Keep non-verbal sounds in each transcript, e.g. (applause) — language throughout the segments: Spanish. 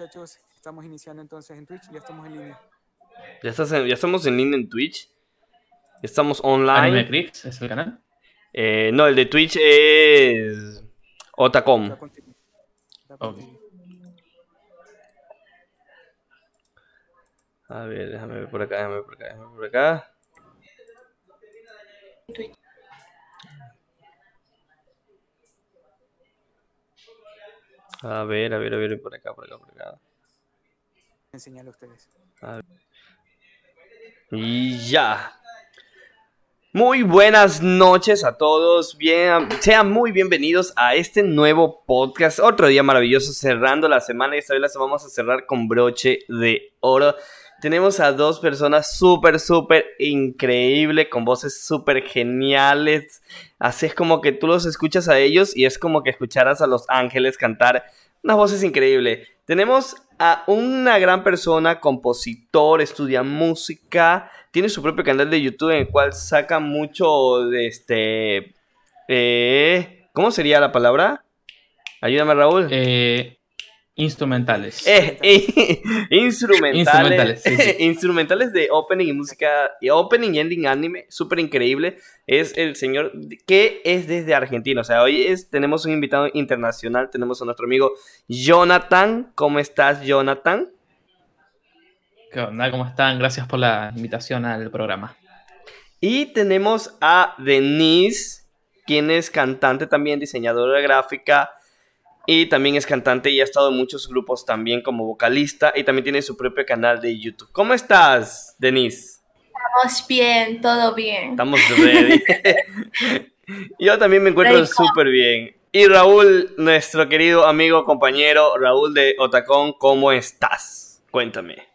muchachos? Estamos iniciando entonces en Twitch, ya estamos en línea. Ya, estás ya estamos en línea en Twitch. Estamos online. ¿Anime Crix es el canal? Eh, no, el de Twitch es Otacom. A ver, déjame ver por acá, déjame ver por acá, déjame ver por acá. A ver, a ver, a ver, por acá, por acá, por acá. Enseñarle a ustedes. Y ya. Muy buenas noches a todos. Bien, sean muy bienvenidos a este nuevo podcast. Otro día maravilloso cerrando la semana y esta vez la vamos a cerrar con broche de oro. Tenemos a dos personas súper, súper increíble, con voces súper geniales. Así es como que tú los escuchas a ellos y es como que escucharas a los ángeles cantar. Unas voces increíbles. Tenemos a una gran persona, compositor, estudia música, tiene su propio canal de YouTube en el cual saca mucho de este... Eh, ¿Cómo sería la palabra? Ayúdame Raúl. Eh, Instrumentales. Eh, eh, (laughs) instrumentales. (laughs) Instrumentales, de opening y música. Opening y ending anime. Súper increíble. Es el señor que es desde Argentina. O sea, hoy es, tenemos un invitado internacional. Tenemos a nuestro amigo Jonathan. ¿Cómo estás, Jonathan? ¿Qué onda? ¿Cómo están? Gracias por la invitación al programa. Y tenemos a Denise, quien es cantante también, diseñadora gráfica y también es cantante y ha estado en muchos grupos también como vocalista y también tiene su propio canal de YouTube. ¿Cómo estás, Denise? Estamos bien, todo bien. Estamos ready. (laughs) Yo también me encuentro súper bien. Y Raúl, nuestro querido amigo, compañero Raúl de Otacón, ¿cómo estás? Cuéntame.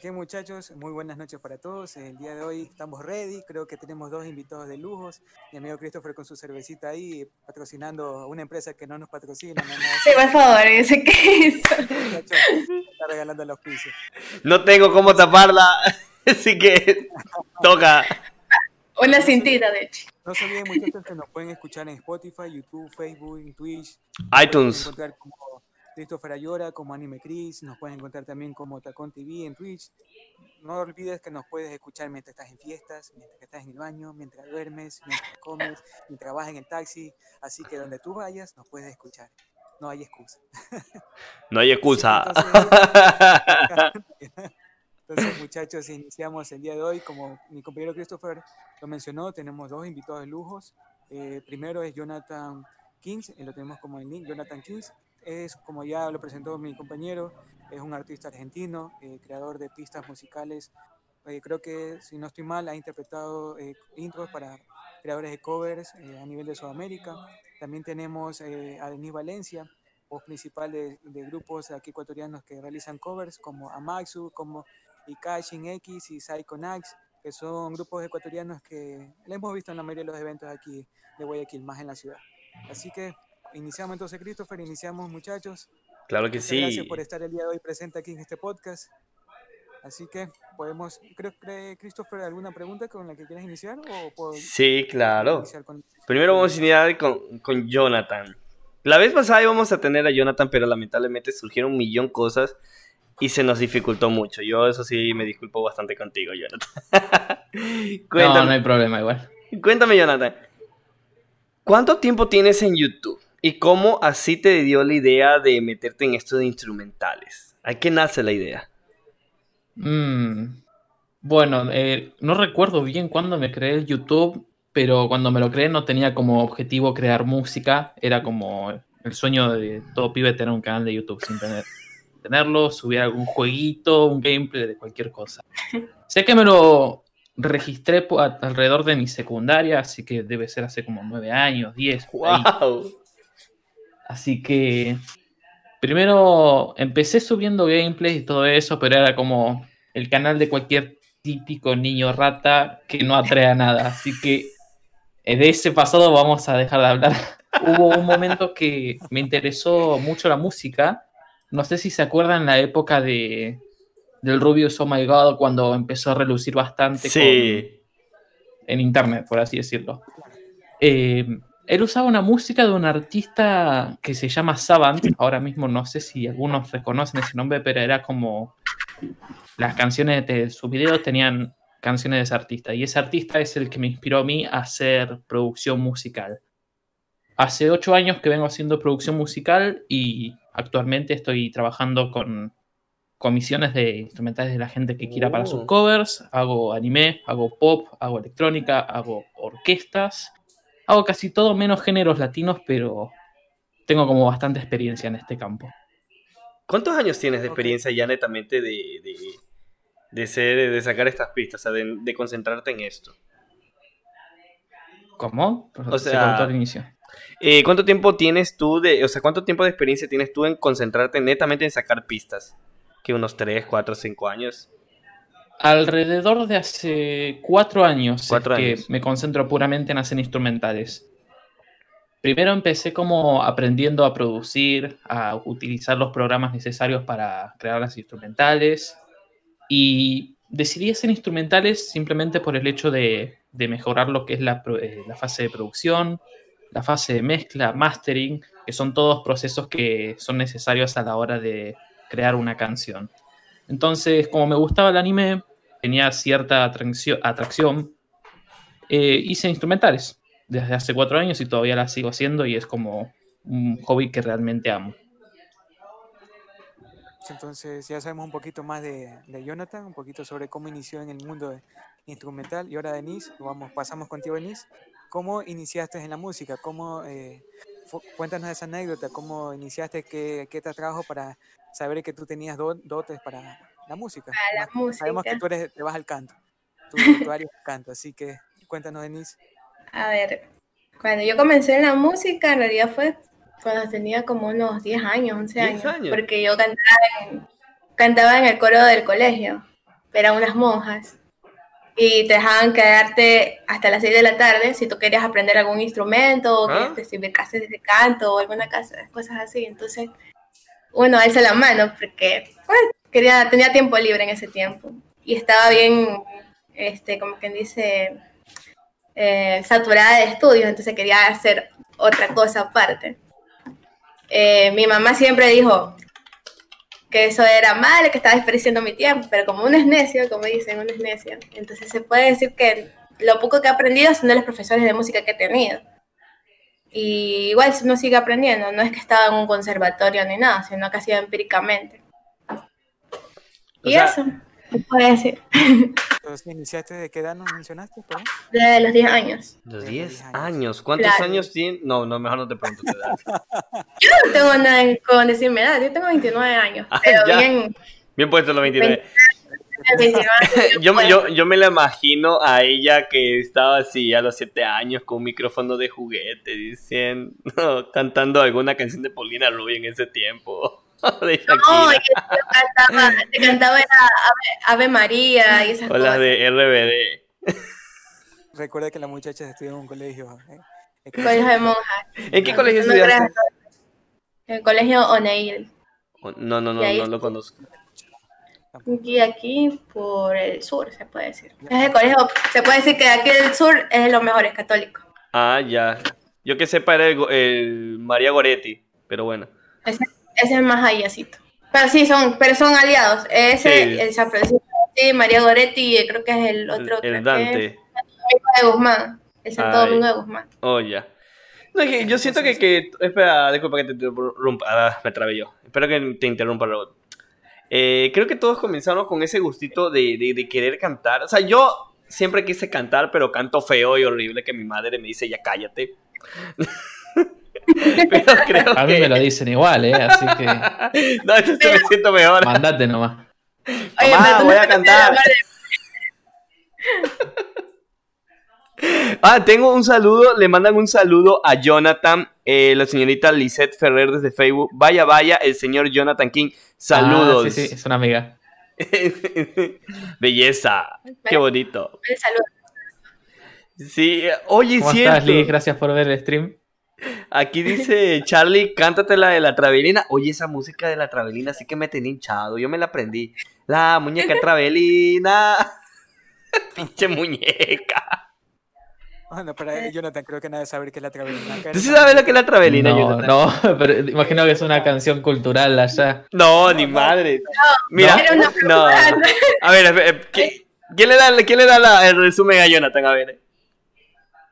¿Qué muchachos? Muy buenas noches para todos. El día de hoy estamos ready. Creo que tenemos dos invitados de lujos. Mi amigo Christopher con su cervecita ahí, patrocinando una empresa que no nos patrocina. sí, por favor, ese (laughs) que eso. Está regalando el auspicio. No tengo cómo taparla, (laughs) así que toca. Una cintita, de hecho. No se olviden, muchachos, que nos pueden escuchar en Spotify, YouTube, Facebook, Twitch. iTunes. Christopher Ayora como Anime Chris, nos puedes encontrar también como Tacón TV en Twitch. No olvides que nos puedes escuchar mientras estás en fiestas, mientras estás en el baño, mientras duermes, mientras comes, mientras vas en el taxi. Así que donde tú vayas, nos puedes escuchar. No hay excusa. (laughs) No hay excusa. (laughs) (laughs) Entonces, muchachos, iniciamos el día de hoy. Como mi compañero Christopher lo mencionó, tenemos dos invitados de lujos. Eh, primero es Jonathan Kings, lo tenemos como el link, Jonathan Kings es, como ya lo presentó mi compañero, es un artista argentino, eh, creador de pistas musicales. Eh, creo que, si no estoy mal, ha interpretado eh, intros para creadores de covers a nivel de Sudamérica. También tenemos a Denis Valencia, voz principal de, grupos aquí ecuatorianos que realizan covers, como Amaxu, como Ikashin X y Psychonax, que son grupos ecuatorianos que le hemos visto en la mayoría de los eventos aquí de Guayaquil, más en la ciudad. Así que iniciamos entonces, Christopher, iniciamos, muchachos. Claro que sí. Gracias por estar el día de hoy presente aquí en este podcast. Así que podemos, creo que Christopher, ¿alguna pregunta con la que quieras iniciar? O sí, claro. Primero vamos a iniciar con, con, Jonathan. La vez pasada íbamos a tener a Jonathan, pero lamentablemente surgieron un millón de cosas y se nos dificultó mucho. Yo eso sí me disculpo bastante contigo, Jonathan. (laughs) no, no hay problema igual. Cuéntame, Jonathan. ¿Cuánto tiempo tienes en YouTube? ¿Y cómo así te dio la idea de meterte en esto de instrumentales? ¿A qué nace la idea? Mm, bueno, eh, no recuerdo bien cuándo me creé el YouTube, pero cuando me lo creé no tenía como objetivo crear música, era como el sueño de todo pibe tener un canal de YouTube sin tener, tenerlo, subir algún jueguito, un gameplay de cualquier cosa. (laughs) sé que me lo registré alrededor de mi secundaria, así que debe ser hace como nueve años, diez. ¡Wow! Así que primero empecé subiendo gameplays y todo eso, pero era como el canal de cualquier típico niño rata que no atrae a nada. Así que eh, de ese pasado vamos a dejar de hablar. (laughs) Hubo un momento que me interesó mucho la música. No sé si se acuerdan la época de del Rubius Oh My God cuando empezó a relucir bastante sí. en internet, por así decirlo. Eh, él usaba una música de un artista que se llama Savant. Ahora mismo no sé si algunos reconocen ese nombre, pero era como las canciones de sus videos tenían canciones de ese artista. Y ese artista es el que me inspiró a mí a hacer producción musical. Hace ocho años que vengo haciendo producción musical y actualmente estoy trabajando con comisiones de instrumentales de la gente que quiera para sus Oh. covers. Hago anime, hago pop, hago electrónica, hago orquestas. Hago casi todo menos géneros latinos, pero tengo como bastante experiencia en este campo. ¿Cuántos años tienes de experiencia ya netamente de, de, de ser, de sacar estas pistas, o sea, de, de concentrarte en esto? ¿Cómo? O Se sea- cortó al inicio. Eh, ¿Cuánto tiempo tienes tú de, o sea, cuánto tiempo de experiencia tienes tú en concentrarte netamente en sacar pistas? Que unos 3, 4, 5 años. Alrededor de hace cuatro años Cuatro es que me concentro puramente en hacer instrumentales. Primero empecé como aprendiendo a producir, a utilizar los programas necesarios para crear las instrumentales y decidí hacer instrumentales simplemente por el hecho de, de mejorar lo que es la, eh, la fase de producción, la fase de mezcla, mastering, que son todos procesos que son necesarios a la hora de crear una canción. Entonces, como me gustaba el anime, tenía cierta atracción, eh, hice instrumentales desde hace cuatro años y todavía las sigo haciendo y es como un hobby que realmente amo. Entonces ya sabemos un poquito más de, Jonathan, un poquito sobre cómo inició en el mundo instrumental. Y ahora, Denise, vamos, pasamos contigo, Denise. ¿Cómo iniciaste en la música? ¿Cómo, eh, cuéntanos esa anécdota, cómo iniciaste, qué, qué te atrajo para saber que tú tenías do- dotes para la música. Para la Más- Sabemos que música. tú eres, te vas al canto. Tú, (laughs) es el canto, así que cuéntanos, Denise. A ver, cuando yo comencé en la música, en realidad fue cuando tenía como unos 10 años, 11 10 años, años. porque yo cantaba en, cantaba en el coro del colegio, eran unas monjas, y te dejaban quedarte hasta las 6 de la tarde si tú querías aprender algún instrumento, o Ah. querías recibir clases de canto, o alguna casa, cosas así, entonces uno alza la mano porque pues, quería, tenía tiempo libre en ese tiempo, y estaba bien, este, como quien dice eh, saturada de estudios, entonces quería hacer otra cosa aparte. Eh, mi mamá siempre dijo que eso era mal, que estaba desperdiciando mi tiempo, pero como uno es necio, como dicen, uno es necio, entonces se puede decir que lo poco que he aprendido son de los profesores de música que he tenido. Y igual uno sigue aprendiendo, no es que estaba en un conservatorio ni nada, sino que ha sido empíricamente. O Y sea- eso, puede decir, (laughs) Entonces, ¿iniciaste de qué edad nos mencionaste? perdón? desde los 10 años. Los De 10 10 años. años. ¿Cuántos Claro. años tienes? No, no, mejor no te pregunto tu edad. (laughs) Yo no tengo nada en- con decirme edad, yo tengo 29 años, (laughs) Ah, pero bien, Bien puesto los 29. 29 años. (laughs) Yo, me- yo, yo me la imagino a ella que estaba así a los 7 años con un micrófono de juguete diciendo, (laughs) cantando alguna canción de Paulina Rubio en ese tiempo. (laughs) De. No, yo, cantaba, te cantaba era Ave, Ave María y esas o las cosas. de RBD. Recuerda que la muchacha estudió en un colegio. ¿eh? Colegio de monjas. ¿En qué No, colegio no estudiaste? creas. El colegio O'Neill. No, no, no, ahí no lo conozco. Y aquí por el sur, se puede decir. Es el colegio, se puede decir que aquí el sur es lo mejor, es católico. Ah, ya. Yo que sepa era el, el María Goretti, pero bueno. Ese, ese es más allácito. Pero sí, son, pero son aliados. Ese, Sí. el San Francisco, sí, María Goretti, y creo que es el otro. creo el que es Dante. Domingo de Guzmán. El Santo Ay. Domingo de Guzmán. Oh, ya. No, es que yo siento que, que... Espera, disculpa que te interrumpa. Ah, me trabé yo. Espero que te interrumpa, Robot. Eh, creo que todos comenzamos con ese gustito de, de, de querer cantar. O sea, yo siempre quise cantar, pero canto feo y horrible que mi madre me dice, ya cállate. (laughs) pero creo A mí que... me lo dicen igual, ¿eh? Así que (laughs) no, entonces me siento mejor. mandate nomás. Oye, Mamá, pero voy no a cantar. (laughs) Ah, tengo un saludo, le mandan un saludo a Jonathan, eh, la señorita Lisette Ferrer desde Facebook. Vaya, vaya, el señor Jonathan King. Saludos. Ah, sí, sí, es una amiga. (laughs) Belleza, qué bonito. el saludo. Sí, oye, ¿Cómo cierto. estás, Liz? Gracias por ver el stream. Aquí dice Charlie, cántate la de la Travelina. Oye, esa música de la Travelina sí que me tenía hinchado. Yo me la aprendí. La muñeca (laughs) Travelina. (laughs) Pinche muñeca. Bueno, para Jonathan creo que nadie sabe qué es la travelina. Acá ¿Tú sí sabes lo que es la travelina, No, Jonathan? no, (laughs) pero imagino que es una canción cultural allá. No, ni madre. Mira, Era una no. A ver, a ver, ¿qué- ¿quién le da, quién le da la- el resumen a Jonathan? A ver.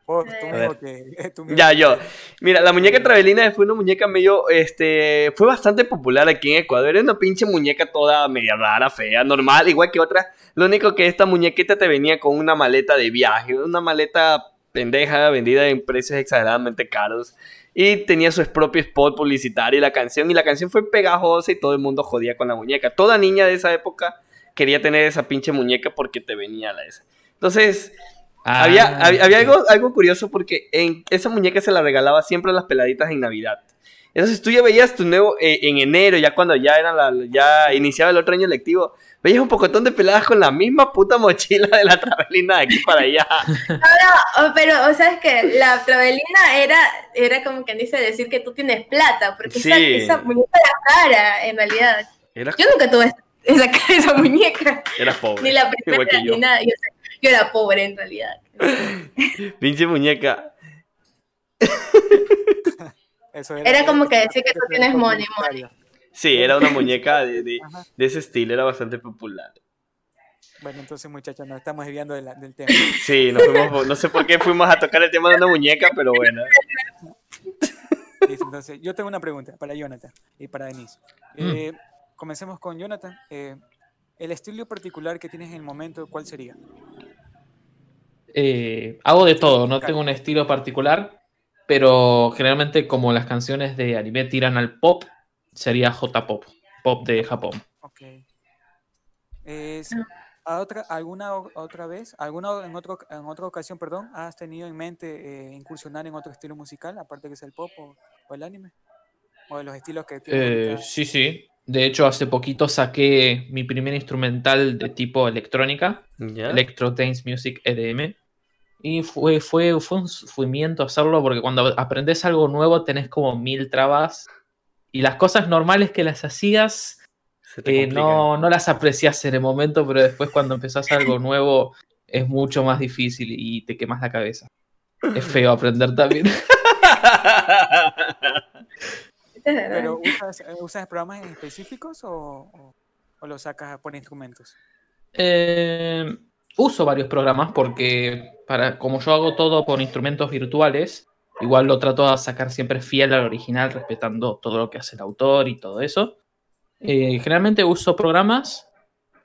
Vos, tú A mismo que- tú mismo Ya, yo. Mira, la muñeca Travelina fue una muñeca medio, este, fue bastante popular aquí en Ecuador. Era una pinche muñeca toda media rara, fea, normal, igual que otras. Lo único que esta muñequita te venía con una maleta de viaje, una maleta pendeja vendida en precios exageradamente caros. Y tenía su propio spot publicitario y la canción. Y la canción fue pegajosa y todo el mundo jodía con la muñeca. Toda niña de esa época quería tener esa pinche muñeca porque te venía la esa. Entonces, Ah, había, había, había algo, algo curioso porque en esa muñeca se la regalaba siempre a las peladitas en Navidad. Entonces tú ya veías tu nuevo, eh, en enero, ya cuando ya era la, ya iniciaba el otro año lectivo, veías un pocotón de peladas con la misma puta mochila de la travelina de aquí para allá. (laughs) Oh, pero, o sea, es que la travelina era, era como quien dice decir que tú tienes plata, porque esa, Sí. esa muñeca era cara, en realidad. Yo nunca tuve esa, esa (laughs) muñeca, eras pobre. ni la primera, yo. ni nada. Yo, yo era pobre en realidad. (laughs) Pinche muñeca. Eso Era como que decir que tú tienes money, publicitario. Sí, era una muñeca de, de, de ese estilo, era bastante popular. Bueno, entonces muchachos, nos estamos desviando de del tema. Sí, nos fuimos, no sé por qué fuimos a tocar el tema de una muñeca, pero bueno. Entonces, yo tengo una pregunta para Jonathan y para Denise. Eh, comencemos con Jonathan. Eh, el estilo particular que tienes en el momento, ¿cuál sería? Eh, hago de todo, no tengo un estilo particular, pero generalmente como las canciones de anime tiran al pop, sería J-pop, pop de Japón. Ok. Es, ¿a otra, ¿Alguna o- otra vez, alguna en, otro, en otra ocasión, perdón, has tenido en mente eh, incursionar en otro estilo musical, aparte que es el pop o, o el anime? ¿O de los estilos que tienes Eh, sí, sí. De hecho, hace poquito saqué mi primer instrumental de tipo electrónica. Electro Dance Music EDM. Y fue, fue, fue un sufrimiento hacerlo porque cuando aprendes algo nuevo tenés como mil trabas y las cosas normales que las hacías eh, no, no las aprecias en el momento, pero después cuando empezás algo nuevo es mucho más difícil y te quemas la cabeza. Es feo aprender también. (laughs) ¿Pero usas, eh, usas programas específicos o, o, o lo sacas por instrumentos? Eh, uso varios programas porque para, como yo hago todo por instrumentos virtuales, igual lo trato de sacar siempre fiel al original, respetando todo lo que hace el autor y todo eso. Eh, generalmente uso programas,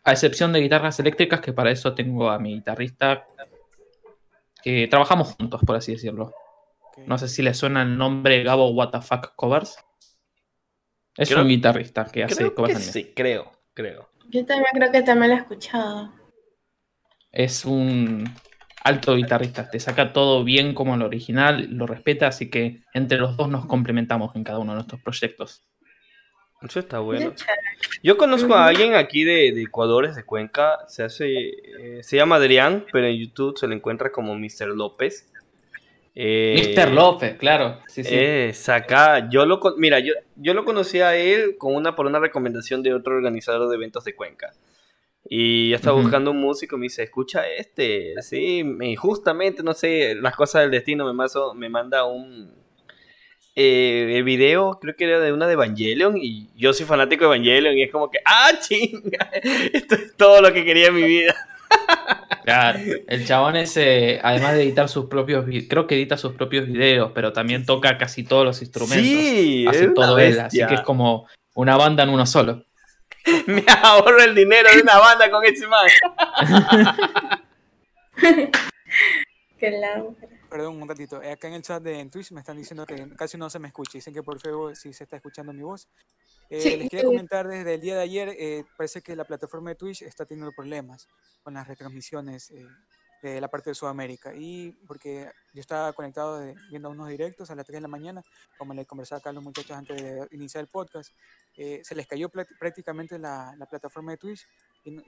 a excepción de guitarras eléctricas, que para eso tengo a mi guitarrista, que trabajamos juntos, por así decirlo. No sé si le suena el nombre Gabo WTF Covers. Es Creo- un guitarrista que hace Creo covers que sí, creo, creo. Yo también creo que también lo he escuchado. es un alto guitarrista, te saca todo bien como el original, lo respeta, así que entre los dos nos complementamos en cada uno de nuestros proyectos. Eso está bueno. Yo conozco a alguien aquí de, de Ecuador, es de Cuenca, se hace, eh, se llama Adrián, pero en YouTube se le encuentra como Mr. López. Eh, Mr. López, claro. Sí, sí. Eh, saca, yo lo, mira, yo, yo lo conocí a él con una, por una recomendación de otro organizador de eventos de Cuenca. Y yo estaba buscando un músico y me dice, escucha este, sí, y justamente, no sé, las cosas del destino me, mazo- me manda un eh, el video, creo que era de una de Evangelion, y yo soy fanático de Evangelion, y es como que, ah, chinga, (laughs) esto es todo lo que quería en mi vida. (laughs) Claro. El chabón ese, además de editar sus propios creo que edita sus propios videos, pero también toca casi todos los instrumentos. Sí, es Hace todo él, así que es como una banda en uno solo. (laughs) Me ahorro el dinero de una banda con ese man. (laughs) Qué largo. Perdón, un ratito. Eh, Acá en el chat de en Twitch me están diciendo que casi no se me escucha. Dicen que por Facebook sí se está escuchando mi voz. Eh, Sí, les quería comentar desde el día de ayer, eh, parece que la plataforma de Twitch está teniendo problemas con las retransmisiones eh, de la parte de Sudamérica. Y porque yo estaba conectado de- viendo unos directos a las 3 de la mañana, como le conversaba acá a los muchachos antes de iniciar el podcast, eh, se les cayó prácticamente la, la plataforma de Twitch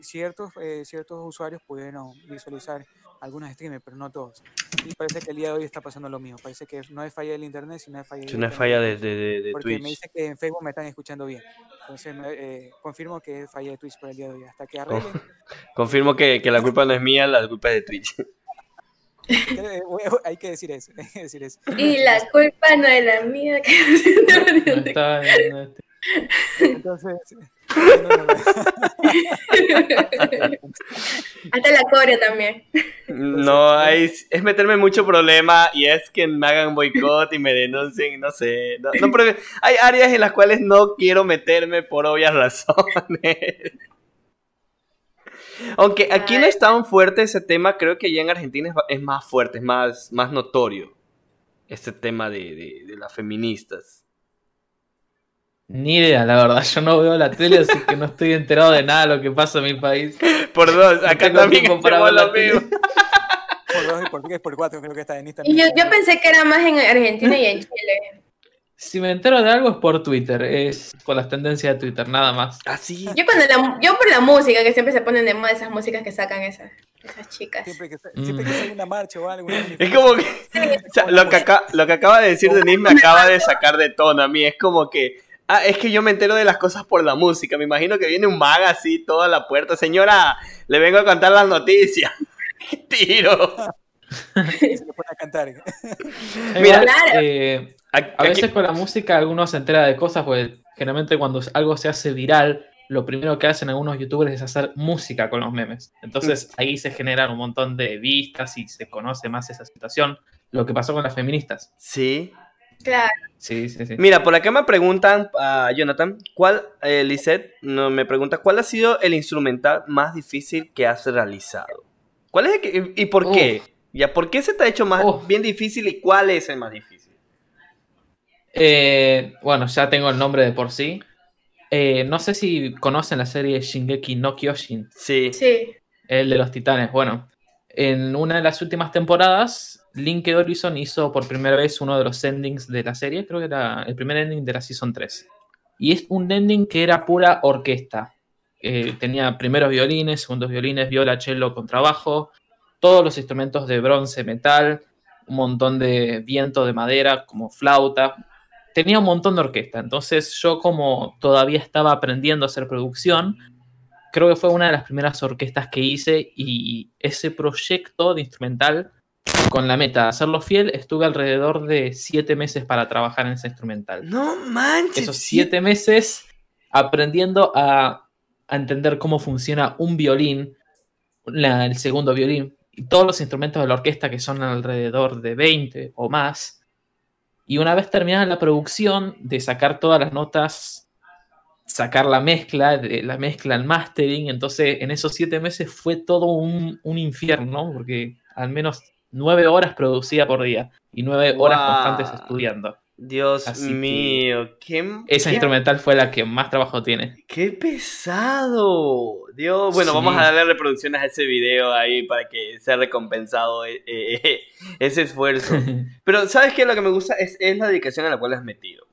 ciertos, eh, ciertos usuarios pudieron visualizar algunos streamers, pero no todos. Y parece que el día de hoy está pasando lo mismo. Parece que no es falla del internet, sino es falla Es una falla de de, de, porque me Twitch. dice que en Facebook me están escuchando bien. Entonces me- eh, confirmo que es falla de Twitch por el día de hoy. Hasta que arreglen. Confirmo que, que la culpa no es mía, la culpa es de Twitch. (laughs) hay que decir eso, hay que decir eso. Y la culpa no es la mía. (laughs) No está en este- Entonces, no, no, no. Hasta la coreo también. No, hay, es meterme en mucho problema y es que me hagan boicot y me denuncien, no sé. No, no, pero hay áreas en las cuales no quiero meterme por obvias razones. Aunque aquí no es tan fuerte ese tema, creo que ya en Argentina es, más fuerte, es más, más notorio. Este tema de, de- de las feministas. Ni idea, la verdad. Yo no veo la tele, así que no estoy enterado de nada de lo que pasa en mi país. Por dos, acá tengo también la lo mismo. (laughs) Por dos y por tres, por cuatro, creo que está en Y Instagram. yo, yo pensé que era más en Argentina y en (laughs) Chile. Si me entero de algo es por Twitter, es con las tendencias de Twitter, nada más. Así. Yo, cuando la, yo por la música, que siempre se ponen de moda esas músicas que sacan esas, esas chicas. Siempre que, siempre que sale una marcha o algo. una Es como que o sea, lo, que acá- lo que acaba de decir (laughs) Denise me acaba de sacar de tono a mí. Es como que, ah, es que yo me entero de las cosas por la música. Me imagino que viene un mag así, toda la puerta. Señora, le vengo a contar las noticias. (laughs) ¡Qué tiro! se le pone a cantar. Mira, Claro. eh, A- veces con la música alguno se entera de cosas, pues generalmente cuando algo se hace viral, lo primero que hacen algunos youtubers es hacer música con los memes. Entonces ahí se generan un montón de vistas y se conoce más esa situación. Lo que pasó con las feministas. Sí. Claro. Sí, sí, sí. Mira, por acá me preguntan a Jonathan, ¿cuál, eh, Lisette, no, me pregunta, ¿cuál ha sido el instrumental más difícil que has realizado? ¿Cuál es el que, y por qué? Ya, ¿por qué se te ha hecho más Uf. bien difícil y cuál es el más difícil? Eh, bueno, ya tengo el nombre de por sí. Eh, no sé si conocen la serie Shingeki no Kyojin. Sí. Sí. El de los titanes. Bueno, en una de las últimas temporadas, Link Horizon hizo por primera vez uno de los endings de la serie. Creo que era el primer ending de la Season 3. Y es un ending que era pura orquesta. Eh, tenía primeros violines, segundos violines, viola, cello, contrabajo, todos los instrumentos de bronce, metal, un montón de viento de madera como flauta. Tenía un montón de orquesta. Entonces yo como todavía estaba aprendiendo a hacer producción, creo que fue una de las primeras orquestas que hice y ese proyecto de instrumental, con la meta de hacerlo fiel, estuve alrededor de siete meses para trabajar en ese instrumental. No manches. Esos siete meses aprendiendo a, a entender cómo funciona un violín, la- el segundo violín, y todos los instrumentos de la orquesta que son alrededor de 20 o más. Y una vez terminada la producción, de sacar todas las notas, sacar la mezcla, de la mezcla al mastering, entonces en esos siete meses fue todo un, un infierno, porque al menos nueve horas producía por día y nueve horas constantes estudiando. Dios Así mío, qué, Esa qué- instrumental fue la que más trabajo tiene. qué pesado. Dios, bueno, Sí. vamos a darle reproducciones a ese video ahí para que sea recompensado eh, eh, (laughs) ese esfuerzo. (laughs) Pero, ¿sabes qué? Lo que me gusta es, es la dedicación a la cual has metido.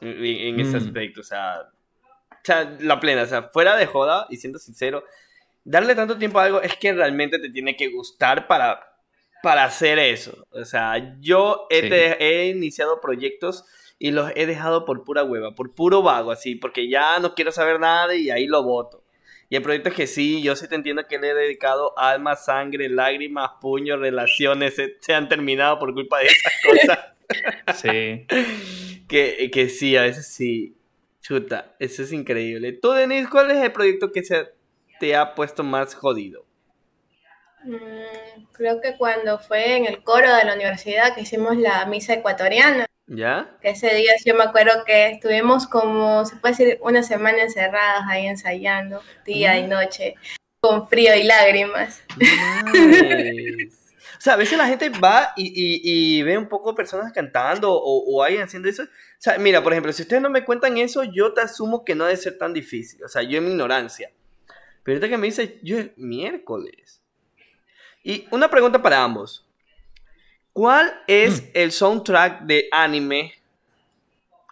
En, en ese Mm. aspecto, o sea, o sea, la plena, o sea, fuera de joda y siendo sincero, darle tanto tiempo a algo es que realmente te tiene que gustar para, para hacer eso. O sea, yo he, Sí. te- he iniciado proyectos y los he dejado por pura hueva, por puro vago, así, porque ya no quiero saber nada y ahí lo voto. Y hay proyectos que sí, yo sí te entiendo que le he dedicado alma, sangre, lágrimas, puños, relaciones, se, se han terminado por culpa de esas cosas. Sí. (laughs) (laughs) que, que sí, a veces sí. Chuta, eso es increíble. Tú, Denise, ¿cuál es el proyecto que se te ha puesto más jodido? Mm, creo que cuando fue en el coro de la universidad que hicimos la misa ecuatoriana, ¿Ya? que ese día yo me acuerdo que estuvimos como, se puede decir, una semana encerradas ahí ensayando, día y noche, con frío y lágrimas. Nice. (laughs) O sea, a veces la gente va y, y- y ve un poco personas cantando o, o alguien haciendo eso. O sea, mira, por ejemplo, si ustedes no me cuentan eso, yo te asumo que no debe ser tan difícil. O sea, yo en mi ignorancia. Pero ahorita que me dice, yo es miércoles. Y una pregunta para ambos. ¿Cuál es Mm. el soundtrack de anime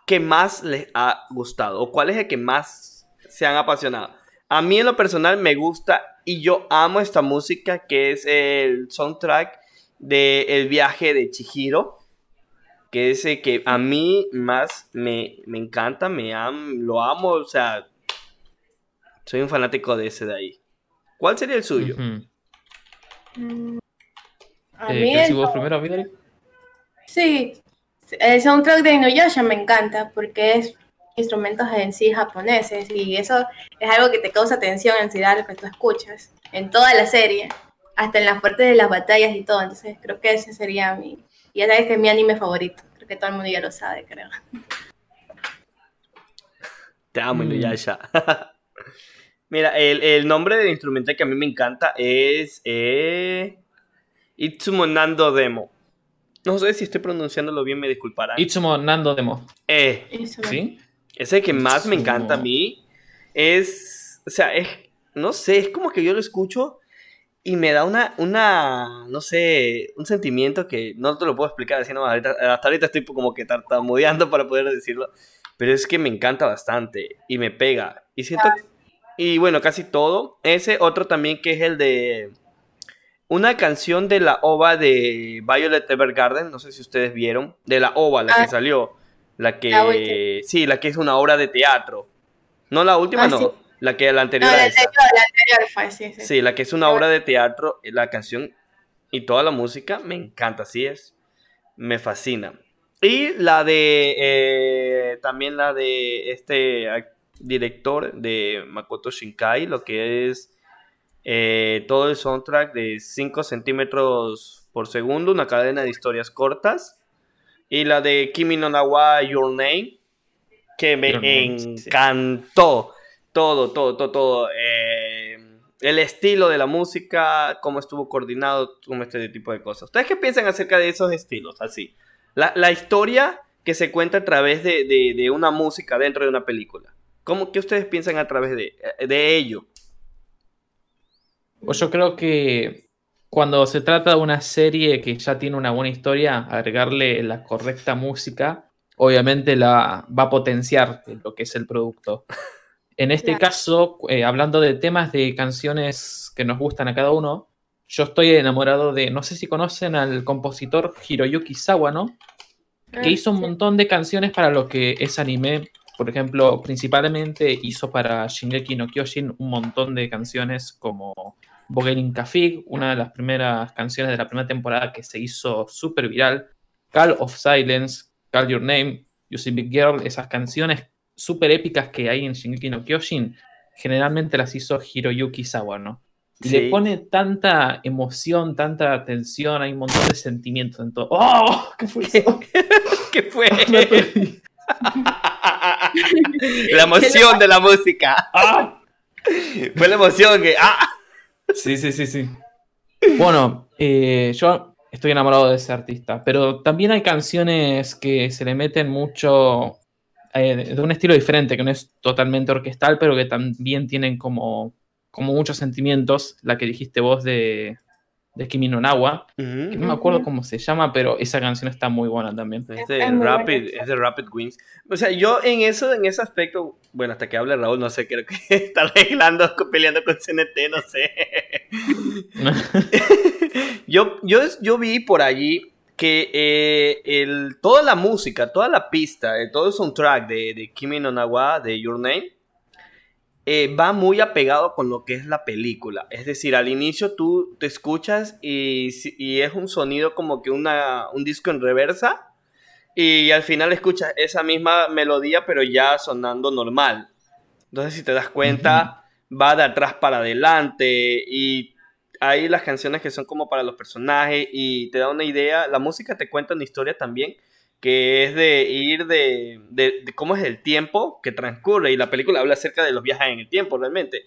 que más les ha gustado? ¿O cuál es el que más se han apasionado? A mí en lo personal me gusta y yo amo esta música que es el soundtrack de El viaje de Chihiro. Que es el que a mí más me, me encanta, me am, lo amo, o sea, soy un fanático de ese de ahí. ¿Cuál sería el suyo? A Eh, mí ¿querés el decir vos primero, Midori? Sí, el soundtrack de Inuyasha me encanta porque es instrumentos en sí japoneses y eso es algo que te causa tensión, ansiedad lo que tú escuchas en toda la serie, hasta en las partes de las batallas y todo. Entonces creo que ese sería mi, ya sabes que es mi anime favorito. Creo que todo el mundo ya lo sabe, creo. Te amo, Mm. Inuyasha. (laughs) Mira, el, el nombre del instrumental que a mí me encanta es eh, Itsumo Nando Demo. No sé si estoy pronunciándolo bien, me disculparán. Itsumo Nando Demo. Eh, ¿Sí? ese que más me encanta a mí es, o sea, es, no sé, es como que yo lo escucho y me da una, una, no sé, un sentimiento que no te lo puedo explicar así nomás. Ahorita- hasta ahorita estoy como que tartamudeando para poder decirlo, pero es que me encanta bastante y me pega. Y siento, y bueno, casi todo. Ese otro también que es el de una canción de la ova de Violet Evergarden, no sé si ustedes vieron, de la ova, la Ah. que salió, la que, La sí, la que es una obra de teatro. No la última, Ah, no, sí. la que la No, anterior la anterior, la anterior fue, sí, sí. Sí, la que es una obra de teatro, la canción y toda la música me encanta, así es. Me fascina. Y la de, eh, también la de este director de Makoto Shinkai, lo que es eh, todo el soundtrack de 5 centímetros por segundo, una cadena de historias cortas. Y la de Kimi no Nawa Your Name, que me Name, sí. encantó. Todo, todo, todo, todo. eh, el estilo de la música, cómo estuvo coordinado, como este tipo de cosas. ¿Ustedes qué piensan acerca de esos estilos? Así. La, la historia que se cuenta a través de, de- de una música dentro de una película. ¿Cómo, ¿Qué ustedes piensan a través de, de ello? Pues yo creo que cuando se trata de una serie que ya tiene una buena historia, agregarle la correcta música, obviamente la va a potenciar lo que es el producto. En este Claro. caso, eh, hablando de temas de canciones que nos gustan a cada uno, yo estoy enamorado de, no sé si conocen al compositor Hiroyuki Sawa, ¿no? que hizo un Ah, montón de canciones para lo que es anime. Por ejemplo, principalmente hizo para Shingeki no Kyojin un montón de canciones como Bogenin Kafig, una de las primeras canciones de la primera temporada que se hizo súper viral. Call of Silence, Call Your Name, You See Big Girl, esas canciones súper épicas que hay en Shingeki no Kyojin, generalmente las hizo Hiroyuki Sawa, ¿no? Y Sí. le pone tanta emoción, tanta tensión, hay un montón de sentimientos en todo. ¡Oh! ¿Qué fue eso? (laughs) ¿Qué fue? (laughs) (laughs) La emoción de la música. ¡Ah! Fue la emoción que. ¡Ah! Sí, sí, sí, sí. Bueno, eh, yo estoy enamorado de ese artista, pero también hay canciones que se le meten mucho eh, de un estilo diferente, que no es totalmente orquestal, pero que también tienen como, como muchos sentimientos. La que dijiste vos de, de Kimi no Nawa, que no me acuerdo cómo se llama, pero esa canción está muy buena también. Es de Rapid, es de Rapid Wings. O sea, yo en eso, en ese aspecto, bueno, hasta que hable Raúl, no sé, creo que (laughs) está arreglando, peleando con CNT, no sé. (laughs) yo, yo, yo vi por allí que eh, el, toda la música, toda la pista, eh, todo el soundtrack de, de Kimi no Nawa, de Your Name, eh, va muy apegado con lo que es la película. Es decir, al inicio tú te escuchas y, es un sonido como que una, un disco en reversa y al final escuchas esa misma melodía pero ya sonando normal. Entonces si te das cuenta va de atrás para adelante y hay las canciones que son como para los personajes y te da una idea, la música te cuenta una historia también que es de ir de, de- de cómo es el tiempo que transcurre y la película habla acerca de los viajes en el tiempo realmente.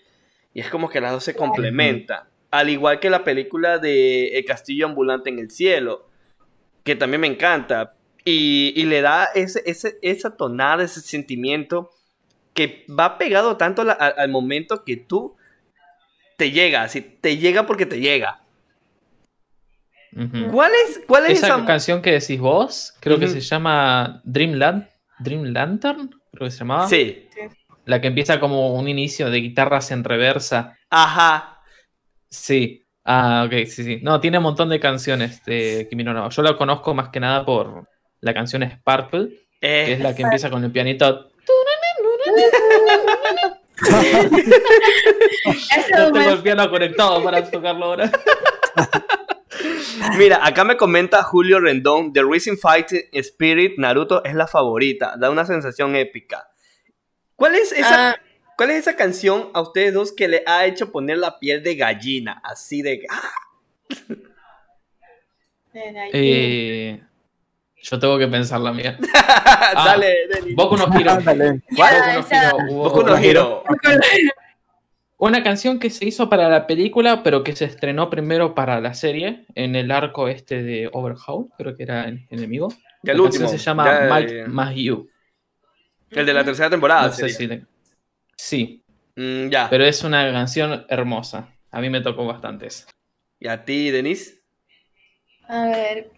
Y es como que las dos se complementan. Al igual que la película de El castillo ambulante en el cielo que también me encanta. Y, y le da ese, ese- esa tonada, ese sentimiento que va pegado tanto la- al, al momento que tú te llega, así, te llega porque te llega. ¿Cuál es, cuál es Esa esa, canción que decís vos, creo que se llama Dreamland, Dream Lantern, creo que se llamaba. Sí, La que empieza como un inicio de guitarras en reversa. ajá. Sí. Ah, ok, sí, sí. No, tiene un montón de canciones de Kimi no Na. Yo la conozco más que nada por la canción Sparkle, que es la que empieza con el pianito. (laughs) No tengo el piano conectado para tocarlo ahora. (laughs) Mira, acá me comenta Julio Rendón, The Rising Fighting Spirit Naruto es la favorita, da una sensación épica. ¿Cuál es esa, Ah. ¿cuál es esa canción a ustedes dos que le ha hecho poner la piel de gallina? Así de... ¡ah! Eh, yo tengo que pensar la mía. (laughs) Dale, Denis. Boku no. Ándale. Boku no. Hero, hubo- Boku no Hero. Una canción que se hizo para la película, pero que se estrenó primero para la serie, en el arco este de Overhaul, creo que era el enemigo. Ya el la último. canción se llama ya, Mike eh, Más You. El de la tercera temporada. No sé sería. si le- Sí, Mm, ya. pero es una canción hermosa. A mí me tocó bastante esa. ¿Y a ti, Denise? A ver,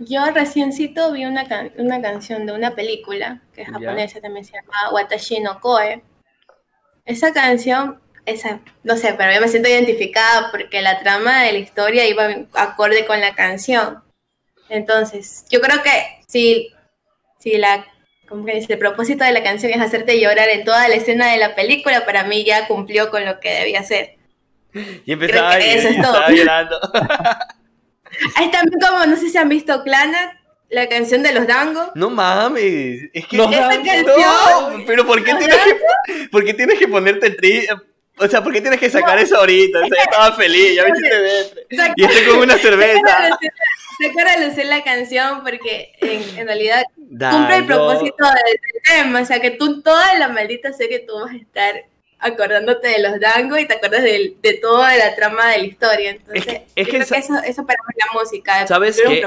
yo reciencito vi una, can- una canción de una película que es Ya. japonesa, también se llama Watashi no Koe. Esa canción, esa, no sé, pero yo me siento identificada porque la trama de la historia iba acorde con la canción. Entonces, yo creo que si, si la, como que dice, el propósito de la canción es hacerte llorar en toda la escena de la película, para mí ya cumplió con lo que debía hacer. (laughs) Y empezaba, que eso es y todo. estaba llorando. Hay también como, no sé si han visto Clana, la canción de los Dango. No mames. Es que. Los Dango. canción. No, pero ¿por qué ¿Los tienes que, por qué tienes que ponerte triste? O sea, ¿por qué tienes que sacar eso ahorita? O sea, yo estaba feliz, ya me hiciste. Saca- Y estoy con una cerveza. Sacar a lucir la canción porque en, en realidad Da, cumple el propósito del, tema. O sea, que tú toda la maldita serie tú vas a estar acordándote de los Dango y te acuerdas del- de, toda la trama de la historia. Entonces, Es que- es eso, eso para mí es la música. ¿Sabes qué?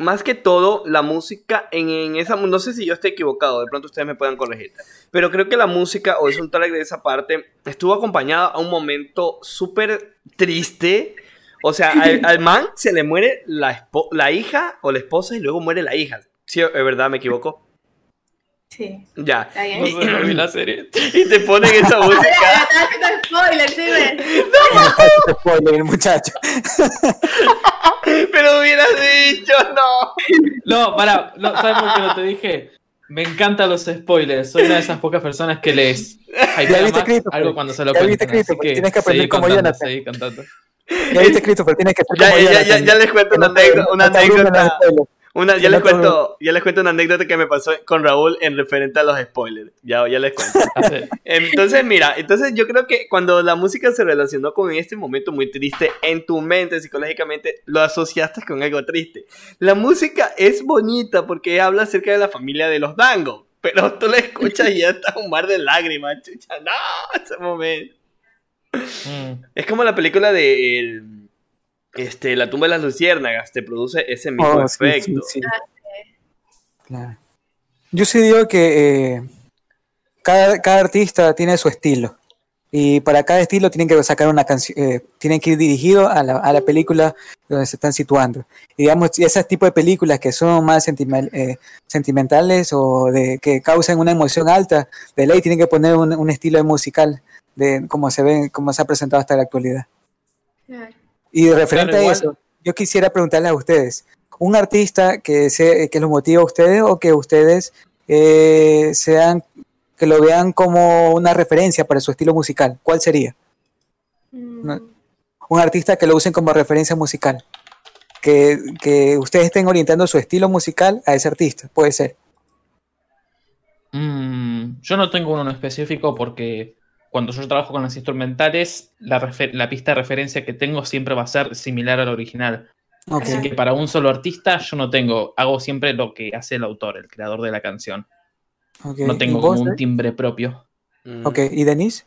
Más que todo, la música en, en esa. No sé si yo estoy equivocado, de pronto ustedes me puedan corregir. Pero creo que la música o es un track de esa parte estuvo acompañada a un momento súper triste. O sea, al, (laughs) al man se le muere la, la hija o la esposa y luego muere la hija. Sí, es verdad, me equivoco. Sí, Ya. está bien. No sé, no vi la serie. (laughs) Y te ponen esa música. (laughs) Spoiler, dime. Spoiler, el muchacho. (laughs) Pero hubieras dicho, no. No, para, no, ¿sabes por qué no te dije? Me encantan los spoilers. Soy una de esas pocas personas que les hypea viste, más algo cuando se lo cuentan. Así que tienes que aprender como Jonathan. seguí cantando. Ya viste, Christopher, tienes que Ya, ya, ya, ya les cuento una no anécdota. Una ya, les cuento, ya les cuento una anécdota que me pasó con Raúl en referente a los spoilers. Ya, ya les cuento. (laughs) Hace- Entonces, mira, entonces yo creo que cuando la música se relacionó con este momento muy triste, en tu mente, psicológicamente, lo asociaste con algo triste. La música es bonita porque habla acerca de la familia de los Dango, pero tú la escuchas y ya está un mar de lágrimas, chucha, no, ese momento. Mm. Es como la película de el- este, La tumba de las luciérnagas, te produce ese mismo Oh, sí, efecto. sí, sí. Claro. Yo sí digo que eh, cada, cada artista tiene su estilo. Y para cada estilo tienen que sacar una canción, eh, tienen que ir dirigido a la, a la película donde se están situando. Y digamos, ese tipo de películas que son más sentimen- eh, sentimentales o de que causan una emoción alta, de ley tienen que poner un, un estilo musical de cómo se ve, cómo se ha presentado hasta la actualidad. Claro. Y de referente Claro, a eso, yo quisiera preguntarles a ustedes, un artista que, se, que los motive a ustedes o que ustedes eh, sean, que lo vean como una referencia para su estilo musical, ¿cuál sería? Mm. Un artista que lo usen como referencia musical, que, que ustedes estén orientando su estilo musical a ese artista, puede ser. Mm, yo no tengo uno en específico porque cuando yo trabajo con las instrumentales, la, la pista de referencia que tengo siempre va a ser similar al original. Ok, Así que para un solo artista yo no tengo, hago siempre lo que hace el autor, el creador de la canción. ok. No ¿Y tengo vos, como un eh? timbre propio. Mm. Ok, ¿y Denise?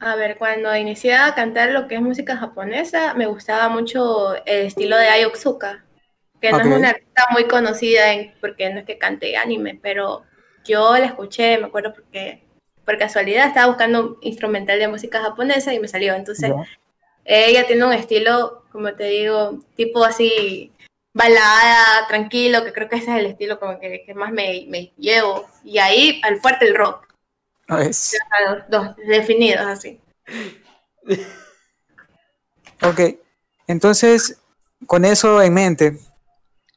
A ver, cuando inicié a cantar lo que es música japonesa, me gustaba mucho el estilo de Ai Otsuka, que no Ok. es una artista muy conocida en- porque no es que cante anime, pero yo la escuché, me acuerdo porque por casualidad estaba buscando instrumental de música japonesa y me salió. Entonces, Ya. ella tiene un estilo, como te digo, tipo así balada, tranquilo, que creo que ese es el estilo como que, que más me, me llevo. Y ahí al fuerte el rock, No, es- los dos definidos así. Ok, entonces, con eso en mente,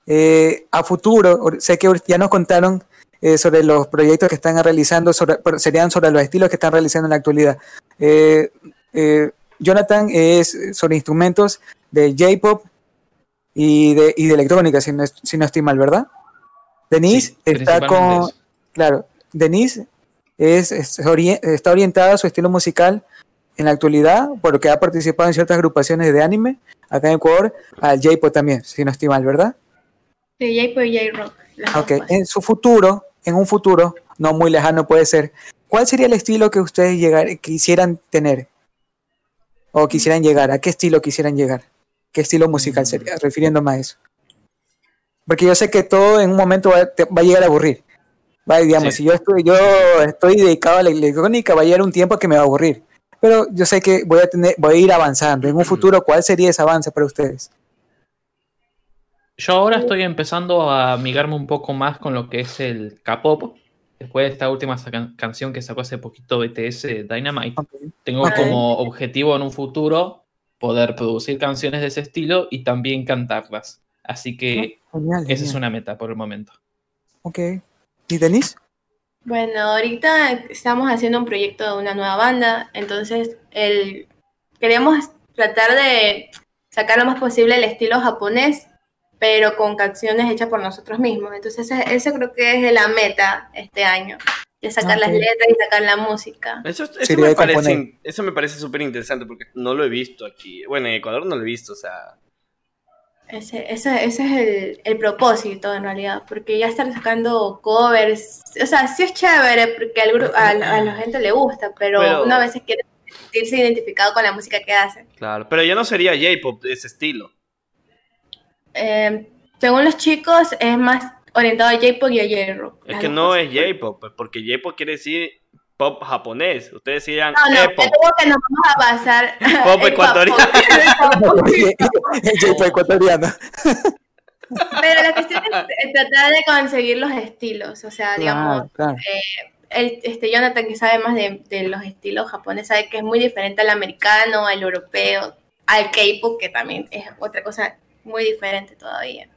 eh, a futuro, sé que ya nos contaron eh, sobre los proyectos que están realizando, sobre, serían sobre los estilos que están realizando en la actualidad. Eh, eh, Jonathan es sobre instrumentos de J-Pop y de, y de electrónica, si no, si no estoy mal, ¿verdad? Denise Sí, está con, eso. claro, Denise es, es ori- está orientada a su estilo musical en la actualidad, porque ha participado en ciertas agrupaciones de anime acá en Ecuador, al J-Pop también, si no estoy mal, ¿verdad? Sí, J-Pop y J-Rock. dos Ok, en su futuro, en un futuro, no muy lejano puede ser, ¿cuál sería el estilo que ustedes llegar, quisieran tener? O quisieran llegar, ¿a qué estilo quisieran llegar? ¿Qué estilo musical sería? Refiriéndome a eso. Porque yo sé que todo en un momento va, te- va a llegar a aburrir. Va, digamos, Sí. si yo estoy, yo estoy dedicado a la electrónica, va a llegar un tiempo que me va a aburrir. Pero yo sé que voy a tener, voy a ir avanzando. En un futuro, ¿cuál sería ese avance para ustedes? Yo ahora estoy empezando a amigarme un poco más con lo que es el K-pop. Después de esta última canción que sacó hace poquito BTS Dynamite, tengo como objetivo en un futuro poder producir canciones de ese estilo y también cantarlas. Así que Genial, esa es una meta por el momento. Ok. ¿Y Denise? Bueno, ahorita estamos haciendo un proyecto de una nueva banda, entonces el, queremos tratar de sacar lo más posible el estilo japonés, pero con canciones hechas por nosotros mismos. Entonces ese, ese creo que es la meta este año, de sacar las Ok. letras y sacar la música. Eso, eso me parece, eso me parece súper interesante porque no lo he visto aquí. Bueno, en Ecuador no lo he visto, o sea. Ese, ese, ese es el, el propósito en realidad, porque ya estar sacando covers, o sea, sí es chévere porque al gru- a, la- a la gente le gusta, pero, Pero- uno a veces quiere sentirse identificado con la música que hace. Claro, pero ya no sería J-pop de ese estilo. Eh, según los chicos, es más orientado a J-pop y a J-rock. Es que no cosas. es J-pop, pues, porque J-pop quiere decir pop japonés. Ustedes decían No, no, yo digo que nos vamos a basar (laughs) Pop ecuatoriano. (laughs) pop. (laughs) J-Pop ecuatoriano. Pero la cuestión es tratar de conseguir los estilos, o sea, digamos, Claro, claro. el, este Jonathan que sabe más de, de los estilos japoneses sabe que es muy diferente al americano, al europeo, al K-pop que también es otra cosa muy diferente todavía.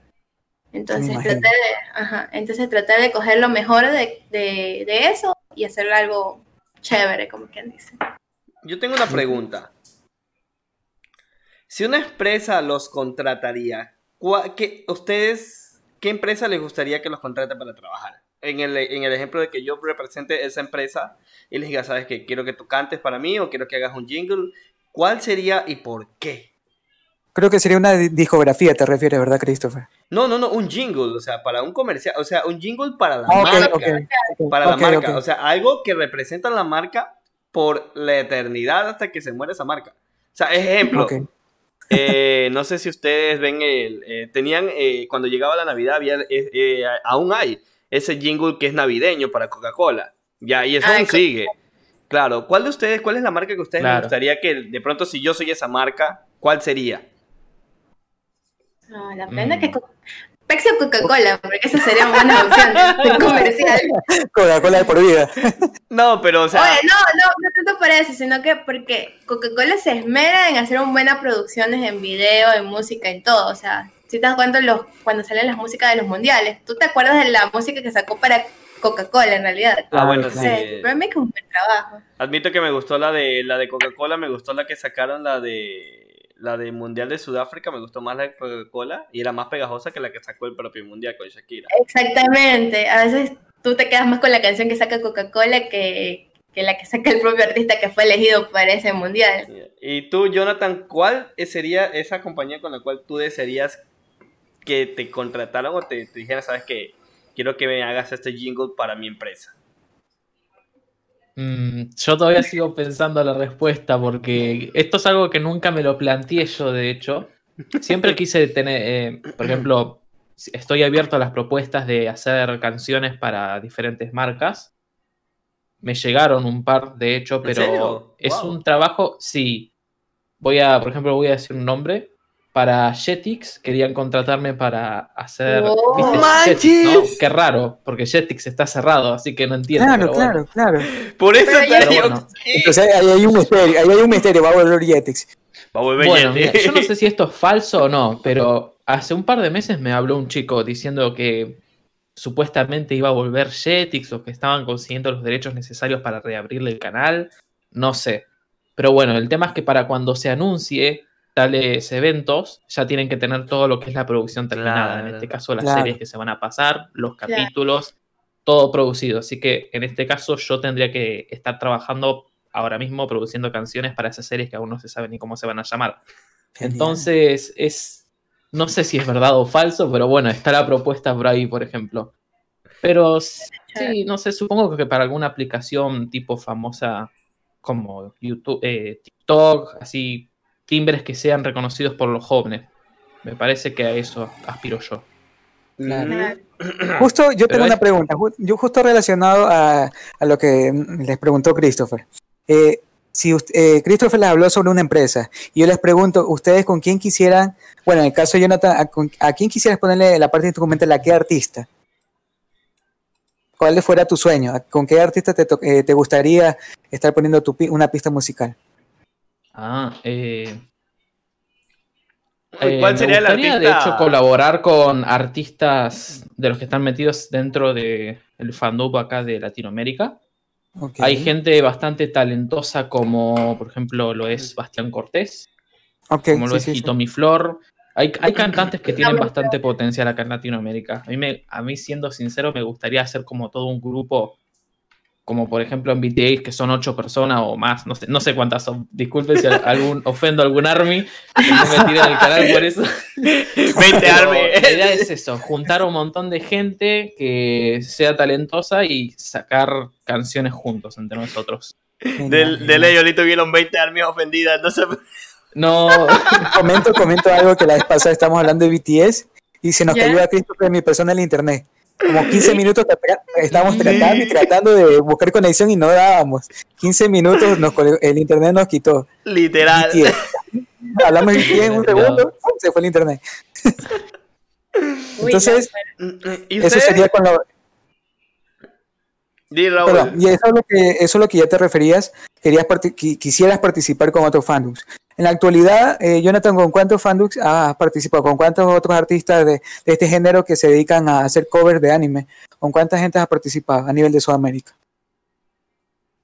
Entonces tratar de, ajá, entonces tratar de coger lo mejor de, de, de eso y hacerlo algo chévere, como quien dice. Yo tengo una pregunta. Si una empresa los contrataría, ¿cuá- qué, ¿ustedes qué empresa les gustaría que los contrate para trabajar? En el, en el ejemplo de que yo represente esa empresa y les diga, ¿sabes qué? Quiero que tú cantes para mí o quiero que hagas un jingle. ¿Cuál sería y por qué? Creo que sería una di- discografía, te refieres, ¿verdad, Christopher? No, no, no, un jingle, o sea, para un comercial, o sea, un jingle para la Ah, marca. para la marca, o sea, algo que representa la marca por la eternidad hasta que se muere esa marca. O sea, ejemplo, eh, no sé si ustedes ven el, eh, tenían, eh, cuando llegaba la Navidad, había, eh, eh, aún hay ese jingle que es navideño para Coca-Cola. Ya, y eso Ah, aún co- sigue. Claro, ¿cuál de ustedes, cuál es la marca que a ustedes les Claro. gustaría que de pronto si yo soy esa marca, cuál sería? No, la pena Mm. que Pepsi o Coca-Cola, porque esas serían buenas opciones (laughs) de comercial. Coca-Cola de por vida. No, pero o sea, Oye, no, no, no tanto por eso, sino que porque Coca-Cola se esmera en hacer un buenas producciones en video, en música, en todo. O sea, si te das cuenta los, cuando salen las músicas de los mundiales, tú te acuerdas de la música que sacó para Coca-Cola en realidad. ah, bueno, sí. Mí es un buen trabajo. Admito que me gustó la de la de Coca-Cola, me gustó la que sacaron la de la de Mundial de Sudáfrica, me gustó más la de Coca-Cola y era más pegajosa que la que sacó el propio Mundial con Shakira. Exactamente. A veces tú te quedas más con la canción que saca Coca-Cola que, que la que saca el propio artista que fue elegido para ese mundial. Y tú, Jonathan, ¿cuál sería esa compañía con la cual tú desearías que te contrataran o te, te dijeran, sabes que quiero que me hagas este jingle para mi empresa? Mm, yo todavía sigo pensando la respuesta porque esto es algo que nunca me lo planteé yo, de hecho. Siempre (laughs) quise tener, eh, por ejemplo, estoy abierto a las propuestas de hacer canciones para diferentes marcas. Me llegaron un par, de hecho, ¿En pero es Wow. un trabajo, sí. Voy a, por ejemplo, voy a decir un nombre. Para Jetix querían contratarme para hacer. Oh, ¿viste? Jetix. Qué raro, porque Jetix está cerrado, así que no entiendo. Claro, pero bueno. claro, claro. Por eso Pero te bueno. Entonces ahí hay un misterio, ahí hay un misterio, va a volver Jetix. Va a volver Bueno, mira, yo no sé (laughs) si esto es falso o no, pero hace un par de meses me habló un chico diciendo que supuestamente iba a volver Jetix o que estaban consiguiendo los derechos necesarios para reabrirle el canal. No sé. Pero bueno, el tema es que para cuando se anuncie, tales eventos, ya tienen que tener todo lo que es la producción terminada. En este caso, las Claro. series que se van a pasar, los Claro. capítulos, todo producido. Así que en este caso yo tendría que estar trabajando ahora mismo produciendo canciones para esas series que aún no se sabe ni cómo se van a llamar. Genial. Entonces, es. No sé si es verdad o falso, pero bueno, está la propuesta por ahí, por ejemplo. Pero sí, no sé, supongo que para alguna aplicación tipo famosa como YouTube, eh, TikTok, así, timbres que sean reconocidos por los jóvenes. Me parece que a eso aspiro yo. Claro. (clears throat) Justo, yo Pero tengo es- una pregunta, yo justo relacionado a, a lo que les preguntó Christopher. Eh, si ust- eh, Christopher les habló sobre una empresa y yo les pregunto, ¿ustedes con quién quisieran, bueno, en el caso de Jonathan, ¿a, con- a quién quisieras ponerle la parte instrumental, a qué artista? ¿Cuál le fuera tu sueño? ¿A- ¿Con qué artista te, eh, te gustaría estar poniendo tu pi- una pista musical? Ah, eh. Eh, ¿Cuál me sería el gustaría, artista? de hecho, colaborar con artistas de los que están metidos dentro del fandom acá de Latinoamérica. Hay gente bastante talentosa como, por ejemplo, lo es Bastián Cortés, como lo sí, es sí, sí. Hitomi Flor. Hay, hay (laughs) cantantes que tienen bastante potencial acá en Latinoamérica. A mí, me, a mí, siendo sincero, me gustaría hacer como todo un grupo, como por ejemplo en BTS, que son ocho personas o más, no sé, no sé cuántas son. Disculpen si algún, ofendo a algún army, que no me tiren el canal por eso. (laughs) 20 Pero army. La idea es eso, juntar un montón de gente que sea talentosa y sacar canciones juntos entre nosotros. Del, de genial. ley, ahorita hubieron 20 armies ofendidas. No sé. No, (laughs) comento, comento algo que la vez pasada estamos hablando de BTS y se nos cayó a Christopher mi persona en el internet. Como 15 minutos tra- estábamos Sí. tratando y tratando de buscar conexión y no dábamos. 15 minutos nos el internet nos quitó. Literal. Hablamos en un segundo, se fue el internet. (laughs) Entonces, ¿Y eso usted? sería con Raúl. perdón, y eso es lo que eso es lo que ya te referías, querías quisieras participar con otros fandoms. En la actualidad, eh, Jonathan, ¿con cuántos fandoms has participado? ¿Con cuántos otros artistas de, de este género que se dedican a hacer covers de anime? ¿Con cuánta gente has participado a nivel de Sudamérica?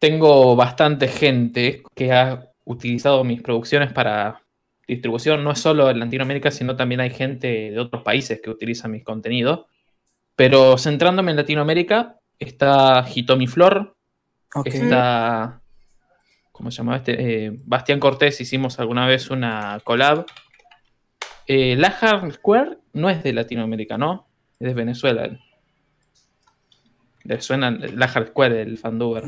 tengo bastante gente que ha utilizado mis producciones para distribución, no es solo en Latinoamérica, sino también hay gente de otros países que utilizan mis contenidos. Pero centrándome en Latinoamérica, está Hitomi Flor, está. ¿Cómo se llamaba este? Eh, Bastián Cortés, hicimos alguna vez una collab. Eh, la Hard Square no es de Latinoamérica, ¿no? Es de Venezuela. ¿Le suena la Hard Square, el fanduber?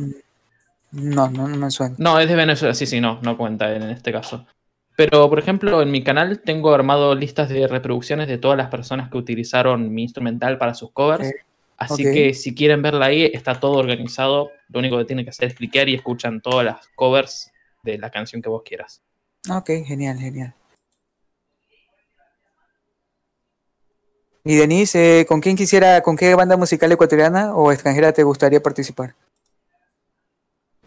No, no, no me suena. No, es de Venezuela, sí, sí, no, no cuenta en este caso. Pero, por ejemplo, en mi canal tengo armado listas de reproducciones de todas las personas que utilizaron mi instrumental para sus covers. Así que si quieren verla ahí, está todo organizado. Lo único que tienen que hacer es cliquear y escuchan todas las covers de la canción que vos quieras. Ok, genial, genial. Y Denise, eh, ¿con quién quisiera, con qué banda musical ecuatoriana o extranjera te gustaría participar?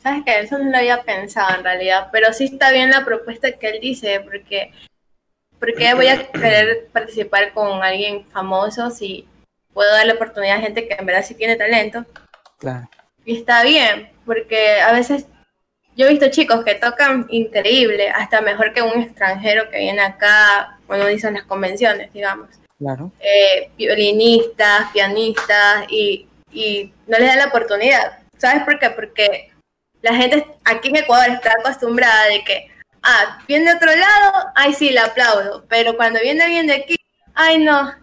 Sabes que eso no lo había pensado en realidad, pero sí está bien la propuesta que él dice, porque porque voy a querer participar con alguien famoso si puedo darle oportunidad a gente que en verdad sí tiene talento. Claro. Y está bien, porque a veces yo he visto chicos que tocan increíble, hasta mejor que un extranjero que viene acá, cuando dicen las convenciones, digamos. Claro. Eh, violinistas, pianistas, y, y no les dan la oportunidad. ¿Sabes por qué? Porque la gente aquí en Ecuador está acostumbrada de que, ah, viene de otro lado, ay sí, le aplaudo, pero cuando viene alguien de aquí, ay no,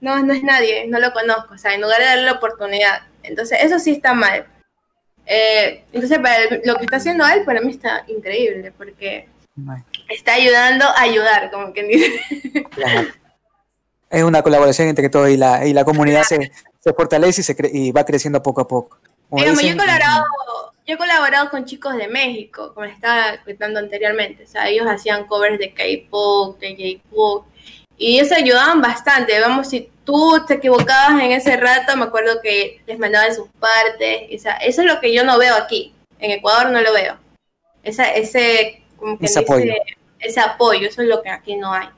no, no es nadie, no lo conozco, o sea, en lugar de darle la oportunidad. Entonces, eso sí está mal. Eh, entonces, para el- lo que está haciendo él, para mí está increíble, porque está ayudando a ayudar, como quien dice. claro. Es una colaboración entre todos y la, y la comunidad se, se fortalece y, se cre- y va creciendo poco a poco. Digamos, yo he dicen, colaborado, yo he colaborado con chicos de México, como les estaba contando anteriormente. O sea, ellos hacían covers de K-pop, de J-pop, y ellos ayudaban bastante. Vamos, si tú te equivocabas en ese rato, me acuerdo que les mandaban sus partes. O sea, eso es lo que yo no veo aquí. En Ecuador no lo veo. Esa, ese, como que Ese dice, apoyo. ese apoyo, eso es lo que aquí no hay.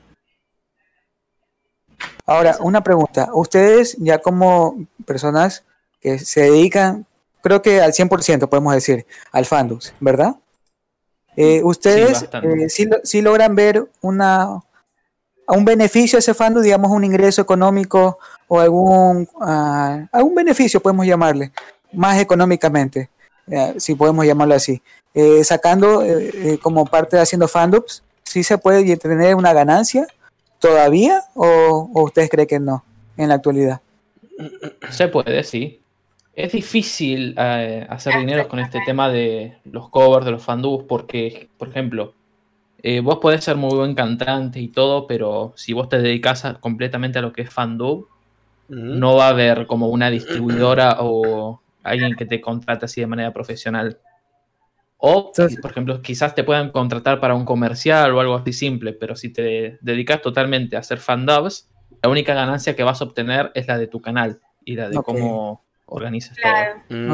Ahora, Eso. una pregunta. Ustedes ya como personas que se dedican, creo que al 100% podemos decir, al fandom, ¿verdad? Eh, ¿Ustedes sí, logran ver una, un beneficio a ese fandom, digamos un ingreso económico o algún, uh, algún beneficio, podemos llamarle, más económicamente, si podemos llamarlo así? sacando como parte de haciendo fandoms, ¿sí se puede tener una ganancia todavía o, o ustedes creen que no en la actualidad? Se puede, sí. Es difícil eh, hacer dinero con este tema de los covers, de los fandubs, porque, por ejemplo, eh, vos podés ser muy buen cantante y todo, pero si vos te dedicas completamente a lo que es fandub, no va a haber como una distribuidora o alguien que te contrate así de manera profesional. O, por ejemplo, quizás te puedan contratar para un comercial o algo así simple, pero si te dedicas totalmente a hacer fandubs, la única ganancia que vas a obtener es la de tu canal y la de cómo organizas todo. Mm,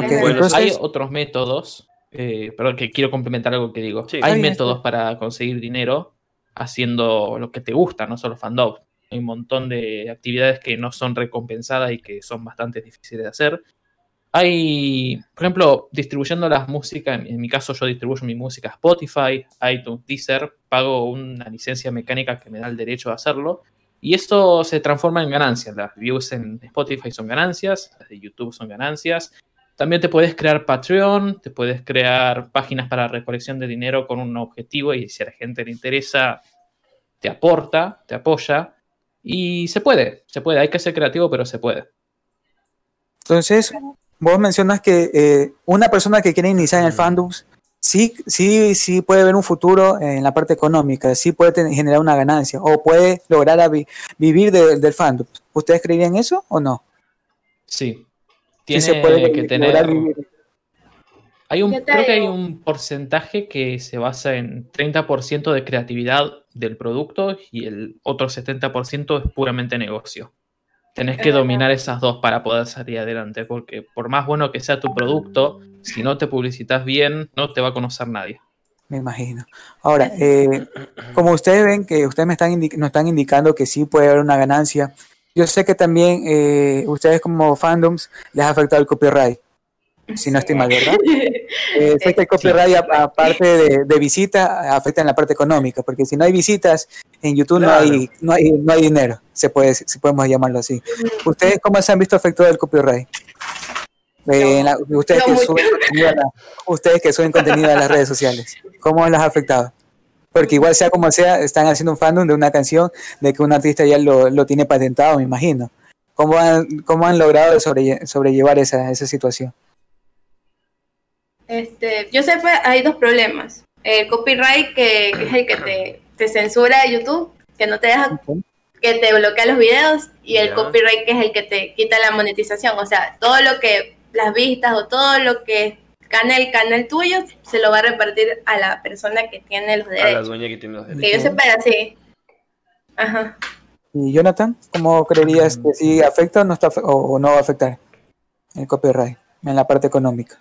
hay otros métodos, eh, pero que quiero complementar algo que digo. Hay métodos para conseguir dinero haciendo lo que te gusta, no solo fandom. Hay un montón de actividades que no son recompensadas y que son bastante difíciles de hacer. Hay, por ejemplo, distribuyendo las músicas, en mi caso yo distribuyo mi música a Spotify, iTunes, Deezer, pago una licencia mecánica que me da el derecho de hacerlo y esto se transforma en ganancias. Las views en Spotify son ganancias, las de YouTube son ganancias. También te puedes crear Patreon, te puedes crear páginas para recolección de dinero con un objetivo y si a la gente le interesa, te aporta, te apoya. Y se puede, se puede. Hay que ser creativo, pero se puede. Entonces, vos mencionas que eh, una persona que quiere iniciar en el fandom sí, sí, sí puede ver un futuro en la parte económica, sí puede generar una ganancia o puede lograr vivir del fandom. ¿Ustedes creían eso o no? Sí. Tiene se puede que tener. Hay un, creo que hay un porcentaje que se basa en 30% de creatividad del producto y el otro 70% es puramente negocio. Tenés que dominar esas dos para poder salir adelante, porque por más bueno que sea tu producto, si no te publicitas bien, no te va a conocer nadie. Me imagino. Ahora, eh, como ustedes ven que ustedes me están nos están indicando que sí puede haber una ganancia, yo sé que también eh, ustedes como fandoms les ha afectado el copyright si no estoy mal, ¿verdad? Eh, sé que el copyright, aparte de, visita, afecta en la parte económica, porque si no hay visitas, en YouTube no, hay, no, hay, no hay dinero, se puede, si podemos llamarlo así. ¿Ustedes cómo se han visto afectados del copyright? Eh, ustedes, que suben ustedes que suben contenido a las redes sociales, ¿cómo les ha afectado? Porque igual sea como sea, están haciendo un fandom de una canción de que un artista ya lo, lo tiene patentado, me imagino. ¿Cómo han, cómo han logrado sobrellevar esa, esa situación? Este, yo sé que hay dos problemas. El copyright, que, es el que te, censura de YouTube, que no te deja, que te bloquea los videos, y el copyright, que es el que te quita la monetización. O sea, todo lo que, las vistas o todo lo que gana el canal tuyo, se lo va a repartir a la persona que tiene los derechos. A la dueña que tiene los derechos. Que yo sepa así. Ajá. ¿Y Jonathan, cómo creerías que si afecta o no, está, o no va a afectar el copyright en la parte económica?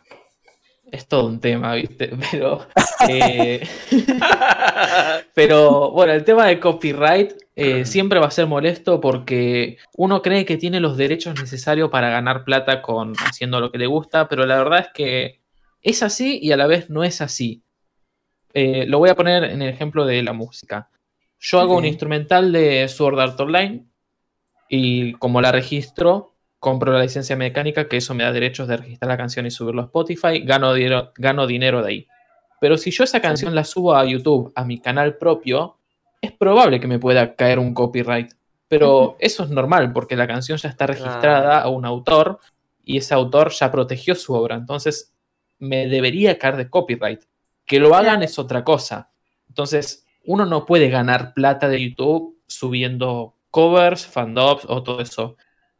es todo un tema, ¿viste? (laughs) Pero, eh, (laughs) pero bueno, el tema de copyright eh, siempre va a ser molesto porque uno cree que tiene los derechos necesarios para ganar plata con haciendo lo que le gusta, pero la verdad es que es así y a la vez no es así. Eh, lo voy a poner en el ejemplo de la música. Yo hago un instrumental de Sword Art Online y como la registro, compro la licencia mecánica, que eso me da derechos de registrar la canción y subirlo a Spotify, gano dinero, gano dinero de ahí. Pero si yo esa canción la subo a YouTube, a mi canal propio, es probable que me pueda caer un copyright. Pero eso es normal, porque la canción ya está registrada a un autor y ese autor ya protegió su obra. Entonces, me debería caer de copyright. Que lo hagan es otra cosa. Entonces, uno no puede ganar plata de YouTube subiendo covers, fandubs o todo eso.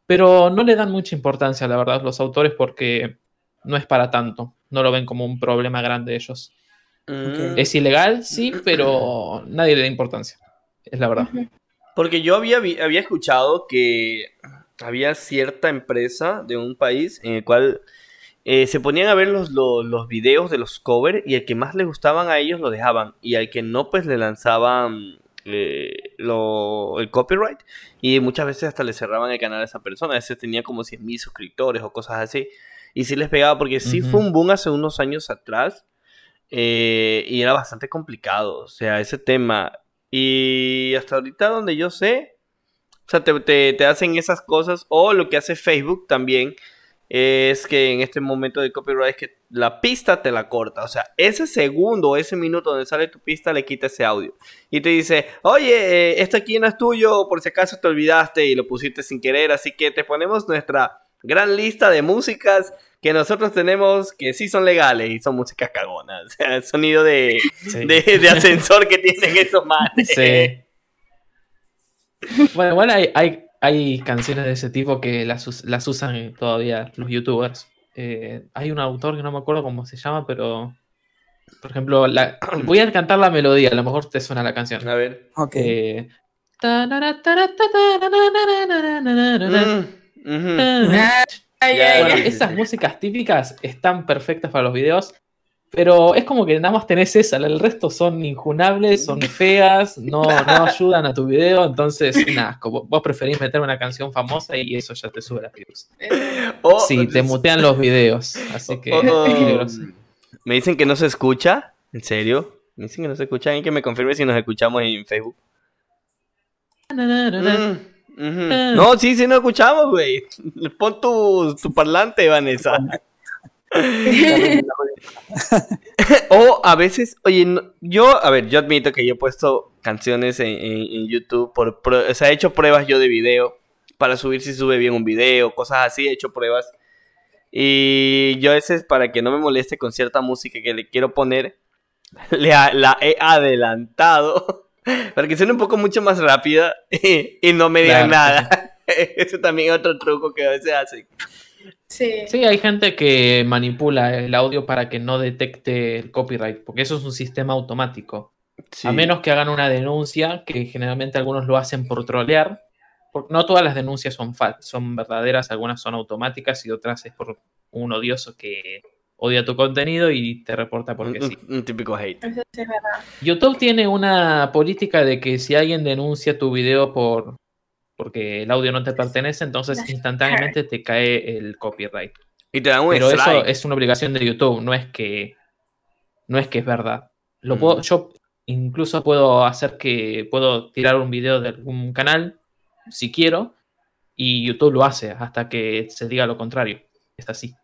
Pero no le dan mucha importancia, la verdad, los autores porque no es para tanto. No lo ven como un problema grande ellos. Mm. Es ilegal, sí, (clears throat) pero nadie le da importancia. Es la verdad. Porque yo había, había escuchado que había cierta empresa de un país en el cual eh, se ponían a ver los, los, los, videos de los covers y el que más les gustaban a ellos lo dejaban y al que no pues le lanzaban eh, lo, el copyright y muchas veces hasta le cerraban el canal a esa persona. A veces tenía como 100.000 suscriptores o cosas así. Y sí les pegaba porque sí fue un boom hace unos años atrás. eh, y era bastante complicado, o sea, ese tema. Y hasta ahorita donde yo sé, o sea, te, te, te hacen esas cosas, o lo que hace Facebook también, es que en este momento de copyright es que la pista te la corta. O sea, ese segundo o ese minuto donde sale tu pista le quita ese audio. Y te dice, oye, eh, esto aquí no es tuyo, por si acaso te olvidaste y lo pusiste sin querer. Así que te ponemos nuestra gran lista de músicas que nosotros tenemos que sí son legales y son músicas cagonas. (laughs) O sea, el sonido de, Sí. de, de ascensor que tienen esos manes. Sí. (laughs) Bueno, hay, hay, hay canciones de ese tipo que las, us- las usan todavía los youtubers. Eh, hay un autor que no me acuerdo cómo se llama, pero. Por ejemplo, la- (clears throat) voy a cantar la melodía, a lo mejor te suena la canción. A ver. Ok. Eh, Mm, Bueno, esas músicas típicas están perfectas para los videos, pero es como que nada más tenés esa, el resto son injunables, son feas, (laughs) no, no ayudan a tu video, entonces, nada, vos preferís meter una canción famosa y eso ya te sube las views. O- Sí, te mutean los videos, así que Oh, oh, peligroso. Me dicen que no se escucha. ¿En serio? Me dicen que no se escucha. Alguien que me confirme si nos escuchamos en Facebook. Mm, ujú. No, sí, sí nos escuchamos, güey. Pon tu, tu parlante, Vanessa. (laughs) O a veces, oye, no- yo, a ver, yo admito que yo he puesto canciones en, en- en YouTube, por, pro- o sea, he hecho pruebas yo de video para subir si sube bien un video, cosas así, he hecho pruebas. Y yo a veces, para que no me moleste con cierta música que le quiero poner, (laughs) le ha- la he adelantado (laughs) para que suene un poco mucho más rápida y no me digan Claro, nada. Ese también es otro truco que a veces hacen. Sí. Sí, hay gente que manipula el audio para que no detecte el copyright, porque eso es un sistema automático. Sí. A menos que hagan una denuncia, que generalmente algunos lo hacen por trolear. por- no todas las denuncias son son verdaderas, algunas son automáticas y otras es por un odioso que odia tu contenido y te reporta porque un, sí. un- un típico hate. Eso sí es verdad. YouTube tiene una política de que si alguien denuncia tu video por porque el audio no te pertenece, entonces instantáneamente te cae el copyright. Y te dan un Pero eso es una obligación de YouTube, no es que no es que es verdad. Lo Mm. puedo, yo incluso puedo hacer que puedo tirar un video de algún canal si quiero y YouTube lo hace hasta que se diga lo contrario. Es así.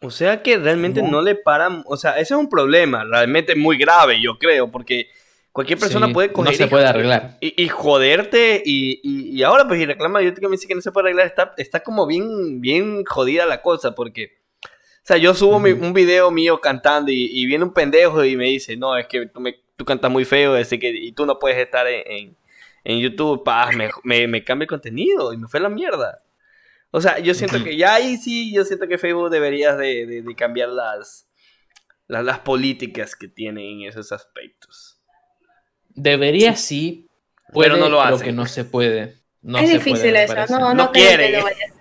O sea que realmente No. no le paran, o sea, ese es un problema, realmente muy grave, yo creo, porque cualquier persona Sí, puede coger no se y- puede arreglar. Y, y joderte y, y- y ahora pues y reclama yo que me dice que no se puede arreglar, está, está como bien, bien jodida la cosa, porque, o sea, yo subo mi- un video mío cantando y, viene un pendejo y me dice, no, es que tú, me, tú cantas muy feo, así que, y tú no puedes estar en, en, en YouTube, pa, me, me, me cambia el contenido y me fue la mierda. O sea, yo siento que ya ahí sí, yo siento que Facebook debería de, de- de cambiar las, las, las políticas que tiene en esos aspectos. Debería sí, Pero no lo hace. que no se puede. No es se difícil puede, eso. No, no, No creo quiere. que lo vaya a hacer.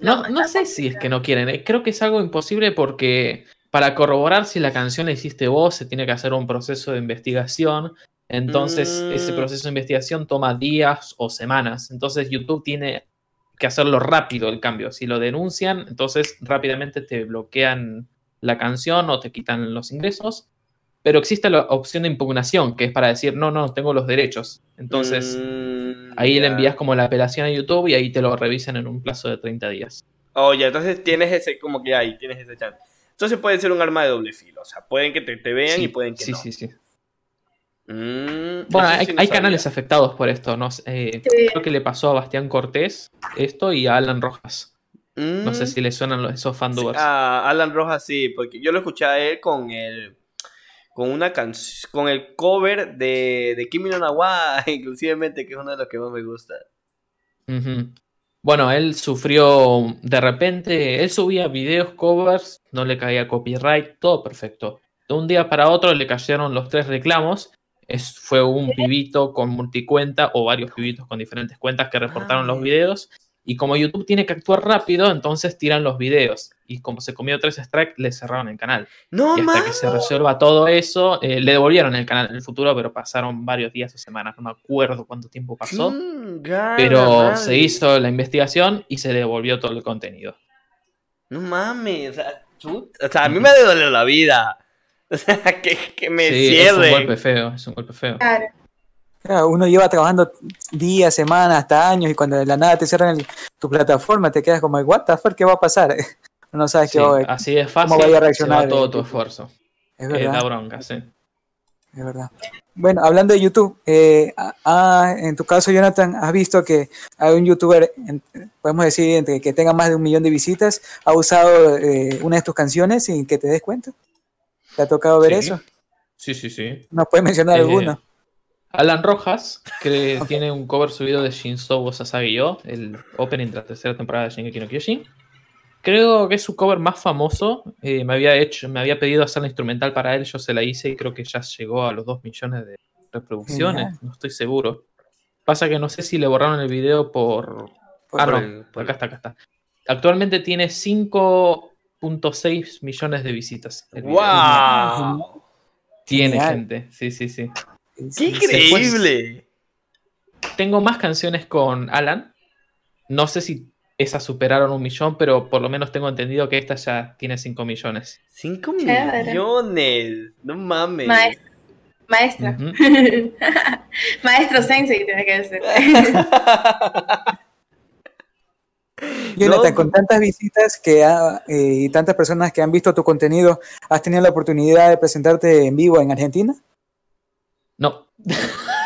No, No, no sé si es creo. que no quieren. eh, Creo que es algo imposible porque para corroborar si la canción la hiciste vos, se tiene que hacer un proceso de investigación. Entonces, ese Mm. proceso de investigación toma días o semanas. Entonces, YouTube tiene que hacerlo rápido el cambio. Si lo denuncian, entonces rápidamente te bloquean la canción o te quitan los ingresos. Pero existe la opción de impugnación, que es para decir, no, no, tengo los derechos. Entonces, Mm, ahí le envías como la apelación a YouTube y ahí te lo revisan en un plazo de 30 días. Oh, ya, entonces tienes ese, como que ahí, tienes ese chance. Entonces puede ser un arma de doble filo, o sea, pueden que te, te vean Sí, y pueden que sí, no. sí, sí. Mm, Bueno, hay, sí no hay sabía. canales afectados por esto, ¿no? Eh, Sí. Creo que le pasó a Bastián Cortés esto y a Alan Rojas. No sé Mm, si le suenan los- esos sí, fandubers. a Alan Rojas sí, porque yo lo escuché a él con el con una canción con el cover de, de Kimi no Na wa, (laughs) inclusivemente, que es uno de los que más me gusta. Bueno, él sufrió de repente, él subía videos, covers, no le caía copyright, todo perfecto. De un día para otro le cayeron los tres reclamos. Es, fue un pibito con multicuenta o varios pibitos con diferentes cuentas que reportaron Ah. los videos. Y como YouTube tiene que actuar rápido, entonces tiran los videos. Y como se comió tres strikes, le cerraron el canal. No, Y hasta que se resuelva todo eso, eh, le devolvieron el canal en el futuro, pero pasaron varios días o semanas, no me acuerdo cuánto tiempo pasó. Gana Pero madre. se hizo la investigación y se devolvió todo el contenido. No mames, o sea, chut- o sea, a mí me ha de doler la vida. (laughs) O sea, que, que me Sí, es un cierre. golpe feo, es un golpe feo. Claro. Claro, uno lleva trabajando días, semanas, hasta años y cuando de la nada te cierran el- tu plataforma te quedas como, what the fuck, ¿qué va a pasar? (laughs) No sabes Sí, qué va a así es fácil, vaya a se va reaccionar todo tu esfuerzo. Es verdad. da bronca, sí. Es verdad. Bueno, hablando de YouTube, eh, ah, ah, en tu caso, Jonathan, has visto que hay un youtuber, en- podemos decir, entre que tenga más de un millón de visitas, ha usado eh, una de tus canciones sin que te des cuenta. ¿Te ha tocado ver Sí. eso? Sí, sí, sí. ¿Nos puedes mencionar Eh, alguno? Alan Rojas, que tiene un cover subido de Shinzo Sasagi-yo, el opening de la tercera temporada de Shingeki no Kyojin. Creo que es su cover más famoso. Eh, me había hecho, me había pedido hacer la instrumental para él, yo se la hice y creo que ya llegó a los 2 millones de reproducciones. Genial. No estoy seguro. Pasa que no sé si le borraron el video por. Por- ah, por no. el- por- Acá está, acá está. Actualmente tiene 5.6 millones de visitas. ¡Wow! Tiene Genial. gente, sí, sí, sí. ¡Qué increíble! Tengo más canciones con Alan. No sé si esas superaron un millón, pero por lo menos tengo entendido que esta ya tiene 5 millones. ¡Cinco Chévere. millones! No mames. Maestra. Ujú. (laughs) Maestro Sensei tiene que ser. Jonathan, (laughs) No. con tantas visitas que ha- eh, y tantas personas que han visto tu contenido, ¿has tenido la oportunidad de presentarte en vivo en Argentina? No. (laughs)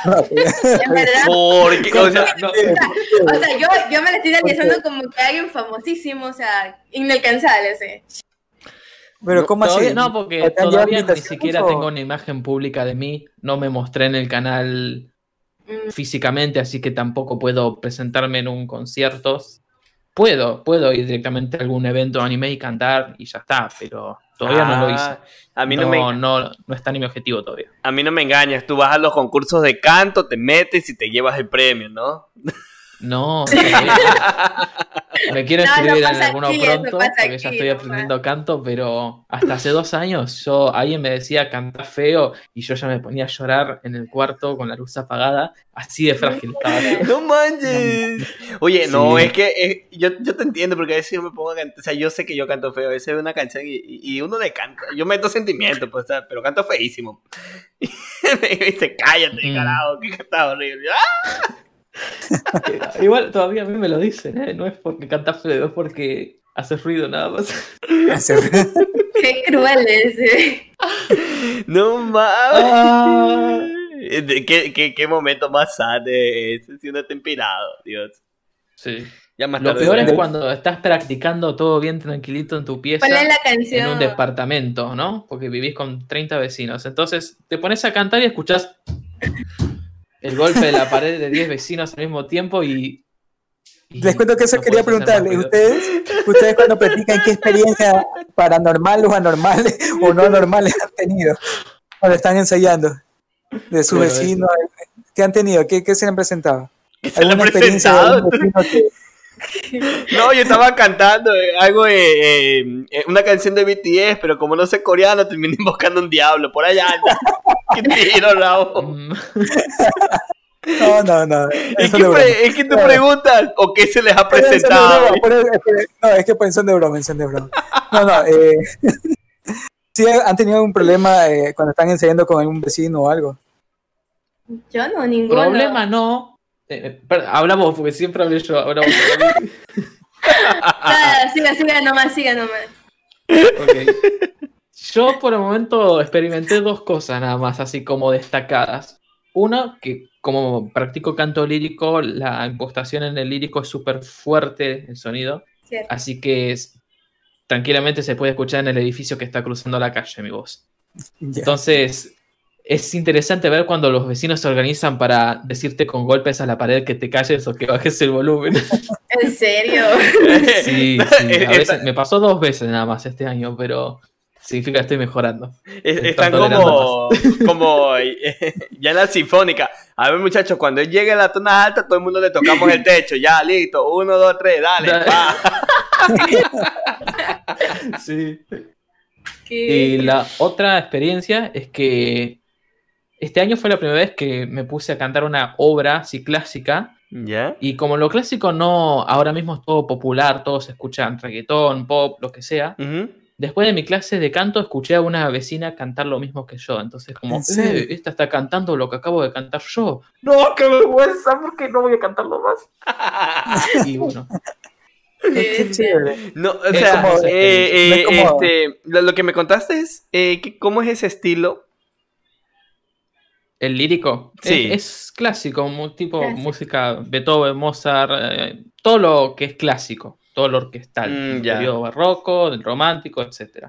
En verdad. Porque, o sea, No. O sea, yo, yo me la estoy analizando como que alguien famosísimo, o sea, inalcanzable, o sea. pero No, ¿cómo todavía- así? No, porque ¿Te han llevado todavía ni siquiera o- tengo una imagen pública de mí. No me mostré en el canal mm, físicamente, así que tampoco puedo presentarme en un concierto. Puedo, puedo ir directamente a algún evento anime y cantar y ya está, pero todavía no lo hice. Ah, A mí no, no, me, no, no está ni mi objetivo todavía. a mí no me engañas. Tú vas a los concursos de canto, te metes y te llevas el premio, ¿no? No, (laughs) no. me quiero No, eso inscribir en alguno aquí, pronto, porque ya estoy aprendiendo canto, pero hasta hace dos años yo alguien me decía cantar feo y yo ya me ponía a llorar en el cuarto con la luz apagada, así de frágil estaba. No manches. Oye, no, Sí. es que yo, yo te entiendo porque a veces yo me pongo a cantar. O sea, yo sé que yo canto feo. A veces veo una canción y, uno le canta. Yo meto sentimiento, pues, pero canto feísimo. (laughs) Y me dice, cállate, Mm. carajo, que cantas horrible. ¡Ah! (laughs) Igual todavía a mí me lo dicen, ¿eh? no es porque cantas feo, es porque haces ruido nada más. (laughs) Qué cruel es. eh. (laughs) No Ah. mames. ¿De ¿Qué, qué, qué momento más sad es ese? Si uno está inspirado, Dios. Sí. Ya más Lo tarde peor es cuando estás practicando todo bien tranquilito en tu pieza. ¿Cuál es la en canción? un departamento, ¿no? Porque vivís con 30 vecinos. Entonces te pones a cantar y escuchás el golpe de la pared de 10 vecinos al mismo tiempo y. y Les cuento que eso no quería preguntarle. ¿Ustedes, ustedes cuando practican qué experiencia paranormales o anormales o no anormales han tenido cuando están ensayando? De su Bueno, vecino. ¿Qué han tenido? ¿Qué, qué se han presentado? ¿Qué se le ha de presentado? No, yo estaba cantando eh, algo de eh, eh, una canción de BTS, pero como no sé coreano, terminé (laughs) invocando un diablo por allá. (laughs) ¡Qué tiro, Raúl! No, no, no. Es que, pre- es que tú preguntas, ¿o qué se les ha presentado? broma, pero es que- No, es que pues, son de broma, son de broma. No, no. Eh, (laughs) ¿Sí han tenido un problema eh, cuando están ensayando con algún vecino o algo? Yo no, ninguno. Problema no. Eh, eh, per- habla vos, porque siempre hablé yo. Ahora vos. (laughs) Nada, siga, siga nomás, siga nomás. Ok. Yo por el momento experimenté dos cosas nada más, así como destacadas. Una, que como practico canto lírico, la impostación en el lírico es súper fuerte el sonido, Cierto. así que es- tranquilamente se puede escuchar en el edificio que está cruzando la calle mi voz. Entonces, es interesante ver cuando los vecinos se organizan para decirte con golpes a la pared que te calles o que bajes el volumen. (laughs) ¿En serio? (laughs) Sí, sí, a veces- me pasó dos veces nada más este año, pero significa que estoy mejorando. Es- Están como, (laughs) como eh, ya en la sinfónica. A ver, muchachos, cuando él llegue a la zona alta, todo el mundo le tocamos el techo. Ya, listo. Uno, dos, tres, dale. Dale. pa. Sí. ¿Qué? Y la otra experiencia es que este año fue la primera vez que me puse a cantar una obra así clásica. ¿Ya? Y como lo clásico no, ahora mismo es todo popular, todos escuchan reggaetón, pop, lo que sea. Después de mi clase de canto escuché a una vecina cantar lo mismo que yo. Entonces, como. "Eh, esta está cantando lo que acabo de cantar yo. No, qué vergüenza, porque no voy a cantarlo más. (laughs) Y bueno, (laughs) Qué chévere. No, o sea, como- eh, eh, este, lo, lo que me contaste es eh, que- cómo es ese estilo. El lírico Sí. es, es clásico, tipo Clásico. música Beethoven, Mozart, eh, todo lo que es clásico, todo lo orquestal, Mm, del ya. periodo barroco, del romántico, etc.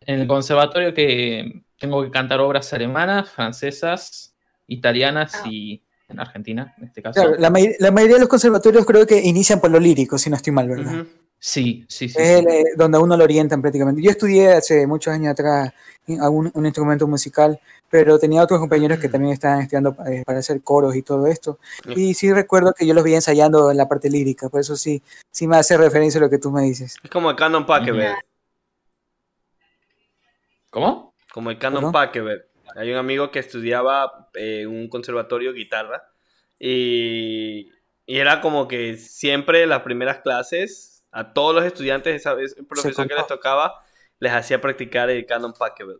En el conservatorio que tengo que cantar obras alemanas, francesas, italianas Ah. y en Argentina, en este caso. Claro, la, may- la mayoría de los conservatorios creo que inician por lo lírico, si no estoy mal, ¿verdad? Sí, sí, sí. Es sí. el, eh, donde a uno lo orientan prácticamente. Yo estudié hace muchos años atrás algún- un instrumento musical, pero tenía otros compañeros que también estaban estudiando eh, para hacer coros y todo esto. Y sí recuerdo que yo los vi ensayando en la parte lírica, por eso sí, sí me hace referencia a lo que tú me dices. Es como el Canon Pachelbel. Ya. ¿Cómo? Como el Canon. Pachelbel. Hay un amigo que estudiaba eh, en un conservatorio guitarra y, y era como que siempre las primeras clases a todos los estudiantes, esa vez el profesor que les tocaba, les hacía practicar el Canon Pachelbel.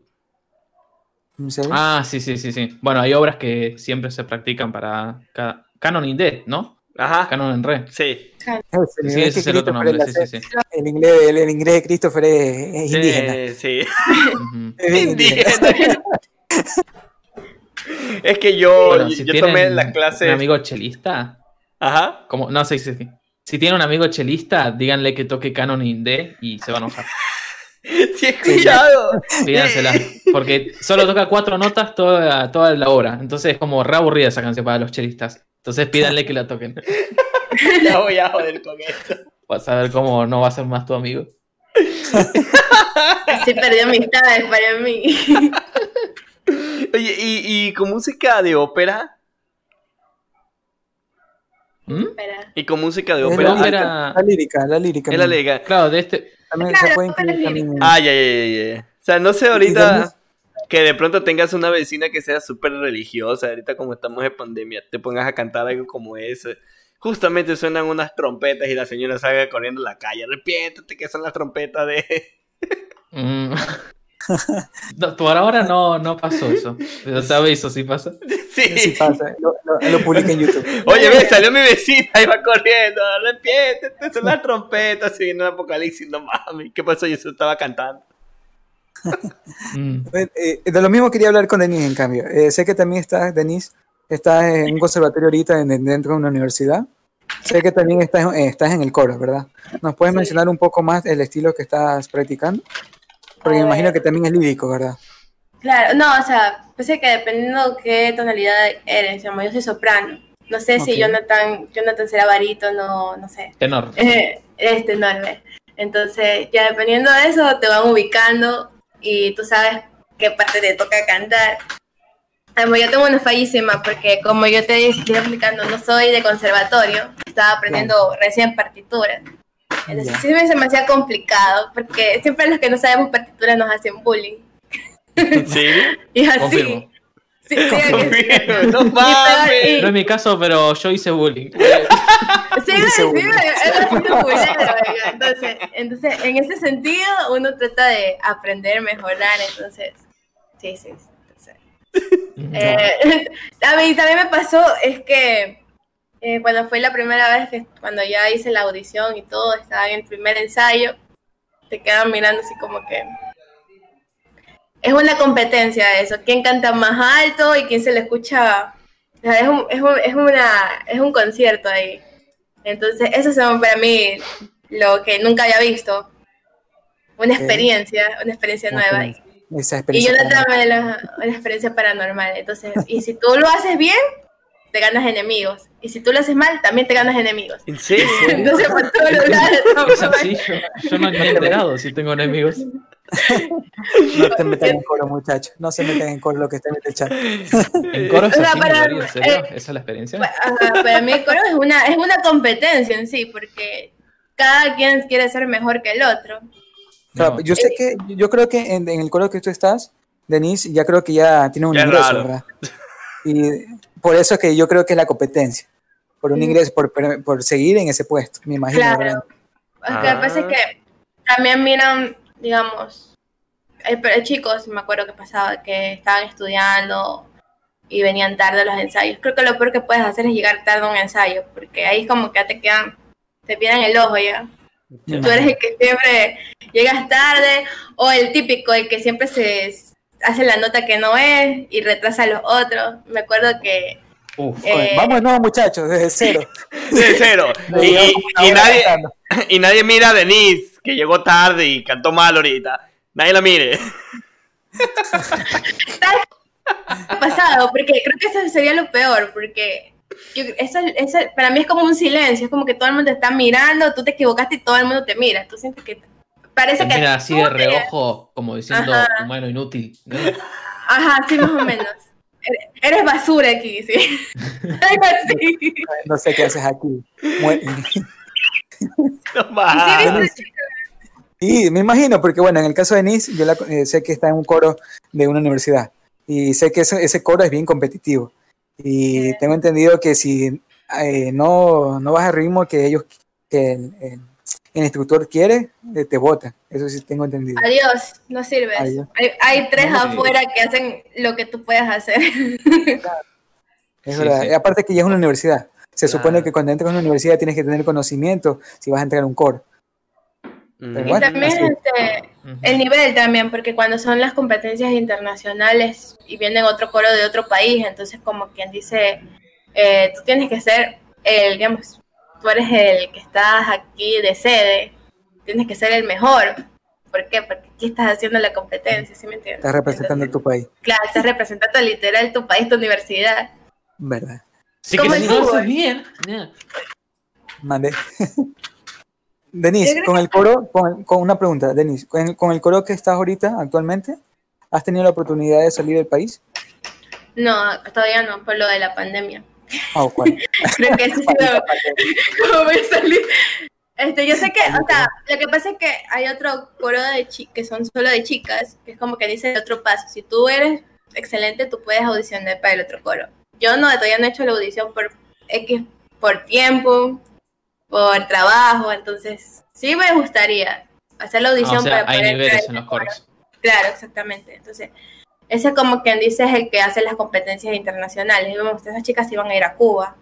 ¿En serio? Ah, sí, sí, sí, sí. Bueno, hay obras que siempre se practican para ca- Canon in D, ¿no? Ajá, Canon en Re. sí. El Sí, inglés ese es el otro nombre, sí, sí, sí. El inglés, el, el inglés de Christopher es, es indígena. Sí, sí. Es indígena. Es que yo, Bueno, si yo tomé la clase. Un amigo chelista, Ajá. como, no sé si, si tiene un amigo chelista, díganle que toque Canon in D y se va a enojar. (laughs) Sí, he escuchado. Pídansela. Porque solo toca cuatro notas toda, toda la obra. Entonces es como re aburrida esa canción para los chelistas. Entonces pídanle que la toquen. (laughs) ya voy a joder con esto. Vas a ver cómo no va a ser más tu amigo. (laughs) Así perdió amistades para mí. Oye, ¿y, y con música de ópera? ¿Mm? ¿Y con música de ópera? la ópera- La lírica, la lírica. Es la lega. Claro, de este. También Claro, se puede incluir también. Ah, ya, ya, ya, ya. O sea, no sé ¿Y ahorita que de pronto tengas una vecina que sea súper religiosa, ahorita como estamos en pandemia, te pongas a cantar algo como eso. Justamente suenan unas trompetas y la señora salga corriendo a la calle. Arrepiéntate que son las trompetas de... mm. (laughs) No, por ahora no, no pasó eso. Pero te (laughs) aviso si pasa. Sí. Sí pasa, lo, lo, lo publica en YouTube. (laughs) Oye, ve, salió mi vecina, iba corriendo. Arrepiéntete, son las trompetas. Siguiendo el apocalipsis, no mami. ¿Qué pasó? Yo se estaba cantando. Mm. (laughs) Eh, de lo mismo quería hablar con Denise, en cambio. Eh, sé que también estás, Denise, estás en un conservatorio ahorita en- dentro de una universidad. Sé que también estás, eh, estás en el coro, ¿verdad? ¿Nos puedes Sí. mencionar un poco más el estilo que estás practicando? Porque me imagino que también es lírico, ¿verdad? Claro, no, o sea, pensé que dependiendo qué tonalidad eres, digamos, yo soy soprano. No sé Ok. si Jonathan, Jonathan será barítono, no sé. Tenor. Eh, este enorme. Entonces, ya dependiendo de eso, te van ubicando y tú sabes qué parte te toca cantar. Además, yo tengo una fallísima porque como yo te estoy explicando, no soy de conservatorio, estaba aprendiendo recién partituras. Entonces, Ya. sí me se me hacía complicado porque siempre los que no sabemos partituras nos hacen bullying. ¿Sí? (laughs) Y así. Confirmo. Sí, sí, que- no mames. No es mi caso, pero yo hice bullying. (laughs) Sí, culero, oiga. Entonces, entonces, en ese sentido, uno trata de aprender, mejorar, entonces, sí, sí. sí, entonces. Eh, (laughs) a mí también me pasó, es que eh, cuando fue la primera vez que, cuando ya hice la audición y todo, estaba en el primer ensayo, te quedan mirando así como que... Es una competencia eso, quién canta más alto y quién se le escucha... o sea, es, un, es, un, es, una, es un concierto ahí. Entonces, eso es para mí lo que nunca había visto. Una experiencia, una experiencia nueva. Esa Y experiencia. yo también. también la, una experiencia paranormal. Entonces, y si tú lo haces bien, te ganas enemigos. Y si tú lo haces mal, también te ganas enemigos. ¿En serio? (laughs) Entonces, por todos los lados. Qué sencillo. Yo no me he enterado si tengo enemigos. No te metan en coro, muchachos. No se metan en coro lo que está en el chat. En coro es O sea, así, para- Gloria, ¿en serio? eh, ¿Esa es la experiencia? Ajá, para mí el coro es una, es una competencia en sí, porque cada quien quiere ser mejor que el otro. No. yo sé que, yo creo que en, en el coro que tú estás, Denise, ya creo que ya tiene un Qué ingreso, raro. ¿verdad? Y por eso es que yo creo que es la competencia. Por un ingreso, por, por, seguir en ese puesto, me imagino. Claro. que pasa es que también miran digamos, hay, hay chicos, me acuerdo que pasaba, que estaban estudiando y venían tarde a los ensayos. Creo que lo peor que puedes hacer es llegar tarde a un ensayo, porque ahí es como que ya te quedan, te pierden el ojo ya. Tú eres el que siempre llegas tarde, o el típico, el que siempre se hace la nota que no es y retrasa a los otros. Me acuerdo que Uf, Eh, Vamos no, muchachos, desde (laughs) cero. De (laughs) cero. Y, nadie, (laughs) y nadie mira a Denise, que llegó tarde y cantó mal ahorita. Nadie la mire. ha pasado, porque creo que eso sería lo peor, porque yo- eso, eso para mí es como un silencio, es como que todo el mundo te está mirando, tú te equivocaste y todo el mundo te mira. Tú sientes que parece que mira así de te- reojo, como diciendo Ajá. humano inútil. ¿no? Ajá, sí, más o menos. (laughs) Eres- basura aquí, sí. (laughs) No sé qué haces aquí. (laughs) No Y más. sí, me imagino, porque bueno, en el caso de Denise, yo la- eh, sé que está en un coro de una universidad y sé que ese, ese coro es bien competitivo. Y tengo entendido que si eh, no, no vas al ritmo que ellos, que el, el- el instructor quiere, eh, te votan. Eso sí tengo entendido. Adiós, no sirves. Adiós. Hay, hay tres No, sí. afuera que hacen lo que tú puedes hacer. Es Sí, verdad. sí. Y Aparte que ya es una universidad. Se Claro. supone que cuando entras a una universidad tienes que tener conocimiento si vas a entrar a un coro. Mm. Y Bueno, también así. este, el nivel también, porque cuando son las competencias internacionales y viene otro coro de otro país, entonces como quien dice, eh, tú tienes que ser el, digamos, tú eres el que estás aquí de sede, tienes que ser el mejor. ¿Por qué? Porque aquí estás haciendo la competencia, ¿sí me entiendes? Estás representando a Entonces, tu país. Claro, estás representando literal tu país, tu universidad. ¿Verdad? Sí que si no haces bien. ya. Mande. (laughs) Denise, con el coro, con, con una pregunta, Denise, con el, con el coro que estás ahorita actualmente, ¿has tenido la oportunidad de salir del país? No, todavía no, por lo de la pandemia. Ah, ¿o cuál? Creo que ese sí (laughs) lo- (laughs) ¿Cómo voy a salir? Este, yo sé que, o sea, lo que pasa es que hay otro coro de chicas que son solo de chicas, que es como que dice el otro paso. Si tú eres excelente, tú puedes audicionar para el otro coro. Yo no, todavía no he hecho la audición por X, por tiempo, por trabajo, entonces sí me gustaría hacer la Ah, audición o sea, para hay poder niveles en los coro. coros. Claro, exactamente. Entonces, ese como quien dice es el que hace las competencias internacionales. Y vemos, esas chicas iban a ir a Cuba.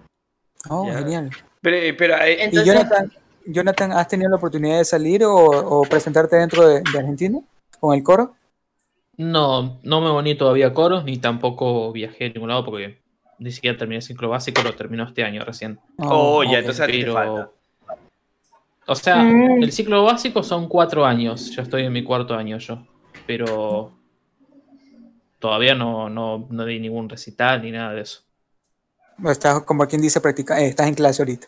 Oh, Ya. genial. Pero, pero eh, ¿Y Jonathan, Jonathan, has tenido la oportunidad de salir o, o presentarte dentro de, de Argentina con el coro? No, no me uní todavía a coros, ni tampoco viajé a ningún lado porque ni siquiera terminé el ciclo básico, lo terminó este año recién. Oh, ya, ok. entonces a ti te Pero- falta. O sea, Mm. el ciclo básico son cuatro años, yo estoy en mi cuarto año yo, pero todavía no, no, no di ningún recital ni nada de eso. Estás, como quien dice, practica, eh, estás en clase ahorita.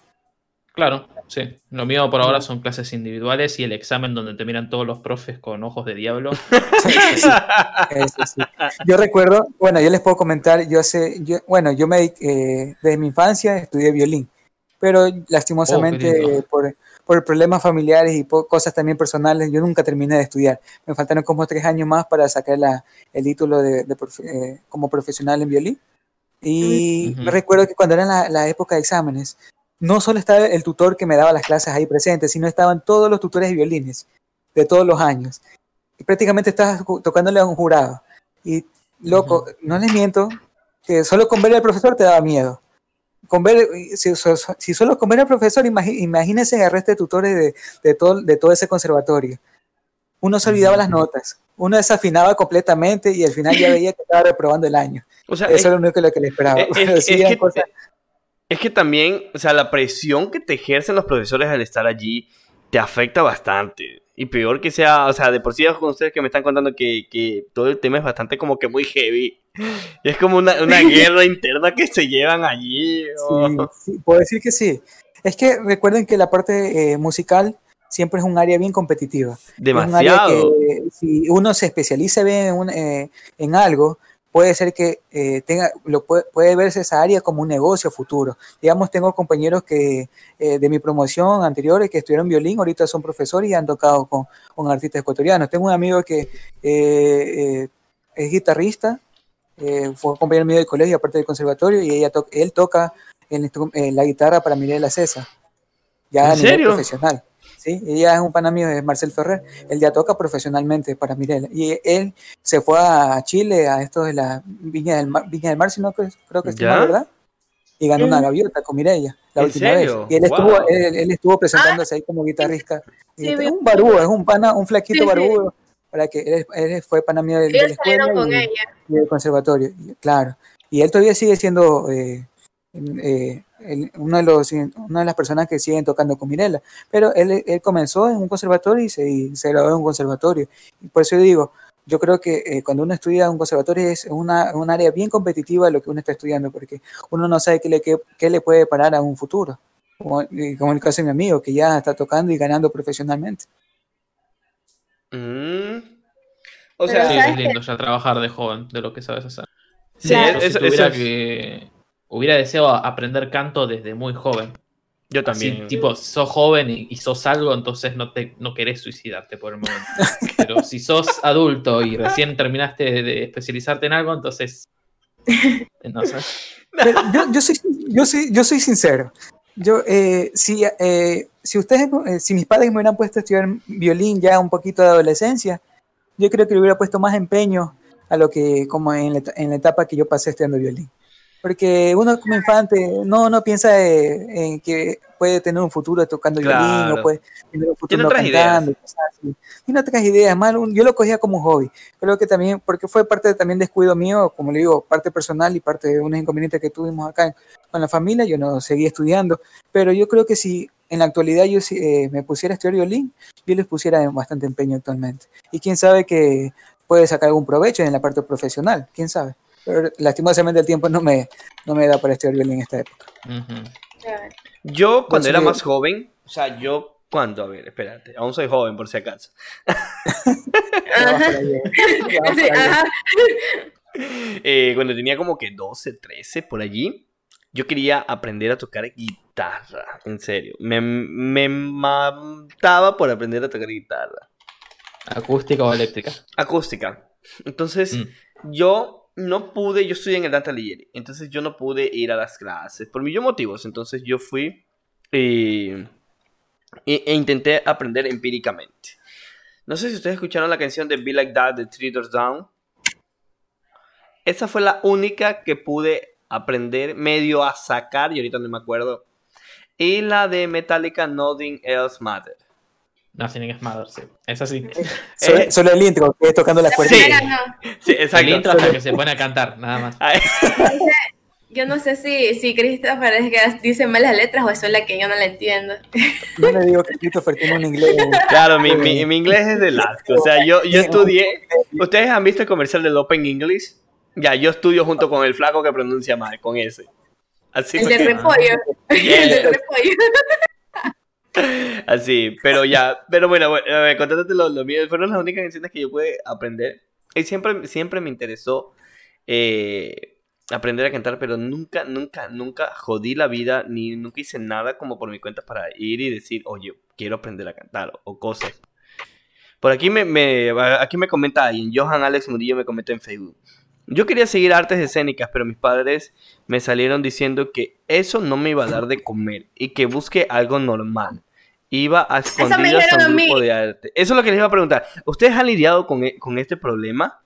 Claro, sí. Lo mío por ahora son clases individuales y el examen donde te miran todos los profes con ojos de diablo. (laughs) Sí, sí, sí. Eso sí. Yo recuerdo, bueno, yo les puedo comentar, yo sé, yo, bueno, yo me, eh, desde mi infancia estudié violín, pero lastimosamente Oh, lindo. por, por problemas familiares y por cosas también personales, yo nunca terminé de estudiar. Me faltaron como tres años más para sacar la, el título de, de profe- eh, como profesional en violín. Y me recuerdo que cuando era la, la época de exámenes, no solo estaba el tutor que me daba las clases ahí presentes, sino estaban todos los tutores de violines de todos los años. Y prácticamente estabas tocándole a un jurado. Y, loco, no les miento, que solo con ver al profesor te daba miedo. Con ver, si, so- so- si solo con ver al profesor, imagínense el resto de tutores de, de todo, de todo ese conservatorio. Uno se olvidaba las notas, uno desafinaba completamente y al final ya veía que estaba reprobando el año. O sea, Eso es, era lo único que le esperaba. es- (laughs) Pero es- que, cosas- es que también, o sea, la presión que te ejercen los profesores al estar allí te afecta bastante. Y peor que sea, o sea, de por sí con ustedes que me están contando que, que todo el tema es bastante como que muy heavy. Y es como una, una (laughs) guerra interna que se llevan allí. o- Sí, sí, puedo decir que sí. Es que recuerden que la parte eh, musical siempre es un área bien competitiva. Es un área Demasiado. que si uno se especializa bien en, un- eh, en algo, puede ser que eh, tenga, lo puede, puede verse esa área como un negocio futuro. Digamos, tengo compañeros que eh, de mi promoción anteriores que estudiaron violín, ahorita son profesores y han tocado con, con artistas ecuatorianos. Tengo un amigo que eh, eh, es guitarrista, eh, fue compañero mío del colegio, aparte del conservatorio, y ella to- él toca eh, la guitarra para Miguel La Cesa, ya ¿En a nivel serio? profesional. ¿Sí? Ella es un pana mío, es Marcel Ferrer. Él ya toca profesionalmente para Mirela. Y él se fue a Chile, a esto de la Viña del Mar, Viña del Mar si no creo, creo que es. ¿verdad? Y ganó una gaviota con Mirella la ¿En última serio? vez. Y él estuvo, Wow. él, él estuvo presentándose ahí como guitarrista. Sí, es un barbudo, es un pana, un flaquito Sí, sí. barbudo. Para que él, él fue pana mío de, de la Ellos salieron escuela con y- ella. y del conservatorio, y- claro. Y él todavía sigue siendo eh, eh, el- uno de los, una de las personas que siguen tocando con Mirela. Pero él, él comenzó en un conservatorio y se, y se graduó en un conservatorio. Y por eso yo digo, yo creo que eh, cuando uno estudia en un conservatorio es una, un área bien competitiva lo que uno está estudiando, porque uno no sabe qué le, qué, qué le puede parar a un futuro. Como, como el caso de mi amigo, que ya está tocando y ganando profesionalmente. Mm. O sea, Sí, ¿sabes es lindo ya trabajar de joven, de lo que sabes hacer. sí, Claro. Yo eso, si tuviera eso es- que hubiera deseado aprender canto desde muy joven. yo también. tipo, sos joven y, y sos algo, entonces no te no querés suicidarte por el momento. Pero si sos adulto y recién terminaste de especializarte en algo, entonces no sé. Yo, yo, soy, yo, soy, yo soy sincero. Yo, eh, si, eh, si ustedes, eh, si mis padres me hubieran puesto a estudiar violín ya un poquito de adolescencia, yo creo que le hubiera puesto más empeño a lo que, como en la, en la etapa que yo pasé estudiando violín. Porque uno como infante no, no piensa eh, en que puede tener un futuro tocando violín o puede tener un futuro cantando. y cosas así. Tiene otras ideas, mal, un- yo lo cogía como un hobby. Creo que también, porque fue parte también descuido mío, como le digo, parte personal y parte de unos inconvenientes que tuvimos acá en- con la familia, yo no seguí estudiando. Pero yo creo que si en la actualidad yo si, eh, me pusiera a estudiar violín, yo les pusiera bastante empeño actualmente. Y quién sabe que puede sacar algún provecho en la parte profesional, quién sabe. Pero lastimosamente el tiempo no me, no me da para estudiar violín en esta época. Ujú. Claro. Yo cuando Pues, era más joven, o sea, yo cuando, a ver, espérate, aún soy joven por si acaso. (laughs) Vas Sí, ajá. (laughs) Eh, cuando tenía como que 12, 13 por allí, yo quería aprender a tocar guitarra, en serio. Me, me mataba por aprender a tocar guitarra. ¿Acústica o eléctrica? Acústica. Entonces, Mm. yo no pude, yo estudié en el Dante Alighieri, entonces yo no pude ir a las clases por millones motivos. Entonces yo fui eh, e, e intenté aprender empíricamente. No sé si ustedes escucharon la canción de Be Like That de Three Doors Down. Esa fue la única que pude aprender medio a sacar, y ahorita no me acuerdo. Y la de Metallica Nothing Else Matter. Nothing is Mother, sí. Es así. Solo, Eh, solo el intro, que es tocando las La cuerdas. Sí. no. Sí, El exacto. intro hasta que se pone a cantar, nada más. (laughs) Ay, Yo no sé si, si Christopher es que dice malas letras o es la que yo no la entiendo. Yo le digo que Christopher tiene un inglés. Claro, mi, mi, mi inglés es de asco. O sea, yo, yo estudié. ¿Ustedes han visto el comercial del Open English? Ya, yo estudio junto con el flaco que pronuncia mal, con ese. Así, El de repollo. El de repollo. Así, pero ya. Pero bueno, bueno a ver, contándote lo, lo. Fueron las únicas canciones que yo pude aprender. Y siempre, siempre me interesó eh, aprender a cantar, pero nunca, nunca, nunca jodí la vida, ni nunca hice nada como por mi cuenta para ir y decir, oye, quiero aprender a cantar o cosas. Por aquí me, me- aquí me comenta alguien, Johan Alex Murillo me comenta en Facebook. Yo quería seguir artes escénicas, pero mis padres me salieron diciendo que eso no me iba a dar de comer y que busque algo normal. Iba a escondidas dijeron a a un mí. grupo de arte. Eso es lo que les iba a preguntar. ¿Ustedes han lidiado con, e- con este problema?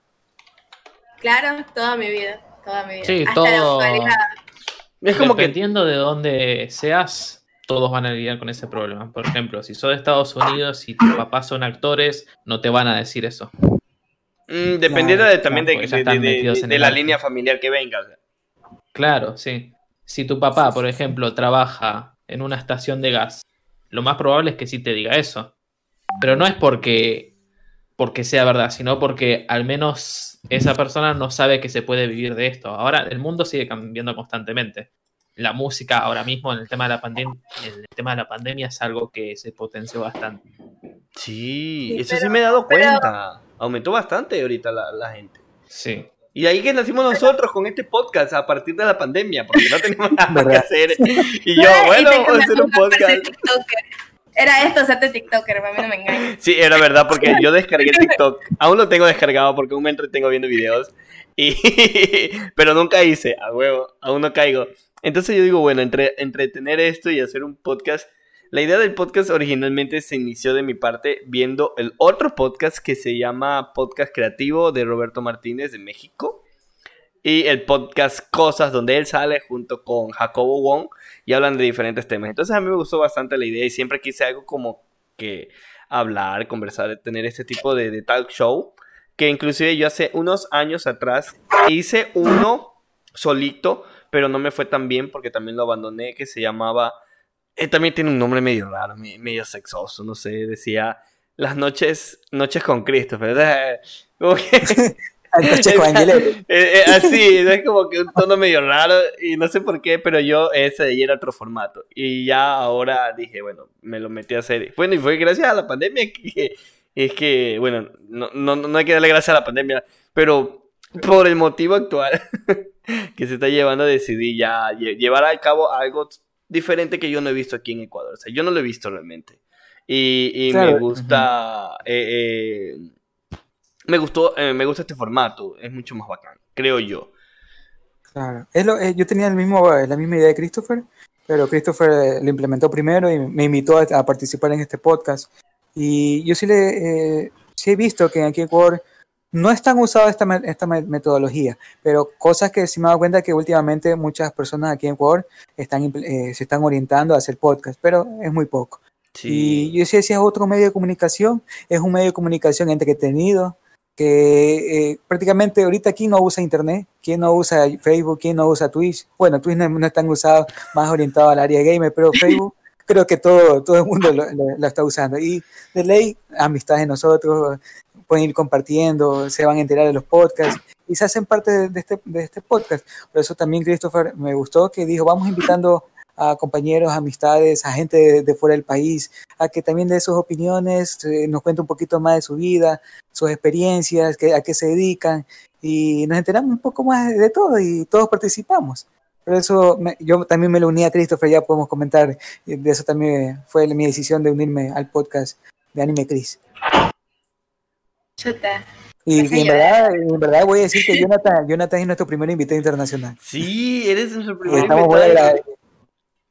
Claro, toda mi vida. Toda mi vida. Sí, Hasta la todo. actualidad. Es como que... Dependiendo de dónde seas, todos van a lidiar con ese problema. Por ejemplo, si sos de Estados Unidos y tus papás son actores, no te van a decir eso. Mm, dependiendo Claro, de, también de, de- de- de- la arte. línea familiar que venga. o sea. Claro, sí. Si tu papá, por ejemplo, trabaja en una estación de gas, lo más probable es que sí te diga eso. Pero no es porque, porque sea verdad, sino porque al menos esa persona no sabe que se puede vivir de esto. Ahora el mundo sigue cambiando constantemente. La música ahora mismo en el tema de la pandemia, el tema de la pandemia es algo que se potenció bastante. Sí, Sí, eso sí me he dado pero- cuenta. Aumentó bastante ahorita la, la gente. Sí. Y ahí que nacimos nosotros con este podcast a partir de la pandemia, porque no teníamos (laughs) nada que ¿Verdad? hacer. Y yo, Y bueno, vamos a hacer un a podcast. Era esto, hacerte TikToker, para mí no me engañes. Sí, era verdad, porque yo descargué (laughs) TikTok. Aún lo tengo descargado porque aún me entretengo viendo videos. Y... (laughs) Pero nunca hice, a huevo, aún no caigo. Entonces yo digo, bueno, entre entretener esto y hacer un podcast, La idea del podcast originalmente se inició de mi parte viendo el otro podcast que se llama Podcast Creativo de Roberto Martínez de México. Y el podcast Cosas, donde él sale junto con Jacobo Wong y hablan de diferentes temas. Entonces a mí me gustó bastante la idea y siempre quise algo como que hablar, conversar, tener este tipo de, talk show. Que inclusive yo hace unos años atrás hice uno solito, pero no me fue tan bien porque también lo abandoné, que se llamaba... eh, también tiene un nombre medio raro, me- medio sexoso, no sé, decía las noches, noches con Cristo, ¿verdad? (laughs) Como que- (laughs) Noche con. (laughs) Eh, eh, así, es como que un tono medio raro y no sé por qué, pero yo ese de ahí era otro formato. Y ya ahora dije, bueno, me lo metí a hacer. Bueno, y fue gracias a la pandemia que es que, bueno, no, no, no hay que darle gracias a la pandemia, pero por el motivo actual que se está llevando decidí ya lle- llevar a cabo algo diferente que yo no he visto aquí en Ecuador. O sea, yo no lo he visto realmente. Y, y me gusta... eh, eh, me gustó, eh, me gusta este formato, es mucho más bacán, creo yo. Claro. Es lo- yo tenía el mismo, la misma idea de Christopher, pero Christopher lo implementó primero y me invitó a, a participar en este podcast. Y yo sí, le, sí he visto que aquí en Ecuador no es tan usada esta, esta me- metodología, pero cosas que sí me he dado cuenta que últimamente muchas personas aquí en Ecuador están, eh, se están orientando a hacer podcast, pero es muy poco. Y yo decía, si es otro medio de comunicación, es un medio de comunicación entretenido, que eh, prácticamente ahorita aquí no usa internet, quién no usa Facebook, quién no usa Twitch. Bueno, Twitch no, no es tan usado, más orientado al área gamer, pero (laughs) Facebook creo que todo, todo el mundo lo, lo- lo está usando. Y de ley, amistades de nosotros, pueden ir compartiendo, se van a enterar de los podcasts y se hacen parte de, de este, de este podcast. Por eso también Christopher me gustó que dijo, vamos invitando a compañeros, amistades, a gente de, de fuera del país, a que también dé sus opiniones, eh, nos cuente un poquito más de su vida, sus experiencias, que, a qué se dedican, y nos enteramos un poco más de, de todo y todos participamos. Por eso me- yo también me lo uní a Christopher, ya podemos comentar, de eso también fue mi decisión de unirme al podcast de Anime Chris. Chuta. Y, en, verdad, en verdad voy a decir que (laughs) Jonathan, Jonathan es nuestro primer invitado internacional. Sí, eres nuestro Y primer estamos, invitado.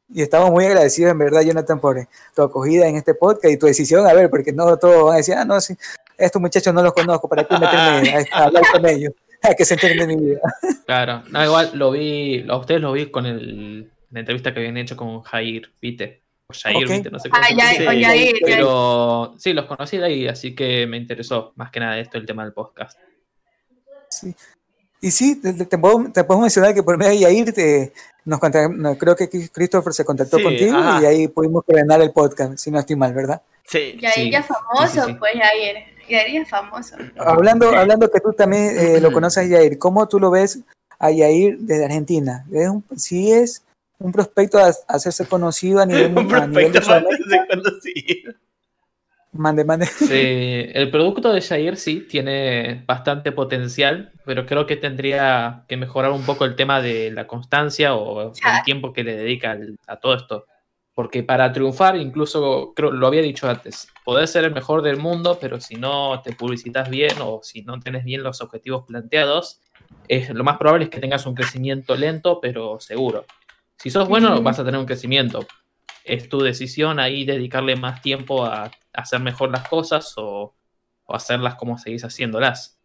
y estamos muy agradecidos, en verdad, Jonathan, por tu acogida en este podcast y tu decisión. A ver, porque no todos van a decir, ah, no, sí, estos muchachos no los conozco, ¿para qué meterme a, a (laughs) hablar con ellos? (laughs) A que se enteren de mi vida. Claro, no, igual lo vi, a ustedes lo vi con el, la entrevista que habían hecho con Jair, ¿viste? Jair, Ok. ¿viste? No sé cómo Ah, se ya. Pero sí, los conocí de ahí, así que me interesó más que nada esto, el tema del podcast. Sí. Y sí, te, puedo, te puedo mencionar que por medio de Yair, te, nos no, creo que Christopher se contactó Sí, contigo ajá. y ahí pudimos coordinar el podcast, si no estoy mal, ¿verdad? Sí. Yair Sí, ya es famoso, sí, sí, sí. pues Yair. Yair ya es famoso. Hablando, hablando que tú también eh, lo conoces a Yair, ¿cómo tú lo ves a Yair desde Argentina? ¿Es un, sí es un prospecto a, a hacerse conocido a nivel, (laughs) Un a nivel prospecto Sudamérica? hacerse conocido. Mande, mande. Sí, el producto de Jair sí tiene bastante potencial, pero creo que tendría que mejorar un poco el tema de la constancia o el tiempo que le dedica al- a todo esto. Porque para triunfar, incluso creo, lo había dicho antes, podés ser el mejor del mundo, pero si no te publicitas bien o si no tienes bien los objetivos planteados, es, lo más probable es que tengas un crecimiento lento, pero seguro. Si sos bueno, vas a tener un crecimiento. Es tu decisión ahí dedicarle más tiempo a hacer mejor las cosas o, o hacerlas como seguís haciéndolas.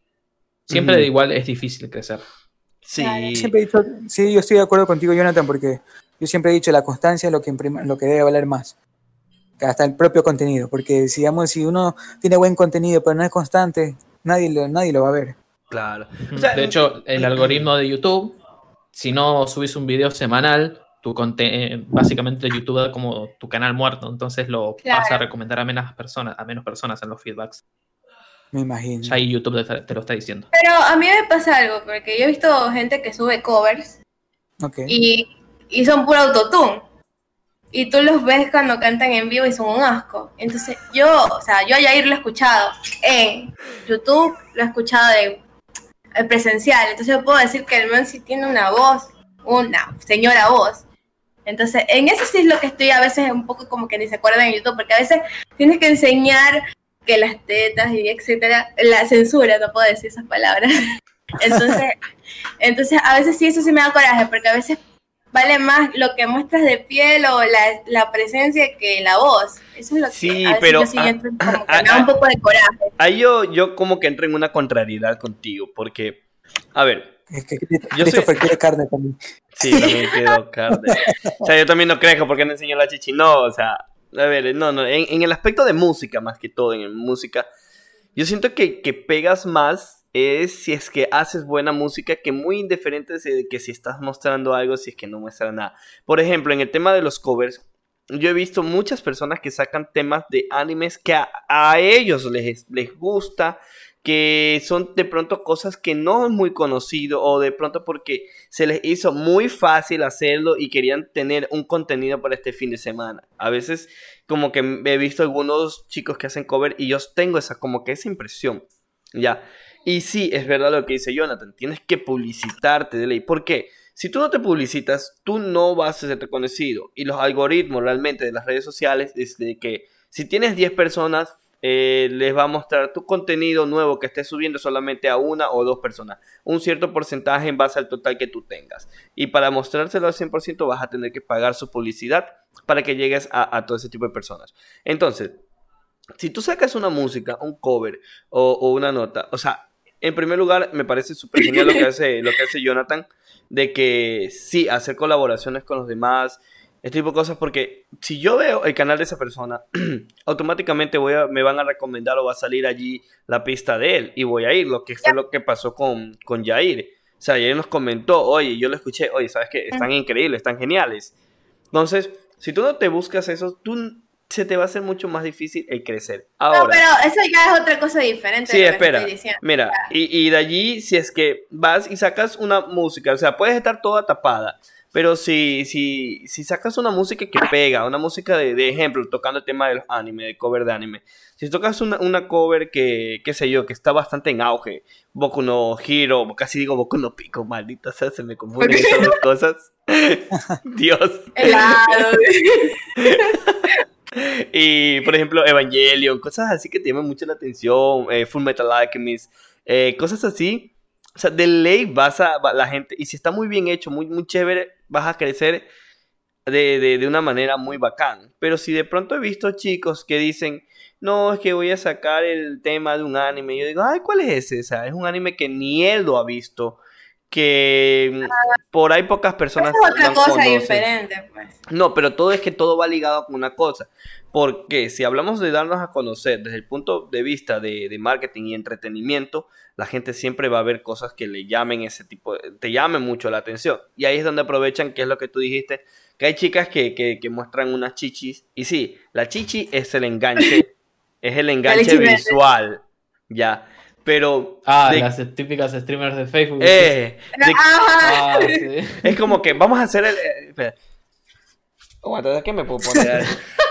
Siempre Ujú. igual es difícil crecer. Sí. Siempre he dicho, sí, yo estoy de acuerdo contigo, Jonathan, porque yo siempre he dicho la constancia es lo que, lo que debe valer más. Hasta el propio contenido, porque si, digamos, si uno tiene buen contenido pero no es constante, nadie lo, nadie lo va a ver. Claro. O sea, de hecho, el algoritmo de YouTube, si no subís un video semanal, tu eh, básicamente YouTube da como tu canal muerto, entonces lo Claro. vas a recomendar a menos personas, a menos personas en los feedbacks. Me imagino. Ya ahí YouTube te, te lo está diciendo. Pero a mí me pasa algo, porque yo he visto gente que sube covers y, y son puro autotune. Y tú los ves cuando cantan en vivo y son un asco. Entonces yo, o sea, yo a Yair lo he escuchado en YouTube, lo he escuchado en, en presencial. Entonces yo puedo decir que el man sí tiene una voz, una señora voz. Entonces, en eso sí es lo que estoy a veces un poco como que ni se acuerdan en YouTube, porque a veces tienes que enseñar que las tetas y etcétera, la censura, no puedo decir esas palabras. (laughs) Entonces, entonces a veces sí eso sí me da coraje, porque a veces vale más lo que muestras de piel o la, la presencia que la voz. Eso es lo que Sí, a veces pero, yo sí ah, entro como que ah, me da ah, un poco de coraje. Ahí yo, yo como que entro en una contrariedad contigo, porque, a ver, Es que Yo Christopher quiere carne también. Sí, también quiero carne. O sea, yo también no crezco porque no enseño la chichi. No, o sea, a ver, no, no. En, en el aspecto de música, más que todo, en música, yo siento que, que pegas más es si es que haces buena música que muy indiferente de que si estás mostrando algo, si es que no muestras nada. Por ejemplo, en el tema de los covers, yo he visto muchas personas que sacan temas de animes que a, a ellos les, les gusta, que son de pronto cosas que no es muy conocido o de pronto porque se les hizo muy fácil hacerlo y querían tener un contenido para este fin de semana. A veces como que he visto algunos chicos que hacen cover y yo tengo esa como que esa impresión. Ya. Y sí, es verdad lo que dice Jonathan, tienes que publicitarte de ley. ¿Por qué? Si tú no te publicitas, tú no vas a ser reconocido. Y los algoritmos realmente de las redes sociales es de que si tienes 10 personas, eh, les va a mostrar tu contenido nuevo que estés subiendo solamente a una o dos personas. Un cierto porcentaje en base al total que tú tengas. Y para mostrárselo al 100% vas a tener que pagar su publicidad para que llegues a, todo ese tipo de personas. Entonces, si tú sacas una música, un cover o, o una nota, o sea, en primer lugar, me parece súper genial lo que hace, lo que hace Jonathan, de que sí, hacer colaboraciones con los demás, este tipo de cosas, porque si yo veo el canal de esa persona, (clears throat) automáticamente voy a, me van a recomendar o va a salir allí la pista de él y voy a ir, lo que fue lo que pasó con, con Jair. O sea, Jair nos comentó, oye, yo lo escuché, oye, ¿sabes qué? Están increíbles, están geniales. Entonces, si tú no te buscas eso, tú se te va a hacer mucho más difícil el crecer. Ahora, no, pero eso ya es otra cosa diferente. Sí, de lo que espera. estoy diciendo. Mira, y, y de allí, si es que vas y sacas una música, o sea, puedes estar toda tapada, pero si, si, si sacas una música que pega, una música de, de ejemplo, tocando el tema de los anime, de cover de anime, si tocas una, una cover que, qué sé yo, que está bastante en auge, Boku no Hero, casi digo Boku no Pico, maldita sea, se me confunden esas dos cosas. (laughs) Dios. (laughs) Y, por ejemplo, Evangelion, cosas así que te llaman mucho la atención, eh, Full Metal Alchemist, eh, cosas así. O sea, de ley vas a, la gente, y si está muy bien hecho, muy, muy chévere, vas a crecer de, de, de una manera muy bacán. Pero si de pronto he visto chicos que dicen, no, es que voy a sacar el tema de un anime, yo digo, ay, ¿cuál es ese? O sea, es un anime que ni él lo ha visto, que por ahí pocas personas es otra cosa conocen. diferente, pues. No, pero todo es que todo va ligado con una cosa. Porque si hablamos de darnos a conocer desde el punto de vista de, de marketing y entretenimiento, la gente siempre va a ver cosas que le llamen ese tipo, de- te llamen mucho la atención. Y ahí es donde aprovechan, que es lo que tú dijiste, que hay chicas que, que, que muestran unas chichis. Y sí, la chichi es el enganche, (laughs) es el enganche visual, ya. Pero Ah, de- las típicas streamers de Facebook. eh, de- Ajá. Ah, sí. es como que vamos a hacer el. eh, espera. Aguanta, ¿qué me puedo poner? (laughs)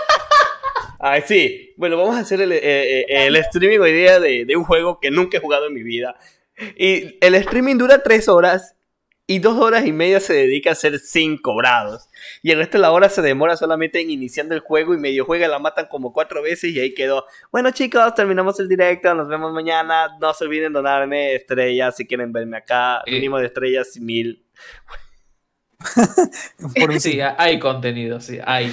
Ah, sí. Bueno, vamos a hacer el, eh, eh, el streaming hoy día de, de un juego que nunca he jugado en mi vida. Y el streaming dura tres horas y dos horas y media se dedica a hacer cinco cobrados. Y el resto de la hora se demora solamente en iniciando el juego y medio juega la matan como cuatro veces y ahí quedó. Bueno chicos, terminamos el directo, nos vemos mañana. No se olviden donarme estrellas si quieren verme acá. Mínimo de estrellas mil. Por (laughs) Sí, hay contenido, sí, hay.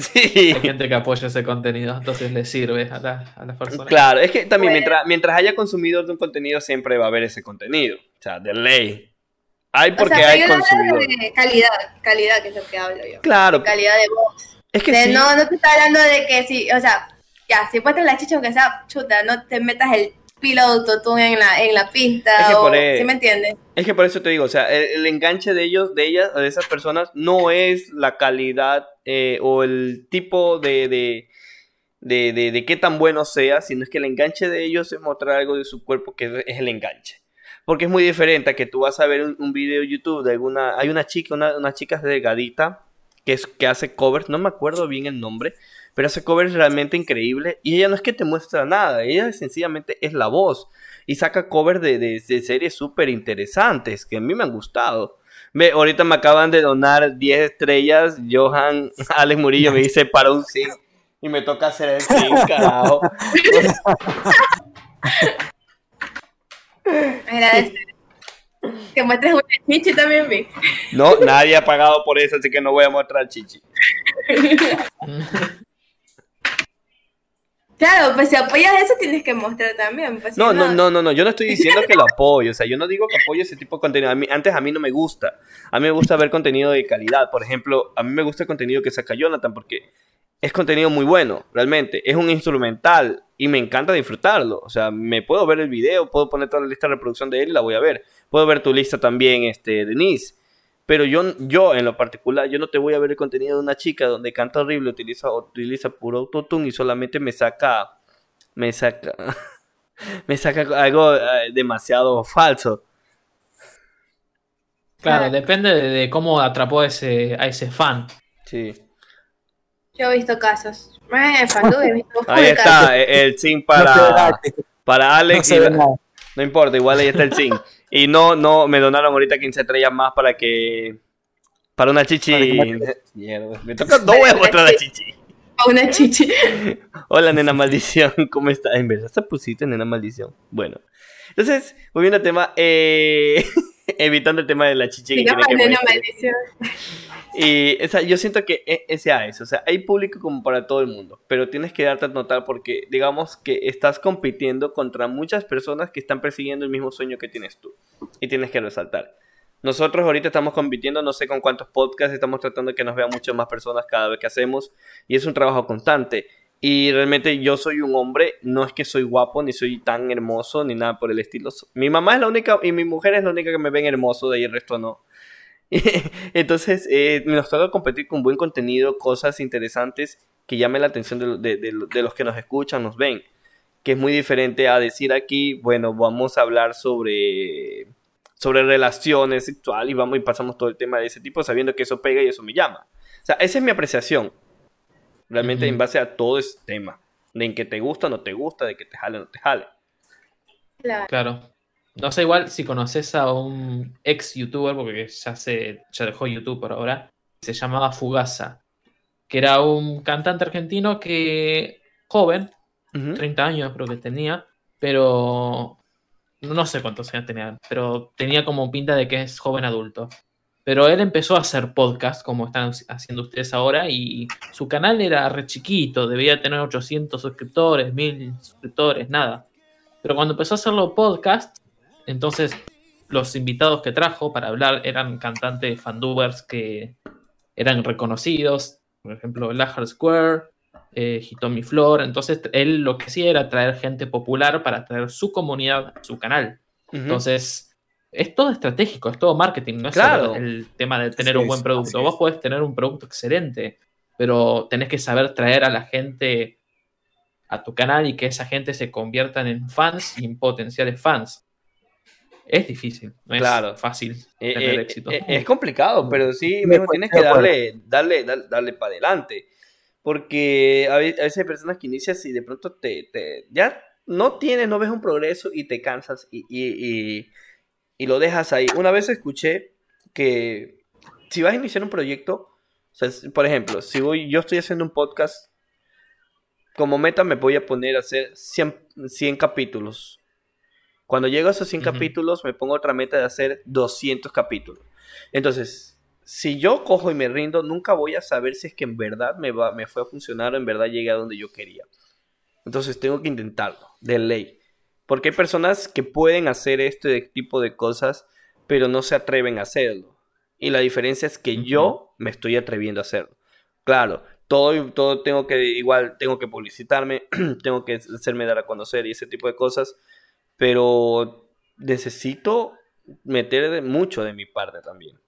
Sí. Hay gente que apoya ese contenido, entonces le sirve a, la- a las personas. Claro, es que también Bueno. mientras, mientras haya consumidores de un contenido siempre va a haber ese contenido. O sea, de ley. Hay O porque sea, hay de calidad, calidad que es lo que hablo yo. Claro, Calidad de voz. es que De- sí. No, no te está hablando de que si, o sea, ya, si muestras la chicha aunque sea chuta, no te metas el pilo de autotune en la, en la pista, Es que o, por e- ¿sí me entiendes? Es que por eso te digo, o sea, el, el enganche de ellos, de ellas, de esas personas, no es la calidad eh, o el tipo de, de, de, de, de qué tan bueno sea, sino es que el enganche de ellos es mostrar algo de su cuerpo que es, es el enganche. Porque es muy diferente a que tú vas a ver un, un video de YouTube de alguna... Hay una chica, una, una chica delgadita que, es, que hace covers, no me acuerdo bien el nombre, pero hace covers realmente increíble y ella no es que te muestra nada, ella sencillamente es la voz y saca covers de, de, de series súper interesantes que a mí me han gustado. Ve, ahorita me acaban de donar 10 estrellas, Johan (laughs) Alex Murillo me dice para un zinc y me toca hacer el zinc, (laughs) carajo. Que muestres una chichi también vi. No, nadie ha pagado por eso, así que no voy a mostrar chichi. (laughs) Claro, pues si apoyas eso tienes que mostrar también. Pues, si No, no, no, no, no, yo no estoy diciendo que lo apoyo, o sea, yo no digo que apoyo ese tipo de contenido. A mí, antes a mí no me gusta. A mí me gusta ver contenido de calidad. Por ejemplo, a mí me gusta el contenido que saca Jonathan porque es contenido muy bueno, realmente. Es un instrumental y me encanta disfrutarlo. O sea, me puedo ver el video, puedo poner toda la lista de reproducción de él y la voy a ver. Puedo ver tu lista también, este, Denise. Pero yo, yo en lo particular, yo no te voy a ver el contenido de una chica donde canta horrible, utiliza, utiliza puro autotune y solamente me saca, me saca, (laughs) me saca algo eh, demasiado falso. Claro, depende de, de cómo atrapó a ese, a ese fan. Sí. Yo he visto casos. Eh, Fandu, he visto (laughs) Ahí está, el zinc No para, para no Alex. se y no importa, igual ahí está el zinc. (laughs) Y no, no, me donaron ahorita 15 estrellas más para que, para una chichi. Para (laughs) Mierda, me (laughs) toca, no voy a mostrar la chichi. A Una chichi. (laughs) Hola, nena maldición, ¿cómo estás? En verdad, te pusiste nena maldición. Bueno, entonces, volviendo al tema, eh, evitando el tema de la chichi que que nena muestre. maldición. Y o sea, yo siento que e- ese a eso, o sea, hay público como para todo el mundo, pero tienes que darte a notar porque digamos que estás compitiendo contra muchas personas que están persiguiendo el mismo sueño que tienes tú y tienes que resaltar. Nosotros ahorita estamos compitiendo, no sé con cuántos podcasts, estamos tratando de que nos vean muchas más personas cada vez que hacemos y es un trabajo constante. Y realmente yo soy un hombre, no es que soy guapo, ni soy tan hermoso, ni nada por el estilo. Mi mamá es la única y mi mujer es la única que me ven hermoso, de ahí el resto no. (laughs) Entonces, eh, nos toca competir con buen contenido, cosas interesantes que llamen la atención de, de- de de los que nos escuchan, nos ven. Que es muy diferente a decir aquí, bueno, vamos a hablar sobre, sobre relaciones sexuales y vamos y pasamos todo el tema de ese tipo, sabiendo que eso pega y eso me llama. O sea, esa es mi apreciación. Realmente Ujú. en base a todo ese tema. De en que te gusta o no te gusta, de que te jale o no te jale. Claro. No sé igual si conoces a un ex youtuber, porque ya se ya dejó YouTube por ahora, se llamaba Fugasa, que era un cantante argentino que joven, Ujú. 30 años creo que tenía, pero no sé cuántos años tenía, pero tenía como pinta de que es joven adulto. Pero él empezó a hacer podcast, como están haciendo ustedes ahora, y su canal era re chiquito, debía tener 800 suscriptores, 1000 suscriptores, nada. Pero cuando empezó a hacerlo podcast, entonces los invitados que trajo para hablar eran cantantes fandubers que eran reconocidos, por ejemplo, Lahar Square, eh, Hitomi Flor. Entonces él lo que hacía era traer gente popular para traer su comunidad a su canal. Entonces, es todo estratégico, es todo marketing, no es Claro. el tema de tener un buen es, producto. Vos podés tener un producto excelente, pero tenés que saber traer a la gente a tu canal y que esa gente se conviertan en fans y en potenciales fans. Es difícil, no Claro. es fácil Eh, tener eh, éxito. eh, es complicado, pero sí, mijo, tienes que darle, darle, darle, darle para adelante. Porque a ve- a veces hay personas que inicias y de pronto te, te- ya no tienes, no ves un progreso y te cansas y, y, y- y lo dejas ahí. Una vez escuché que si vas a iniciar un proyecto, o sea, por ejemplo, si voy, yo estoy haciendo un podcast, como meta me voy a poner a hacer 100, 100 capítulos. Cuando llego a esos 100 Ujú. capítulos, me pongo otra meta de hacer 200 capítulos. Entonces, si yo cojo y me rindo, nunca voy a saber si es que en verdad me, va, me fue a funcionar o en verdad llegué a donde yo quería. Entonces, tengo que intentarlo, de ley. Porque hay personas que pueden hacer este tipo de cosas, pero no se atreven a hacerlo. Y la diferencia es que yo me estoy atreviendo a hacerlo. Claro, todo, todo tengo que, igual, tengo que publicitarme, (clears throat) tengo que hacerme dar a conocer y ese tipo de cosas, pero necesito meter de- mucho de mi parte también.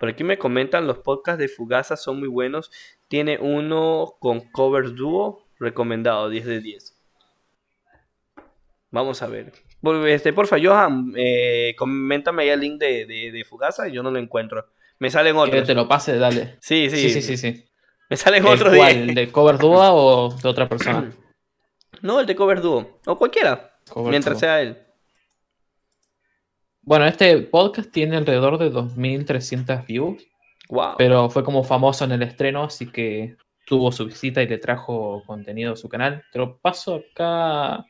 Por aquí me comentan, los podcasts de Fugaza son muy buenos. Tiene uno con covers dúo, recomendado, 10 de 10. Vamos a ver. Por- Este, porfa, Johan, eh, coméntame ahí el link de, de, de Fugaza, yo no lo encuentro. Me salen Que otros. te lo pase, dale. Sí, sí, Sí, sí, sí, sí. Me salen ¿El otros cuál? 10. ¿El de cover Dua o de otra persona? (clears throat) No, el de cover dúo. O cualquiera, Mientras sea él. Bueno, este podcast tiene alrededor de 2.300 views, Wow. pero fue como famoso en el estreno, así que tuvo su visita y le trajo contenido a su canal. Te lo paso acá.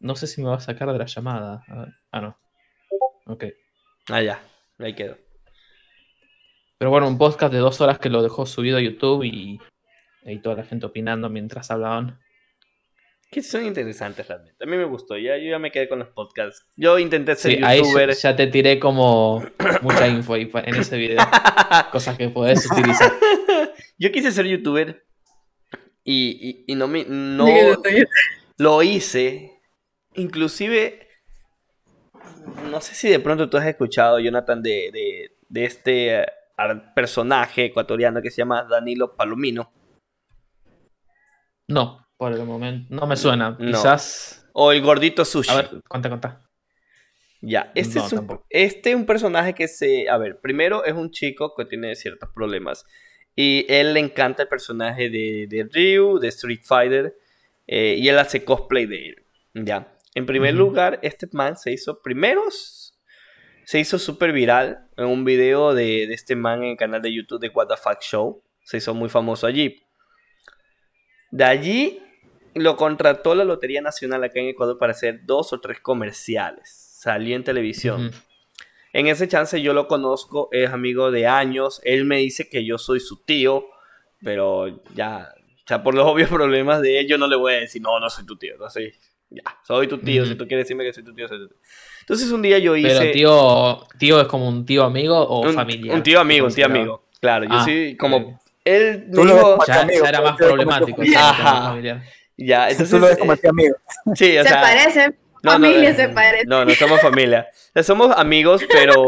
No sé si me va a sacar de la llamada. Ah, no. Ok. Ah, ya, ahí quedó. Pero bueno, un podcast de dos horas que lo dejó subido a YouTube y, y toda la gente opinando mientras hablaban. Que son interesantes realmente. A mí me gustó. Ya, yo ya me quedé con los podcasts. Yo intenté ser Sí, youtuber. ya, ya te tiré como mucha info en ese video. (laughs) Cosas que podés utilizar. (laughs) Yo quise ser youtuber y, y- y no me no lo hice. Inclusive, no sé si de pronto tú has escuchado, Jonathan, de, de, de este eh, personaje ecuatoriano que se llama Danilo Palomino. No, por el momento. No me suena. No. Quizás. O el gordito sushi. A ver, contá, contá. Ya, este No, es un, tampoco. este es un personaje que se... A ver, primero es un chico que tiene ciertos problemas. Y él le encanta el personaje de, de Ryu, de Street Fighter. eh, y él hace cosplay de él. Ya. En primer lugar, este man se hizo primero... Se hizo súper viral en un video de, de este man en el canal de YouTube de What the Fuck Show. Se hizo muy famoso allí. De allí lo contrató la Lotería Nacional acá en Ecuador para hacer dos o tres comerciales. Salió en televisión. Ujú. En ese chance yo lo conozco, es amigo de años. Él me dice que yo soy su tío, pero ya, ya por los (laughs) obvios problemas de él, yo no le voy a decir, no, no soy tu tío, no soy. Ya, soy tu tío. Ujú. Si tú quieres decirme que soy tu tío, soy tu tío. Entonces un día yo hice. Pero tío, tío es como un tío amigo o un, familiar. un tío amigo, un tío amigo. Claro, yo Ah, sí, como. Él me dijo. Ya, amigo, ya era más problemático. familia. Ajá. Ya, entonces. Tú lo ves como eh, tu amigo. sí, o se sea, parecen. No, familia eh, se parece. No, no somos familia. O sea, somos amigos, pero,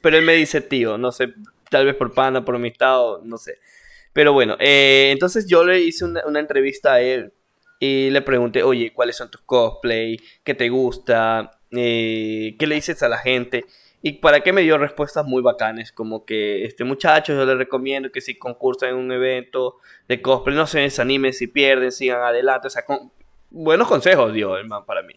pero él me dice tío. No sé, tal vez por pana, por amistad, o no sé. Pero bueno, eh, entonces yo le hice una, una entrevista a él y le pregunté, oye, ¿cuáles son tus cosplay? ¿Qué te gusta? Eh, ¿Qué le dices a la gente? Y para qué me dio respuestas muy bacanes, como que, este muchacho, yo les recomiendo que si concursan en un evento de cosplay, no se desanimen si pierden, sigan adelante. O sea, con- buenos consejos dio el man para mí.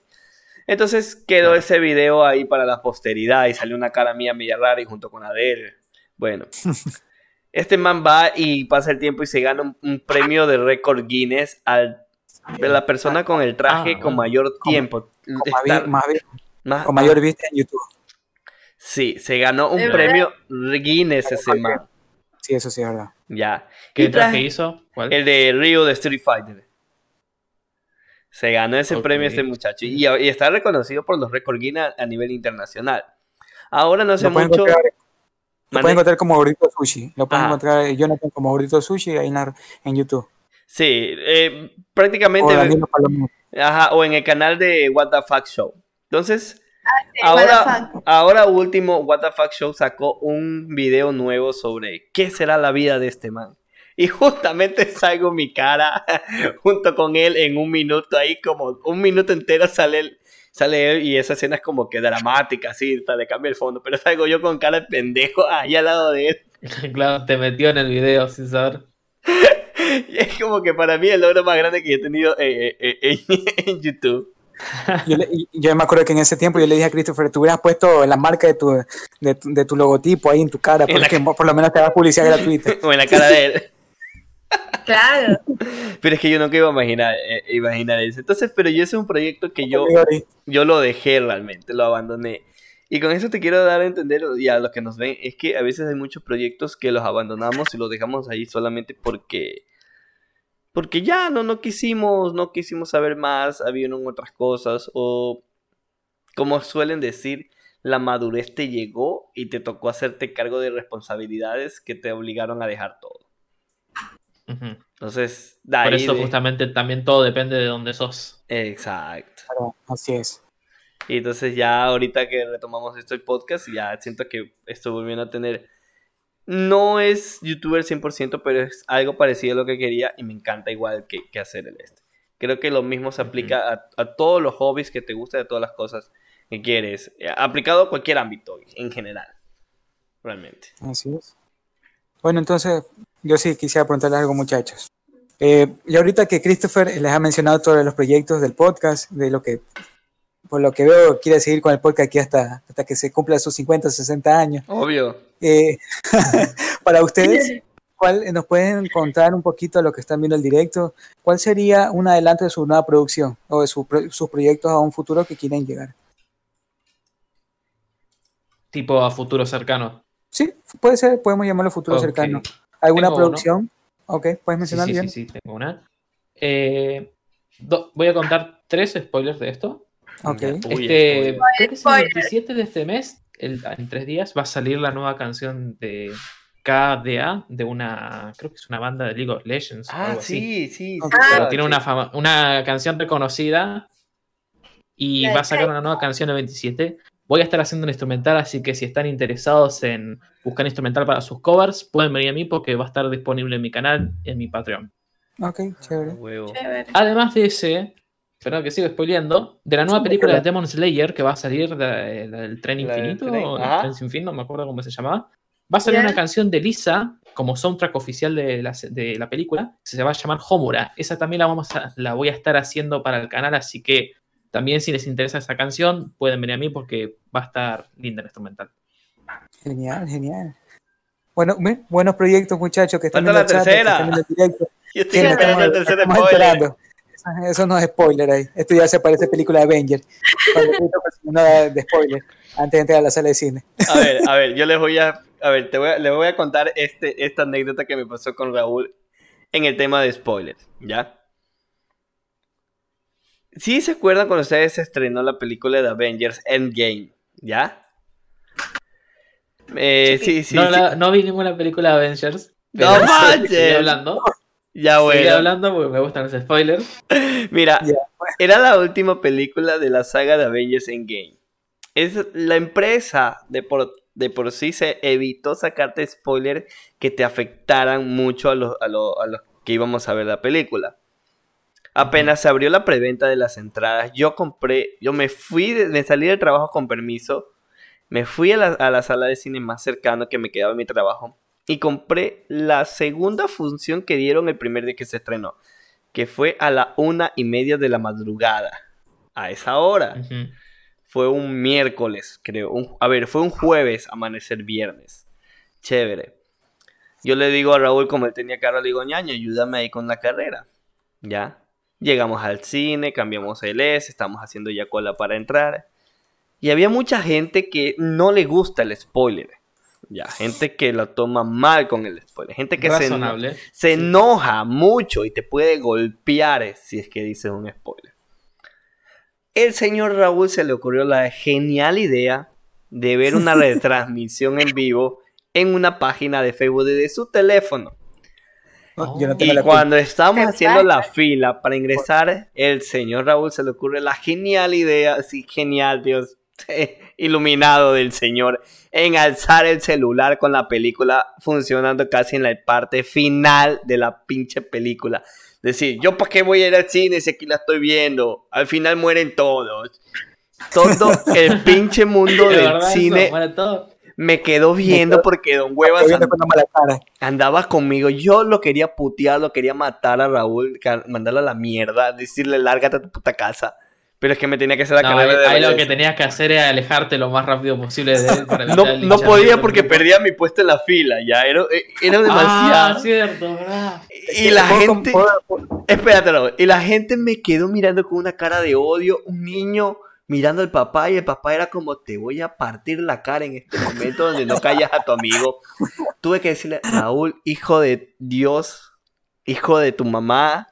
Entonces quedó ese video ahí para la posteridad y salió una cara mía media rara y junto con la de él. Bueno, (laughs) este man va y pasa el tiempo y se gana un, un premio de récord Guinness al de la persona con el traje Ah, con mayor tiempo. Con, Estar vi- más- con mayor vista en YouTube. Sí, se ganó un ¿De premio Guinness ese man. Sí, eso sí es verdad. Ya. ¿Qué traje- hizo? ¿Cuál? El de Rio de Street Fighter. Se ganó ese premio ese muchacho. Y, y está reconocido por los récord Guinness a, nivel internacional. Ahora no sé Lo mucho. encontrar, lo pueden encontrar como Gordito Sushi. Lo pueden Ah. encontrar eh, Jonathan como Gordito Sushi ahí en, en YouTube. Sí, eh, O prácticamente. Palomino. Ajá, o en el canal de What the Fuck Show. Entonces, Sí, ahora, ahora último, What the Fuck Show sacó un video nuevo sobre qué será la vida de este man. Y justamente salgo mi cara (laughs) junto con él en un minuto ahí, como un minuto entero sale él, sale él y esa escena es como que dramática, así, hasta le cambia el fondo, pero salgo yo con cara de pendejo ahí al lado de él. (laughs) claro, te metió en el video sin saber. (laughs) Y es como que para mí el logro más grande que he tenido eh, eh, eh, en, en YouTube. Yo, le- y- yo me acuerdo que en ese tiempo yo le dije a Christopher, tú hubieras puesto la marca de tu, de, tu- de tu logotipo ahí en tu cara, En la porque por lo menos te da publicidad gratuita. (laughs) O en la cara de él. Claro. Pero es que yo nunca iba a imaginar, eh, imaginar eso. Entonces, pero yo ese es un proyecto que yo, yo lo dejé realmente, lo abandoné. Y con eso te quiero dar a entender, y a los que nos ven, es que a veces hay muchos proyectos que los abandonamos y los dejamos ahí solamente porque... Porque ya no, no quisimos, no quisimos saber más, habían otras cosas, o como suelen decir, la madurez te llegó y te tocó hacerte cargo de responsabilidades que te obligaron a dejar todo. Entonces, de Por ahí eso de- justamente también todo depende de dónde sos. Exacto. Claro, así es. Y entonces ya ahorita que retomamos esto el podcast, ya siento que estoy volviendo a tener... No es youtuber 100%, pero es algo parecido a lo que quería y me encanta igual que, que hacer el este. Creo que lo mismo se aplica a, a todos los hobbies que te gustan, a todas las cosas que quieres. eh, Aplicado a cualquier ámbito en general. Realmente. Así es. Bueno, entonces yo sí quisiera preguntarles algo, muchachos. Eh, y ahorita que Christopher les ha mencionado todos los proyectos del podcast, de lo que, por lo que veo, quiere seguir con el podcast aquí hasta, hasta que se cumpla sus 50, 60 años. Obvio. Eh, (laughs) para ustedes, ¿cuál, ¿nos pueden contar un poquito lo que están viendo el directo? ¿Cuál sería un adelanto de su nueva producción o de su sus proyectos a un futuro que quieren llegar? tipo a futuro cercano? Sí, puede ser, podemos llamarlo futuro cercano. ¿Alguna Tengo uno. producción? Ok, puedes Sí, mencionar sí, bien. sí, sí, tengo una. Eh, do- voy a contar tres spoilers de esto. Ok. Uy, este, spoiler. creo que es el Spoiler. 27 de este mes, el- en tres días, va a salir la nueva canción de KDA, de una, creo que es una banda de League of Legends. o Ah, algo así. sí, sí. Ok. sí, Ah, Pero claro, tiene sí. una, fama- una canción reconocida y va a sacar una nueva canción el 27. Voy a estar haciendo un instrumental, así que si están interesados en buscar instrumental para sus covers, pueden venir a mí porque va a estar disponible en mi canal, en mi Patreon. Ok, chévere. Chévere. Además de ese, perdón que sigo spoileando, de la nueva película de. Demon Slayer que va a salir, de- del tren infinito, tren, o el tren sin fin, no me acuerdo cómo se llamaba. Va a salir una canción de Lisa como soundtrack oficial de la, de la película, se va a llamar Homura. Esa también la, vamos a, la voy a estar haciendo para el canal, así que también si les interesa esa canción, pueden venir a mí porque va a estar linda el instrumental. Genial, genial. Bueno, buenos proyectos, muchachos, que están viendo la que tercera. están viendo el directo. Yo estoy Que esperando el tercer spoiler. enterando. Eso- no es spoiler ahí. Esto ya se parece a película de Avenger. Llenó de spoiler antes de entrar a la sala de cine. A ver, a ver, yo les voy a, a ver, te voy a, les voy a contar este, esta anécdota que me pasó con Raúl en el tema de spoilers, ¿ya? Sí se acuerdan cuando ustedes se estrenó la película de Avengers Endgame, ¿ya? Eh, sí, sí, no, sí. la- no vi ninguna película de Avengers. No manches. Seguí hablando. Ya bueno. hablando porque me gustan los spoilers. (laughs) Mira, Ya, era la última película de la saga de Avengers Endgame. Es la empresa de por, de por sí se evitó sacarte spoilers que te afectaran mucho a los, a, lo- a los que íbamos a ver la película. Apenas se abrió la preventa de las entradas, yo compré, yo me fui, de, me salí del trabajo con permiso, me fui a la, a la sala de cine más cercano que me quedaba en mi trabajo y compré la segunda función que dieron el primer día que se estrenó que fue a la una y media de la madrugada. A esa hora. Fue un miércoles, creo. Un- a ver, fue un jueves, amanecer viernes. Chévere. Yo le digo a Raúl, como él tenía carro, le digo, ñaño, ayúdame ahí con la carrera. Ya. Llegamos al cine, cambiamos el S, estamos haciendo ya cola para entrar. Y había mucha gente que no le gusta el spoiler. Ya, gente que lo toma mal con el spoiler. Gente que se, eno- Razonable. se enoja mucho y te puede golpear eh, si es que dices un spoiler. El señor Raúl se le ocurrió la genial idea de ver una (laughs) retransmisión en vivo en una página de Facebook desde su teléfono. No, yo no tengo Y la cuando estábamos ¿Qué haciendo la fila para ingresar, el señor Raúl se le ocurre la genial idea, sí, genial, Dios, iluminado del señor, en alzar el celular con la película funcionando casi en la parte final de la pinche película. Decir, yo para qué voy a ir al cine si aquí la estoy viendo, al final mueren todos. Todo (laughs) el pinche mundo ¿De del eso? cine me quedó viendo porque Don Huevas viendo con una mala cara. andaba conmigo. Yo lo quería putear, lo quería matar a Raúl, mandarlo a la mierda, decirle lárgate a tu puta casa. Pero es que me tenía que hacer la No, carrera de ahí lo que tenías que hacer era alejarte lo más rápido posible de él para (laughs) No, no podía porque perdía mi puesto en la fila, ya era, eh, era Ah, demasiado. cierto, ¿verdad? y la ¿Puedo- gente, espérate, y la gente me quedó mirando con una cara de odio, un niño mirando al papá y el papá era como te voy a partir la cara en este momento donde no callas a tu amigo. Tuve que decirle, Raúl, hijo de Dios, hijo de tu mamá,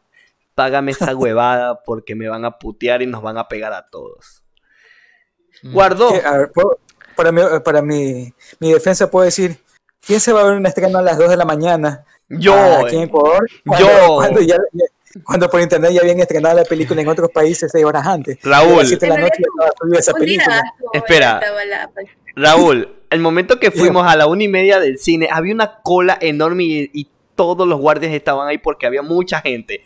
págame esa (laughs) huevada porque me van a putear y nos van a pegar a todos. Mm. Guardó. Eh, a ver, puedo- para mi, para mi, mi defensa puedo decir, ¿quién se va a ver un estreno a las 2 de la mañana? Yo, aquí en Ecuador. Cuando, Yo. Cuando, ya- cuando por internet ya habían estrenado la película en otros países seis horas antes. Raúl. Y a las 7 de la noche esa película. Espera. la- Raúl, el momento que fuimos a la una y media del cine, había una cola enorme y, y todos los guardias estaban ahí porque había mucha gente.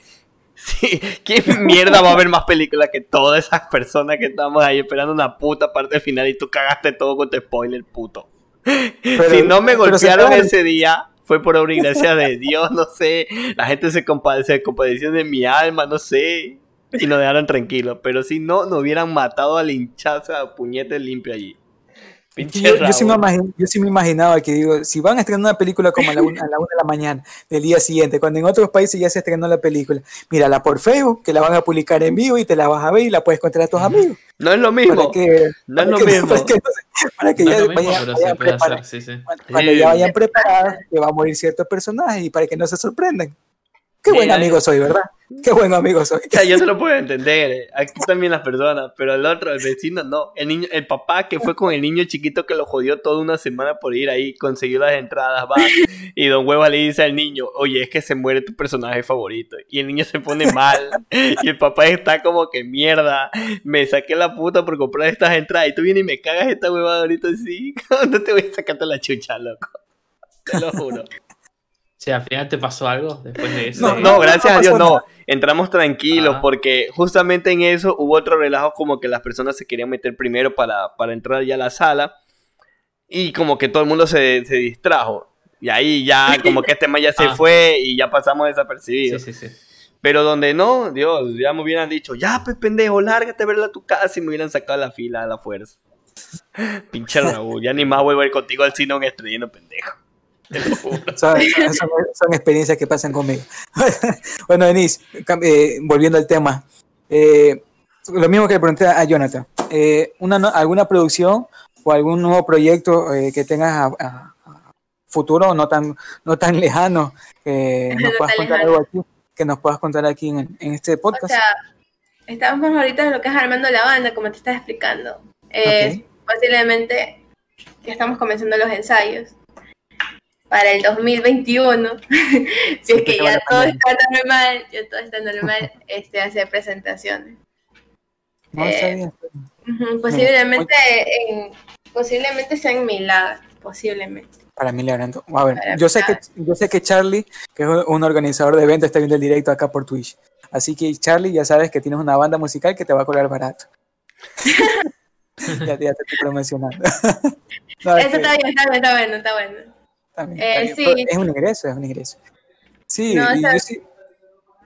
Sí, ¿qué mierda va a haber más películas que todas esas personas que estamos ahí esperando una puta parte final y tú cagaste todo con tu spoiler, puto? Pero- si no me golpearon ese día, fue por obra y gracia de Dios, no sé. La gente se, compa- se compadeció de mi alma, no sé. Y nos dejaron tranquilos. Pero si no, nos hubieran matado al hinchazo a puñete limpio allí. Pinche Yo, yo sí me yo sí me imaginaba que digo, si van a estrenar una película como a la, una, a la una de la mañana del día siguiente, cuando en otros países ya se estrenó la película, mírala por Facebook, que la van a publicar en vivo y te la vas a ver y la puedes contar a tus amigos. No es lo mismo. que, No es lo que- mismo. (laughs) para que, para que No ya mismo, vayan, vayan hacer, sí, sí. Cuando Sí. ya vayan que va a morir ciertos personajes y para que no se sorprendan. Qué Sí, buen amigo soy, ¿verdad? Qué buen amigo soy. O sea, yo se lo puedo entender. eh. Aquí también las personas, pero el otro, el vecino, no. El niño, el papá que fue con el niño chiquito que lo jodió toda una semana por ir ahí, consiguió las entradas, va. Y Don Hueva le dice al niño, oye, es que se muere tu personaje favorito. Y el niño se pone mal. Y el papá está como que mierda. Me saqué la puta por comprar estas entradas. Y tú vienes y me cagas esta huevada ahorita así. (laughs) No te voy a sacarte la chucha, loco. Te lo juro. Sí, al final te pasó algo después de eso. No, No, no, no gracias a Dios, no. Entramos tranquilos Ah. porque justamente en eso hubo otro relajo como que las personas se querían meter primero para, para entrar ya a la sala y como que todo el mundo se, se distrajo. Y ahí ya como que este tema ya se (laughs) Ah. fue y ya pasamos desapercibidos. Sí, sí, sí. Pero donde no, Dios, ya me hubieran dicho, ya pues pendejo, lárgate a verla a tu casa y me hubieran sacado la fila a la fuerza. (laughs) Pinche Raúl, ya ni más vuelvo a ir contigo al cine un estrellino pendejo. (laughs) Son, son- son experiencias que pasan conmigo. (laughs) bueno, Denise, eh, volviendo al tema. eh, lo mismo que le pregunté a Jonathan. eh, una, ¿Alguna producción o algún nuevo proyecto eh, que tengas a, a- a futuro, no tan, no tan (laughs) lejano, que No nos puedas contar lejano. algo aquí? Que nos puedas contar aquí en, en este O podcast. sea, estamos ahorita en lo que es armando la banda, como te estaba explicando. Eh, Posiblemente ya estamos comenzando los ensayos para el 2021. (laughs) si es que ya todo está normal, ya todo está normal, (laughs) este, hacer presentaciones. No, eh, Posiblemente, en, posiblemente sea en Milagro, posiblemente. Para mí, Leandro. A ver, Para yo sé, que, yo sé que Charlie, que es un organizador de eventos, está viendo el directo acá por Twitch. Así que, Charlie, ya sabes que tienes una banda musical que te va a cobrar barato. (laughs) ya, ya te estoy promocionando. No, Eso está bien, está bien, está bueno, está bueno. También eh, bien, sí. Es un ingreso, es un ingreso. Sí, No, y está- yo sí.